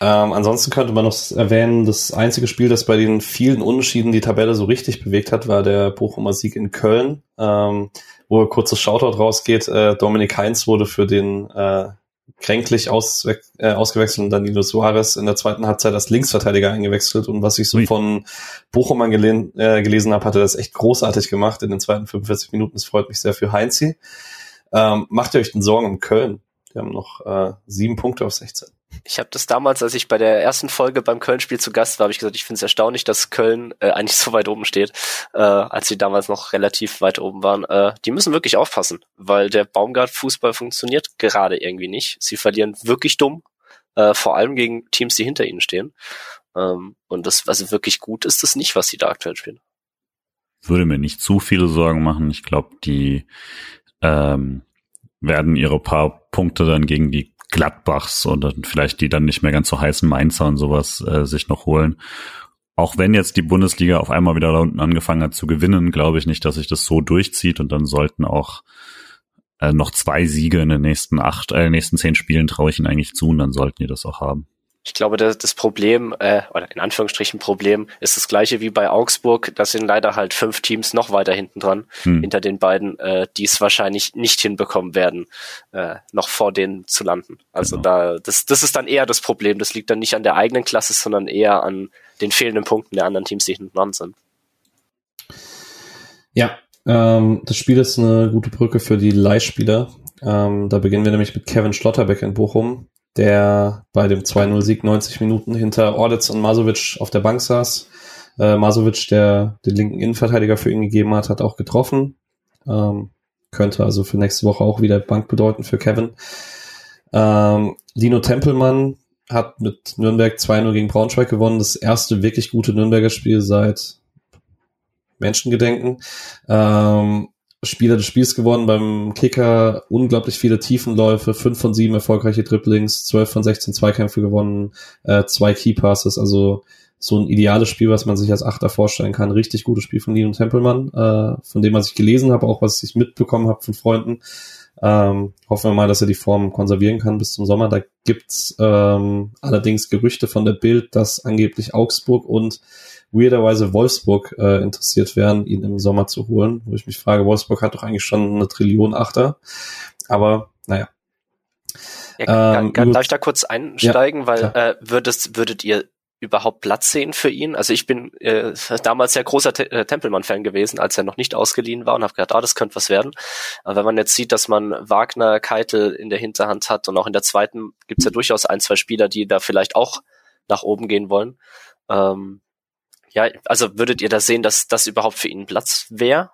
ähm, ansonsten könnte man noch erwähnen, das einzige Spiel, das bei den vielen Unentschieden die Tabelle so richtig bewegt hat, war der Bochumer Sieg in Köln, ähm, wo kurzes Shoutout rausgeht. Äh, Dominik Heinz wurde für den äh, kränklich aus, äh, ausgewechselt und Danilo Suarez in der zweiten Halbzeit als Linksverteidiger eingewechselt. Und was ich so Ui. von Bochum äh, gelesen habe, hat er das echt großartig gemacht in den zweiten 45 Minuten. Das freut mich sehr für Heinzi. Ähm, macht ihr euch denn Sorgen um Köln? Die haben noch äh, sieben Punkte auf 16.
Ich habe das damals, als ich bei der ersten Folge beim Köln-Spiel zu Gast war, habe ich gesagt, ich finde es erstaunlich, dass Köln äh, eigentlich so weit oben steht, äh, als sie damals noch relativ weit oben waren. Äh, die müssen wirklich aufpassen, weil der Baumgart-Fußball funktioniert gerade irgendwie nicht. Sie verlieren wirklich dumm, äh, vor allem gegen Teams, die hinter ihnen stehen. Ähm, und das, also wirklich gut ist das nicht, was sie da aktuell spielen.
Würde mir nicht zu viele Sorgen machen. Ich glaube, die ähm, werden ihre paar Punkte dann gegen die Gladbachs und vielleicht die dann nicht mehr ganz so heißen Mainzer und sowas äh, sich noch holen. Auch wenn jetzt die Bundesliga auf einmal wieder da unten angefangen hat zu gewinnen, glaube ich nicht, dass sich das so durchzieht und dann sollten auch äh, noch zwei Siege in den nächsten acht, äh, nächsten zehn Spielen traue ich ihnen eigentlich zu und dann sollten die das auch haben.
Ich glaube, das, das Problem, äh, oder in Anführungsstrichen Problem, ist das gleiche wie bei Augsburg. Das sind leider halt fünf Teams noch weiter hinten dran, hm. hinter den beiden, äh, die es wahrscheinlich nicht hinbekommen werden, äh, noch vor denen zu landen. Also genau. da, das, das ist dann eher das Problem. Das liegt dann nicht an der eigenen Klasse, sondern eher an den fehlenden Punkten der anderen Teams, die hinten dran sind.
Ja, ähm, das Spiel ist eine gute Brücke für die Leihspieler. Ähm, da beginnen wir nämlich mit Kevin Schlotterbeck in Bochum der bei dem 2-0-Sieg 90 Minuten hinter Ordetz und Masovic auf der Bank saß. Äh, Masovic, der den linken Innenverteidiger für ihn gegeben hat, hat auch getroffen. Ähm, könnte also für nächste Woche auch wieder Bank bedeuten für Kevin. Ähm, Lino Tempelmann hat mit Nürnberg 2-0 gegen Braunschweig gewonnen. Das erste wirklich gute Nürnberger Spiel seit Menschengedenken. Ähm, Spieler des Spiels geworden beim Kicker, unglaublich viele Tiefenläufe, 5 von 7 erfolgreiche Dribblings, 12 von 16 Zweikämpfe gewonnen, äh, zwei Key Passes, also so ein ideales Spiel, was man sich als Achter vorstellen kann. Richtig gutes Spiel von Nino Tempelmann, äh, von dem, was ich gelesen habe, auch was ich mitbekommen habe von Freunden. Ähm, hoffen wir mal, dass er die Form konservieren kann bis zum Sommer. Da gibt's ähm, allerdings Gerüchte von der Bild, dass angeblich Augsburg und weirderweise Wolfsburg äh, interessiert wären, ihn im Sommer zu holen. Wo ich mich frage, Wolfsburg hat doch eigentlich schon eine Trillion Achter. Aber naja.
Ja, ähm, darf ich da kurz einsteigen, ja, weil äh, würdest, würdet ihr überhaupt Platz sehen für ihn? Also ich bin äh, damals ja großer Te äh, Tempelmann-Fan gewesen, als er noch nicht ausgeliehen war und habe gedacht, ah, das könnte was werden. Aber wenn man jetzt sieht, dass man Wagner, Keitel in der Hinterhand hat und auch in der zweiten gibt's ja durchaus ein, zwei Spieler, die da vielleicht auch nach oben gehen wollen. Ähm, ja, also würdet ihr da sehen, dass das überhaupt für ihn Platz wäre?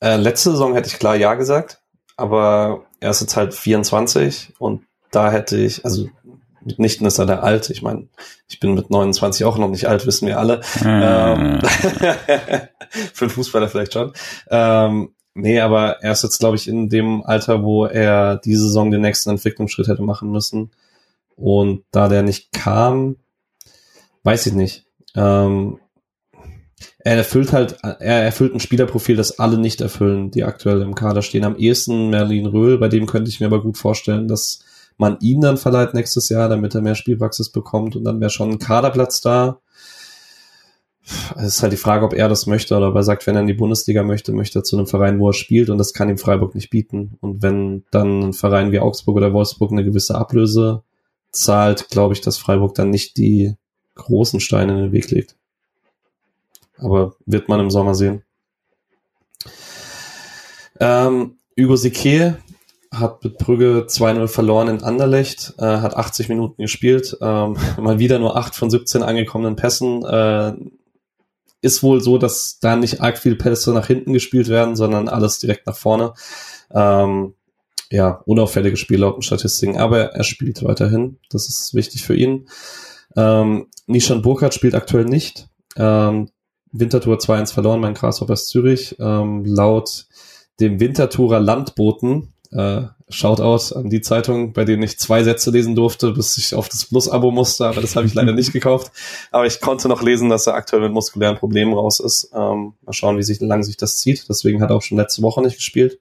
Äh, letzte Saison hätte ich klar Ja gesagt, aber er ist jetzt halt 24 und da hätte ich, also mitnichten ist er der Alte. Ich meine, ich bin mit 29 auch noch nicht alt, wissen wir alle. Ähm, für einen Fußballer vielleicht schon. Ähm, nee, aber er ist jetzt, glaube ich, in dem Alter, wo er diese Saison den nächsten Entwicklungsschritt hätte machen müssen. Und da der nicht kam, weiß ich nicht. Ähm, er erfüllt halt, er erfüllt ein Spielerprofil, das alle nicht erfüllen, die aktuell im Kader stehen. Am ehesten Merlin Röhl, bei dem könnte ich mir aber gut vorstellen, dass man ihn dann verleiht nächstes Jahr, damit er mehr Spielpraxis bekommt und dann wäre schon ein Kaderplatz da. Es ist halt die Frage, ob er das möchte oder ob er sagt, wenn er in die Bundesliga möchte, möchte er zu einem Verein, wo er spielt und das kann ihm Freiburg nicht bieten. Und wenn dann ein Verein wie Augsburg oder Wolfsburg eine gewisse Ablöse zahlt, glaube ich, dass Freiburg dann nicht die großen Steine in den Weg legt. Aber wird man im Sommer sehen. Ähm, Hugo Sique hat mit Brügge 2-0 verloren in Anderlecht, äh, hat 80 Minuten gespielt, ähm, mal wieder nur 8 von 17 angekommenen Pässen. Äh, ist wohl so, dass da nicht arg viele Pässe nach hinten gespielt werden, sondern alles direkt nach vorne. Ähm, ja, unauffällige Spiel laut den Statistiken, aber er spielt weiterhin. Das ist wichtig für ihn. Ähm, Nishan Burkhardt spielt aktuell nicht. Ähm, Wintertour 2-1 verloren mein Grasshoppers Zürich. Ähm, laut dem Wintertourer Landboten äh, Shoutout an die Zeitung, bei denen ich zwei Sätze lesen durfte, bis ich auf das Plus-Abo musste, aber das habe ich leider nicht gekauft. Aber ich konnte noch lesen, dass er aktuell mit muskulären Problemen raus ist. Ähm, mal schauen, wie sich, lang sich das zieht. Deswegen hat er auch schon letzte Woche nicht gespielt.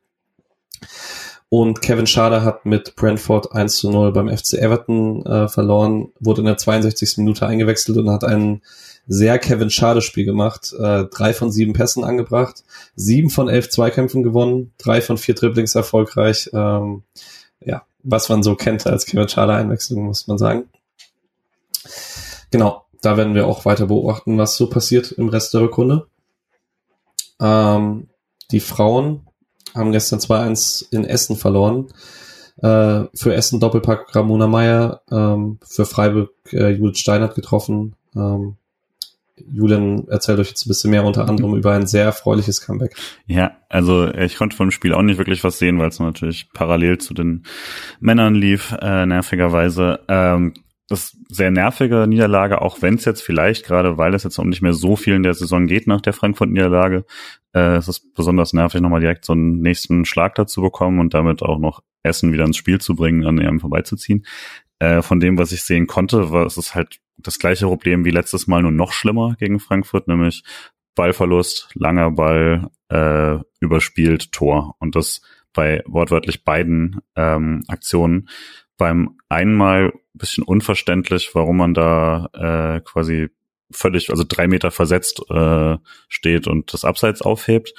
Und Kevin Schade hat mit Brentford 1 zu 0 beim FC Everton äh, verloren, wurde in der 62. Minute eingewechselt und hat einen sehr Kevin Schade Spiel gemacht. Äh, drei von sieben Pässen angebracht, sieben von elf Zweikämpfen gewonnen, drei von vier Dribblings erfolgreich. Ähm, ja, was man so kennt als Kevin Schade Einwechslung, muss man sagen. Genau, da werden wir auch weiter beobachten, was so passiert im Rest der Rückrunde. Ähm, die Frauen haben gestern 2-1 in Essen verloren. Äh, für Essen Doppelpack Ramona Meyer, ähm, für Freiburg äh, Judith Steinert getroffen. Ähm, Julian erzählt euch jetzt ein bisschen mehr unter anderem über ein sehr erfreuliches Comeback.
Ja, also ich konnte vom Spiel auch nicht wirklich was sehen, weil es natürlich parallel zu den Männern lief, äh, nervigerweise. Ähm, das sehr nervige Niederlage, auch wenn es jetzt vielleicht, gerade weil es jetzt auch nicht mehr so viel in der Saison geht nach der Frankfurt-Niederlage, äh, es ist besonders nervig, nochmal direkt so einen nächsten Schlag dazu bekommen und damit auch noch Essen wieder ins Spiel zu bringen, an ihm vorbeizuziehen. Äh, von dem, was ich sehen konnte, war es ist halt das gleiche Problem wie letztes Mal, nur noch schlimmer gegen Frankfurt, nämlich Ballverlust, langer Ball, äh, überspielt, Tor. Und das bei wortwörtlich beiden ähm, Aktionen. Beim einmal bisschen unverständlich, warum man da äh, quasi völlig, also drei Meter versetzt äh, steht und das Abseits aufhebt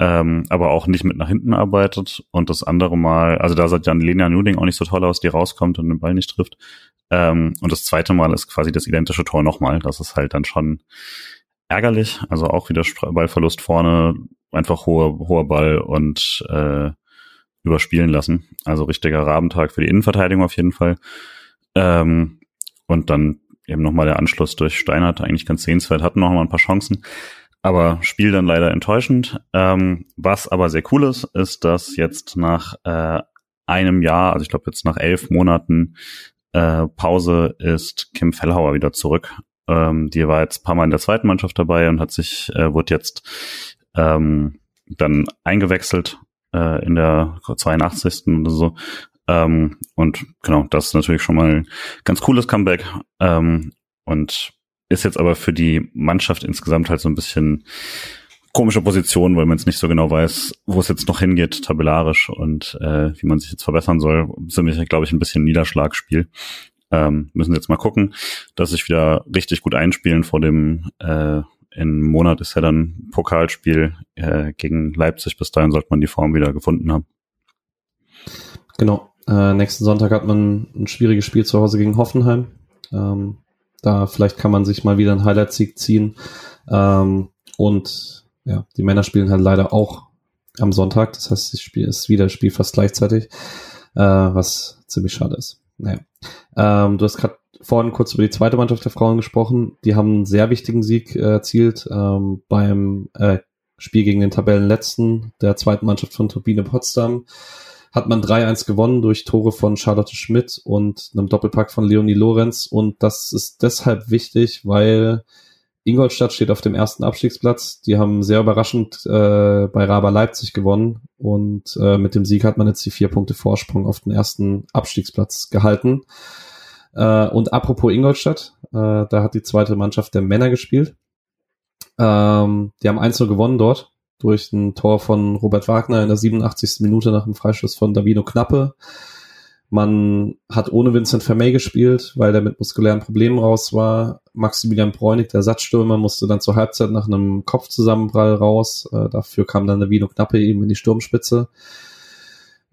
ähm, aber auch nicht mit nach hinten arbeitet. Und das andere Mal, also da sah dann Lena Nuding auch nicht so toll aus, die rauskommt und den Ball nicht trifft. Ähm, und das zweite Mal ist quasi das identische Tor nochmal. Das ist halt dann schon ärgerlich. Also auch wieder Ballverlust vorne, einfach hoher, hoher Ball und äh, überspielen lassen. Also richtiger Rabentag für die Innenverteidigung auf jeden Fall. Ähm, und dann eben nochmal der Anschluss durch Steinert, eigentlich ganz sehenswert, hatten noch mal ein paar Chancen aber Spiel dann leider enttäuschend. Ähm, was aber sehr cool ist, ist, dass jetzt nach äh, einem Jahr, also ich glaube jetzt nach elf Monaten äh, Pause, ist Kim Fellhauer wieder zurück. Ähm, die war jetzt ein paar Mal in der zweiten Mannschaft dabei und hat sich, äh, wurde jetzt ähm, dann eingewechselt äh, in der 82. oder so. Ähm, und genau, das ist natürlich schon mal ein ganz cooles Comeback. Ähm, und ist jetzt aber für die Mannschaft insgesamt halt so ein bisschen komische Position, weil man es nicht so genau weiß, wo es jetzt noch hingeht, tabellarisch und äh, wie man sich jetzt verbessern soll. Ziemlich, glaube ich, ein bisschen Niederschlagsspiel. Ähm, müssen jetzt mal gucken, dass sich wieder richtig gut einspielen vor dem äh, in Monat ist ja dann Pokalspiel äh, gegen Leipzig. Bis dahin sollte man die Form wieder gefunden haben.
Genau. Äh, nächsten Sonntag hat man ein schwieriges Spiel zu Hause gegen Hoffenheim. Ähm, da vielleicht kann man sich mal wieder einen Highlight-Sieg ziehen. Ähm, und ja, die Männer spielen halt leider auch am Sonntag. Das heißt, das Spiel ist wieder Spiel fast gleichzeitig, äh, was ziemlich schade ist. Naja. Ähm, du hast gerade vorhin kurz über die zweite Mannschaft der Frauen gesprochen. Die haben einen sehr wichtigen Sieg äh, erzielt ähm, beim äh, Spiel gegen den Tabellenletzten der zweiten Mannschaft von Turbine Potsdam. Hat man 3-1 gewonnen durch Tore von Charlotte Schmidt und einem Doppelpack von Leonie Lorenz. Und das ist deshalb wichtig, weil Ingolstadt steht auf dem ersten Abstiegsplatz. Die haben sehr überraschend äh, bei Raba Leipzig gewonnen und äh, mit dem Sieg hat man jetzt die vier Punkte Vorsprung auf den ersten Abstiegsplatz gehalten. Äh, und apropos Ingolstadt, äh, da hat die zweite Mannschaft der Männer gespielt. Ähm, die haben 1 gewonnen dort durch ein Tor von Robert Wagner in der 87. Minute nach dem Freistoß von Davino Knappe. Man hat ohne Vincent Vermey gespielt, weil der mit muskulären Problemen raus war. Maximilian Bräunig, der Satzstürmer, musste dann zur Halbzeit nach einem Kopfzusammenprall raus. Äh, dafür kam dann der Vino Knappe eben in die Sturmspitze.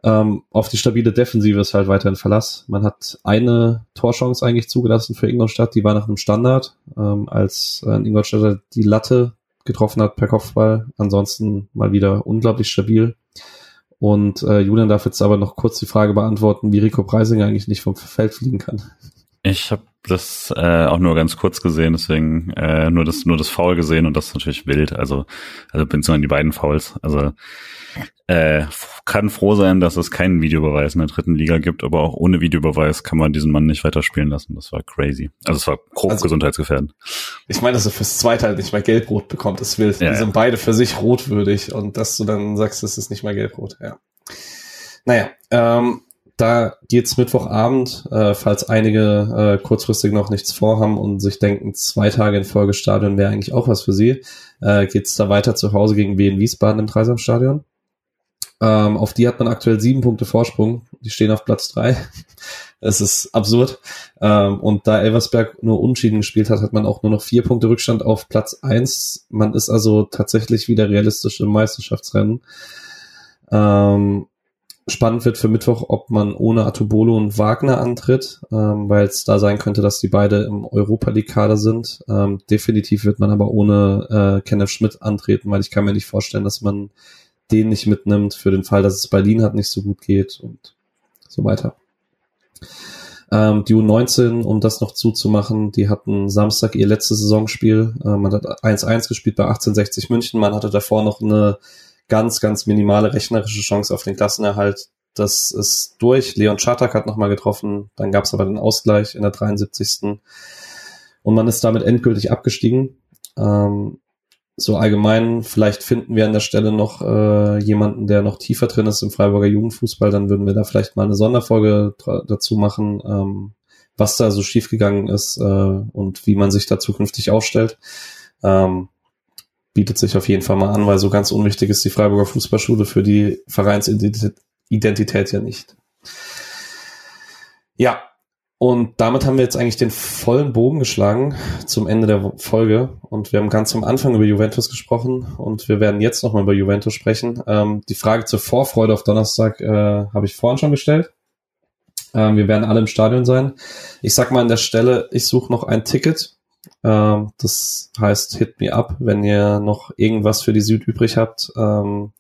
Ähm, auf die stabile Defensive ist halt weiterhin Verlass. Man hat eine Torchance eigentlich zugelassen für Ingolstadt, die war nach einem Standard, ähm, als äh, Ingolstadt die Latte getroffen hat per Kopfball. Ansonsten mal wieder unglaublich stabil. Und äh, Julian darf jetzt aber noch kurz die Frage beantworten, wie Rico Preisinger eigentlich nicht vom Feld fliegen kann.
Ich habe das äh, auch nur ganz kurz gesehen, deswegen äh, nur das nur das Foul gesehen und das ist natürlich wild. Also also bin an die beiden Fouls. Also äh, kann froh sein, dass es keinen Videobeweis in der dritten Liga gibt, aber auch ohne Videobeweis kann man diesen Mann nicht weiterspielen lassen. Das war crazy. Also es war grob also, gesundheitsgefährdend.
Ich meine, dass er fürs zweite halt nicht mal gelbrot bekommt, das will. Ja, die sind ja. beide für sich rotwürdig und dass du dann sagst, es ist nicht mal gelbrot. Ja. Naja, ähm, da geht's Mittwochabend, äh, falls einige äh, kurzfristig noch nichts vorhaben und sich denken, zwei Tage in Folge Stadion wäre eigentlich auch was für sie, äh, geht's da weiter zu Hause gegen Wien Wiesbaden im Dreisamstadion. Ähm, auf die hat man aktuell sieben Punkte Vorsprung. Die stehen auf Platz drei. Es ist absurd. Ähm, und da Elversberg nur Unschieden gespielt hat, hat man auch nur noch vier Punkte Rückstand auf Platz eins. Man ist also tatsächlich wieder realistisch im Meisterschaftsrennen. Ähm, spannend wird für Mittwoch, ob man ohne Atubolo und Wagner antritt, ähm, weil es da sein könnte, dass die beide im Europa League Kader sind. Ähm, definitiv wird man aber ohne äh, Kenneth Schmidt antreten, weil ich kann mir nicht vorstellen, dass man den nicht mitnimmt für den Fall, dass es Berlin hat nicht so gut geht und so weiter. Ähm, die U19, um das noch zuzumachen, die hatten Samstag ihr letztes Saisonspiel. Äh, man hat 1-1 gespielt bei 1860 München. Man hatte davor noch eine ganz, ganz minimale rechnerische Chance auf den Klassenerhalt. Das ist durch. Leon Schatak hat nochmal getroffen. Dann gab es aber den Ausgleich in der 73. Und man ist damit endgültig abgestiegen. Ähm, so allgemein, vielleicht finden wir an der Stelle noch äh, jemanden, der noch tiefer drin ist im Freiburger Jugendfußball, dann würden wir da vielleicht mal eine Sonderfolge dazu machen, ähm, was da so schiefgegangen ist äh, und wie man sich da zukünftig aufstellt. Ähm, bietet sich auf jeden Fall mal an, weil so ganz unwichtig ist die Freiburger Fußballschule für die Vereinsidentität ja nicht. Ja, und damit haben wir jetzt eigentlich den vollen Bogen geschlagen zum Ende der Folge. Und wir haben ganz am Anfang über Juventus gesprochen und wir werden jetzt nochmal über Juventus sprechen. Ähm, die Frage zur Vorfreude auf Donnerstag äh, habe ich vorhin schon gestellt. Ähm, wir werden alle im Stadion sein. Ich sag mal an der Stelle, ich suche noch ein Ticket. Ähm, das heißt, hit me up, wenn ihr noch irgendwas für die Süd übrig habt. Ähm,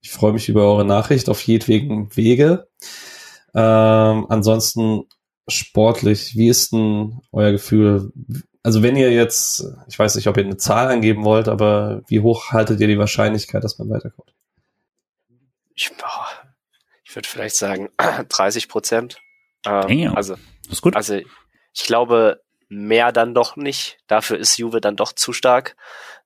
ich freue mich über eure Nachricht auf jedwegen Wege. Ähm, ansonsten sportlich, wie ist denn euer Gefühl? Also wenn ihr jetzt, ich weiß nicht, ob ihr eine Zahl angeben wollt, aber wie hoch haltet ihr die Wahrscheinlichkeit, dass man weiterkommt?
Ich, ich würde vielleicht sagen 30 Prozent. Ähm, also,
das ist gut.
Also ich glaube mehr dann doch nicht. Dafür ist Juve dann doch zu stark.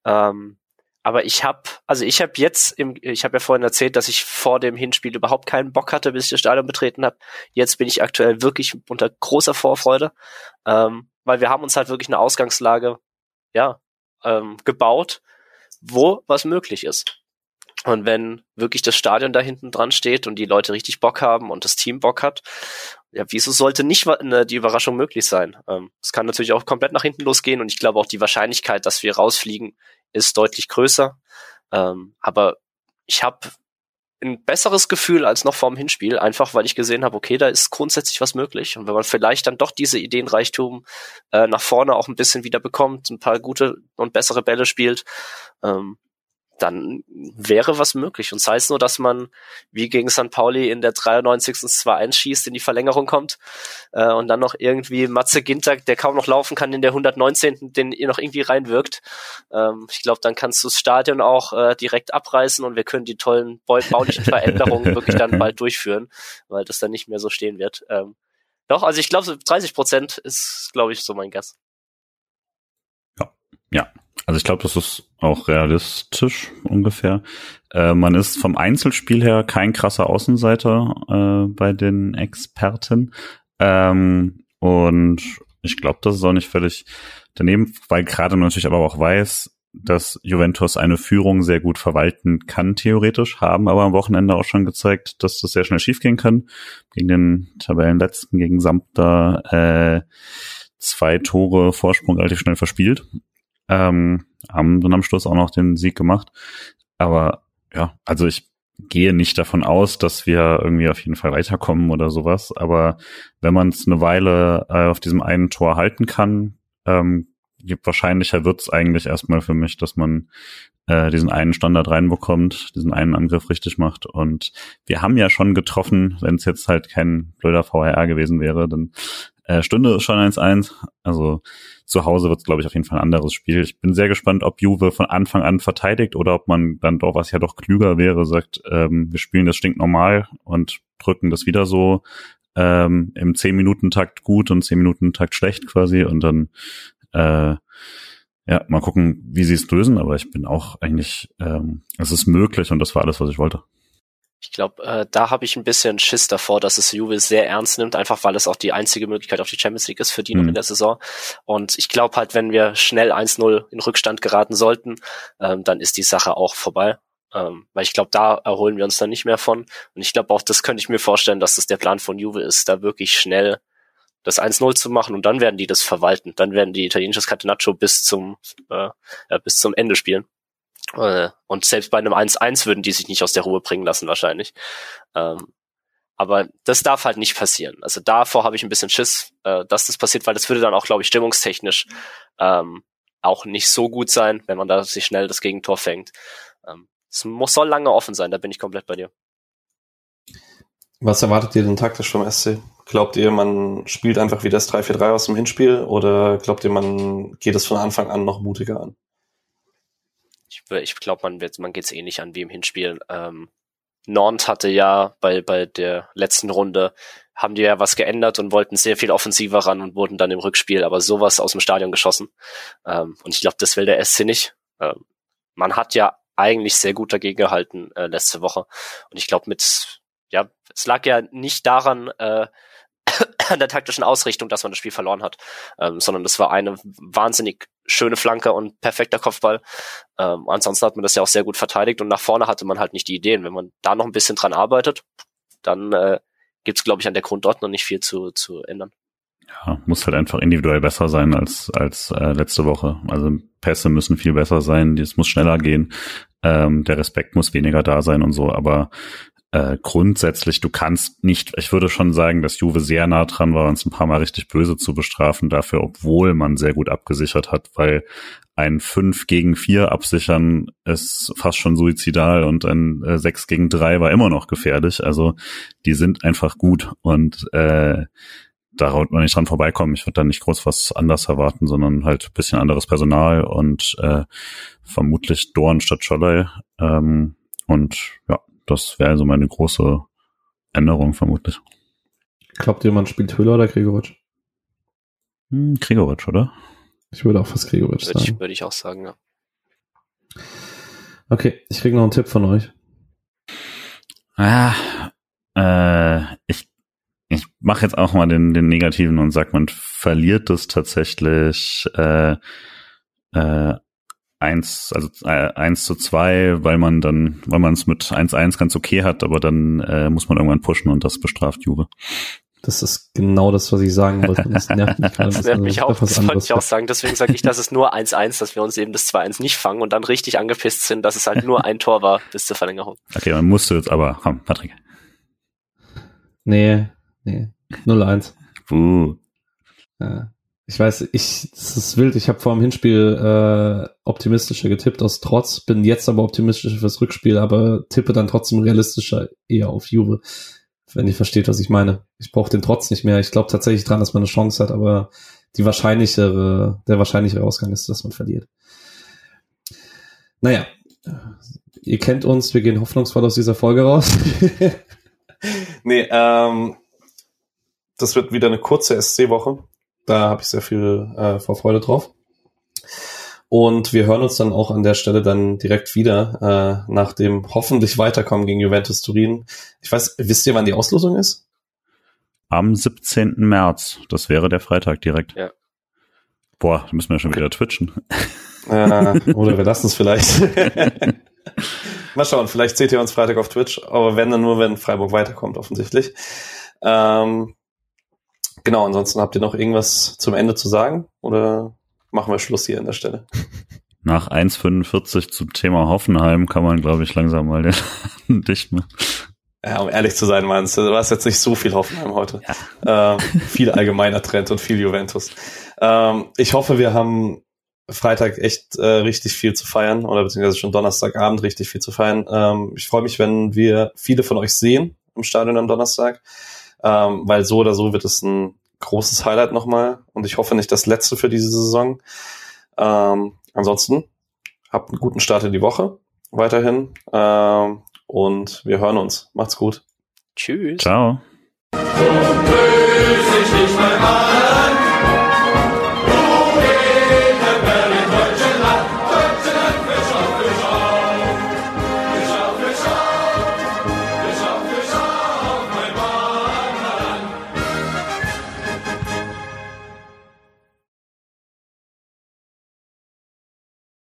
Ähm, aber ich habe, also ich habe jetzt, im, ich habe ja vorhin erzählt, dass ich vor dem Hinspiel überhaupt keinen Bock hatte, bis ich das Stadion betreten habe. Jetzt bin ich aktuell wirklich unter großer Vorfreude, ähm, weil wir haben uns halt wirklich eine Ausgangslage ja, ähm, gebaut, wo was möglich ist. Und wenn wirklich das Stadion da hinten dran steht und die Leute richtig Bock haben und das Team Bock hat, ja, wieso sollte nicht ne, die Überraschung möglich sein? Ähm, es kann natürlich auch komplett nach hinten losgehen und ich glaube auch die Wahrscheinlichkeit, dass wir rausfliegen, ist deutlich größer. Ähm, aber ich habe ein besseres Gefühl als noch vorm Hinspiel, einfach weil ich gesehen habe, okay, da ist grundsätzlich was möglich. Und wenn man vielleicht dann doch diese Ideenreichtum äh, nach vorne auch ein bisschen wieder bekommt, ein paar gute und bessere Bälle spielt, ähm, dann wäre was möglich. Und es nur, dass man wie gegen St. Pauli in der 93. 2-1 schießt, in die Verlängerung kommt äh, und dann noch irgendwie Matze Ginter, der kaum noch laufen kann, in der 119. den ihr noch irgendwie reinwirkt. Ähm, ich glaube, dann kannst du das Stadion auch äh, direkt abreißen und wir können die tollen baulichen Veränderungen wirklich dann bald durchführen, weil das dann nicht mehr so stehen wird. Ähm, doch, also ich glaube, 30 Prozent ist, glaube ich, so mein Guess.
Ja, ja, also ich glaube, das ist auch realistisch ungefähr. Äh, man ist vom Einzelspiel her kein krasser Außenseiter äh, bei den Experten. Ähm, und ich glaube, das ist auch nicht völlig daneben, weil gerade natürlich aber auch weiß, dass Juventus eine Führung sehr gut verwalten kann, theoretisch, haben aber am Wochenende auch schon gezeigt, dass das sehr schnell schiefgehen kann. Gegen den Tabellenletzten, gegen Samter, äh, zwei Tore Vorsprung relativ schnell verspielt. Ähm, haben dann am Schluss auch noch den Sieg gemacht. Aber ja, also ich gehe nicht davon aus, dass wir irgendwie auf jeden Fall weiterkommen oder sowas. Aber wenn man es eine Weile äh, auf diesem einen Tor halten kann, ähm, wahrscheinlicher wird's eigentlich erstmal für mich, dass man äh, diesen einen Standard reinbekommt, diesen einen Angriff richtig macht. Und wir haben ja schon getroffen, wenn es jetzt halt kein blöder VHR gewesen wäre, dann äh, Stunde ist schon 1-1. Also zu Hause wird es, glaube ich, auf jeden Fall ein anderes Spiel. Ich bin sehr gespannt, ob Juve von Anfang an verteidigt oder ob man dann doch, was ja doch klüger wäre, sagt, ähm, wir spielen das stinknormal und drücken das wieder so ähm, im 10-Minuten-Takt gut und 10-Minuten-Takt schlecht quasi und dann äh, ja, mal gucken, wie sie es lösen, aber ich bin auch eigentlich, ähm, es ist möglich und das war alles, was ich wollte.
Ich glaube, äh, da habe ich ein bisschen Schiss davor, dass es Juve sehr ernst nimmt, einfach weil es auch die einzige Möglichkeit auf die Champions League ist für die mhm. noch in der Saison. Und ich glaube halt, wenn wir schnell 1-0 in Rückstand geraten sollten, ähm, dann ist die Sache auch vorbei. Ähm, weil ich glaube, da erholen wir uns dann nicht mehr von. Und ich glaube auch, das könnte ich mir vorstellen, dass das der Plan von Juve ist, da wirklich schnell das 1-0 zu machen und dann werden die das verwalten. Dann werden die italienisches Catenaccio bis zum, äh, ja, bis zum Ende spielen. Äh, und selbst bei einem 1-1 würden die sich nicht aus der Ruhe bringen lassen, wahrscheinlich. Ähm, aber das darf halt nicht passieren. Also davor habe ich ein bisschen Schiss, äh, dass das passiert, weil das würde dann auch, glaube ich, stimmungstechnisch ähm, auch nicht so gut sein, wenn man da sich schnell das Gegentor fängt. Ähm, es muss soll lange offen sein, da bin ich komplett bei dir.
Was erwartet ihr denn taktisch vom SC? Glaubt ihr, man spielt einfach wie das 3-4-3 aus dem Hinspiel oder glaubt ihr, man geht es von Anfang an noch mutiger an?
Ich, ich glaube, man, wird, man geht es eh nicht an wie im Hinspiel. Ähm, Nantes hatte ja bei, bei der letzten Runde, haben die ja was geändert und wollten sehr viel offensiver ran und wurden dann im Rückspiel aber sowas aus dem Stadion geschossen. Ähm, und ich glaube, das will der SC nicht. Ähm, man hat ja eigentlich sehr gut dagegen gehalten äh, letzte Woche. Und ich glaube, mit, ja, es lag ja nicht daran, äh, an der taktischen Ausrichtung, dass man das Spiel verloren hat, ähm, sondern das war eine wahnsinnig schöne Flanke und perfekter Kopfball. Ähm, ansonsten hat man das ja auch sehr gut verteidigt und nach vorne hatte man halt nicht die Ideen. Wenn man da noch ein bisschen dran arbeitet, dann äh, gibt glaube ich, an der Grundordnung nicht viel zu, zu ändern.
Ja, muss halt einfach individuell besser sein als, als äh, letzte Woche. Also Pässe müssen viel besser sein, es muss schneller gehen, ähm, der Respekt muss weniger da sein und so, aber äh, grundsätzlich, du kannst nicht, ich würde schon sagen, dass Juve sehr nah dran war, uns ein paar Mal richtig böse zu bestrafen dafür, obwohl man sehr gut abgesichert hat, weil ein 5 gegen 4 absichern ist fast schon suizidal und ein äh, 6 gegen 3 war immer noch gefährlich. Also die sind einfach gut und äh, da wird man nicht dran vorbeikommen. Ich würde da nicht groß was anders erwarten, sondern halt bisschen anderes Personal und äh, vermutlich Dorn statt Scholley. Ähm, und ja, das wäre also meine große Änderung vermutlich.
Glaubt ihr, man spielt Höhler oder Gregoritsch?
Hm, Gregoritsch, oder?
Ich würde auch fast Gregoritsch
würde
sagen.
Ich, würde ich auch sagen, ja.
Okay, ich kriege noch einen Tipp von euch.
Ah, äh, ich ich mache jetzt auch mal den, den negativen und sag, man verliert das tatsächlich äh, äh, 1, also äh, 1 zu 2, weil man dann, weil man es mit 1-1 ganz okay hat, aber dann äh, muss man irgendwann pushen und das bestraft Juve.
Das ist genau das, was ich sagen wollte. Das nervt mich gerade.
Das nervt mich auch, das wollte ich auch sagen. Deswegen sage ich, dass es nur 1-1, dass wir uns eben das 2-1 nicht fangen und dann richtig angepisst sind, dass es halt nur ein Tor war bis zur Verlängerung.
Okay, man musste jetzt aber, komm, Patrick.
Nee, nee. 0-1.
Uh.
Ja. Ich weiß, ich, das ist wild. Ich habe vor dem Hinspiel äh, optimistischer getippt aus Trotz, bin jetzt aber optimistischer fürs Rückspiel, aber tippe dann trotzdem realistischer eher auf Juve wenn ihr versteht, was ich meine. Ich brauche den trotz nicht mehr. Ich glaube tatsächlich dran, dass man eine Chance hat, aber die wahrscheinlichere, der wahrscheinlichere Ausgang ist, dass man verliert. Naja, ihr kennt uns, wir gehen hoffnungsvoll aus dieser Folge raus. nee, ähm, das wird wieder eine kurze SC-Woche. Da habe ich sehr viel äh, Vorfreude drauf. Und wir hören uns dann auch an der Stelle dann direkt wieder äh, nach dem hoffentlich Weiterkommen gegen Juventus Turin. Ich weiß, wisst ihr, wann die Auslosung ist?
Am 17. März. Das wäre der Freitag direkt. Ja. Boah, da müssen wir schon wieder twitchen.
Äh, oder wir lassen es vielleicht. Mal schauen, vielleicht seht ihr uns Freitag auf Twitch, aber wenn dann nur, wenn Freiburg weiterkommt, offensichtlich. Ähm, genau, ansonsten habt ihr noch irgendwas zum Ende zu sagen? Oder machen wir Schluss hier an der Stelle.
Nach 1,45 zum Thema Hoffenheim kann man, glaube ich, langsam mal den dicht machen.
Ja, um ehrlich zu sein, meinst du, hast jetzt nicht so viel Hoffenheim heute. Ja. Ähm, viel allgemeiner Trend und viel Juventus. Ähm, ich hoffe, wir haben Freitag echt äh, richtig viel zu feiern oder beziehungsweise schon Donnerstagabend richtig viel zu feiern. Ähm, ich freue mich, wenn wir viele von euch sehen im Stadion am Donnerstag, ähm, weil so oder so wird es ein großes Highlight nochmal und ich hoffe nicht das letzte für diese Saison. Ähm, ansonsten habt einen guten Start in die Woche weiterhin ähm, und wir hören uns. Macht's gut.
Tschüss.
Ciao.
So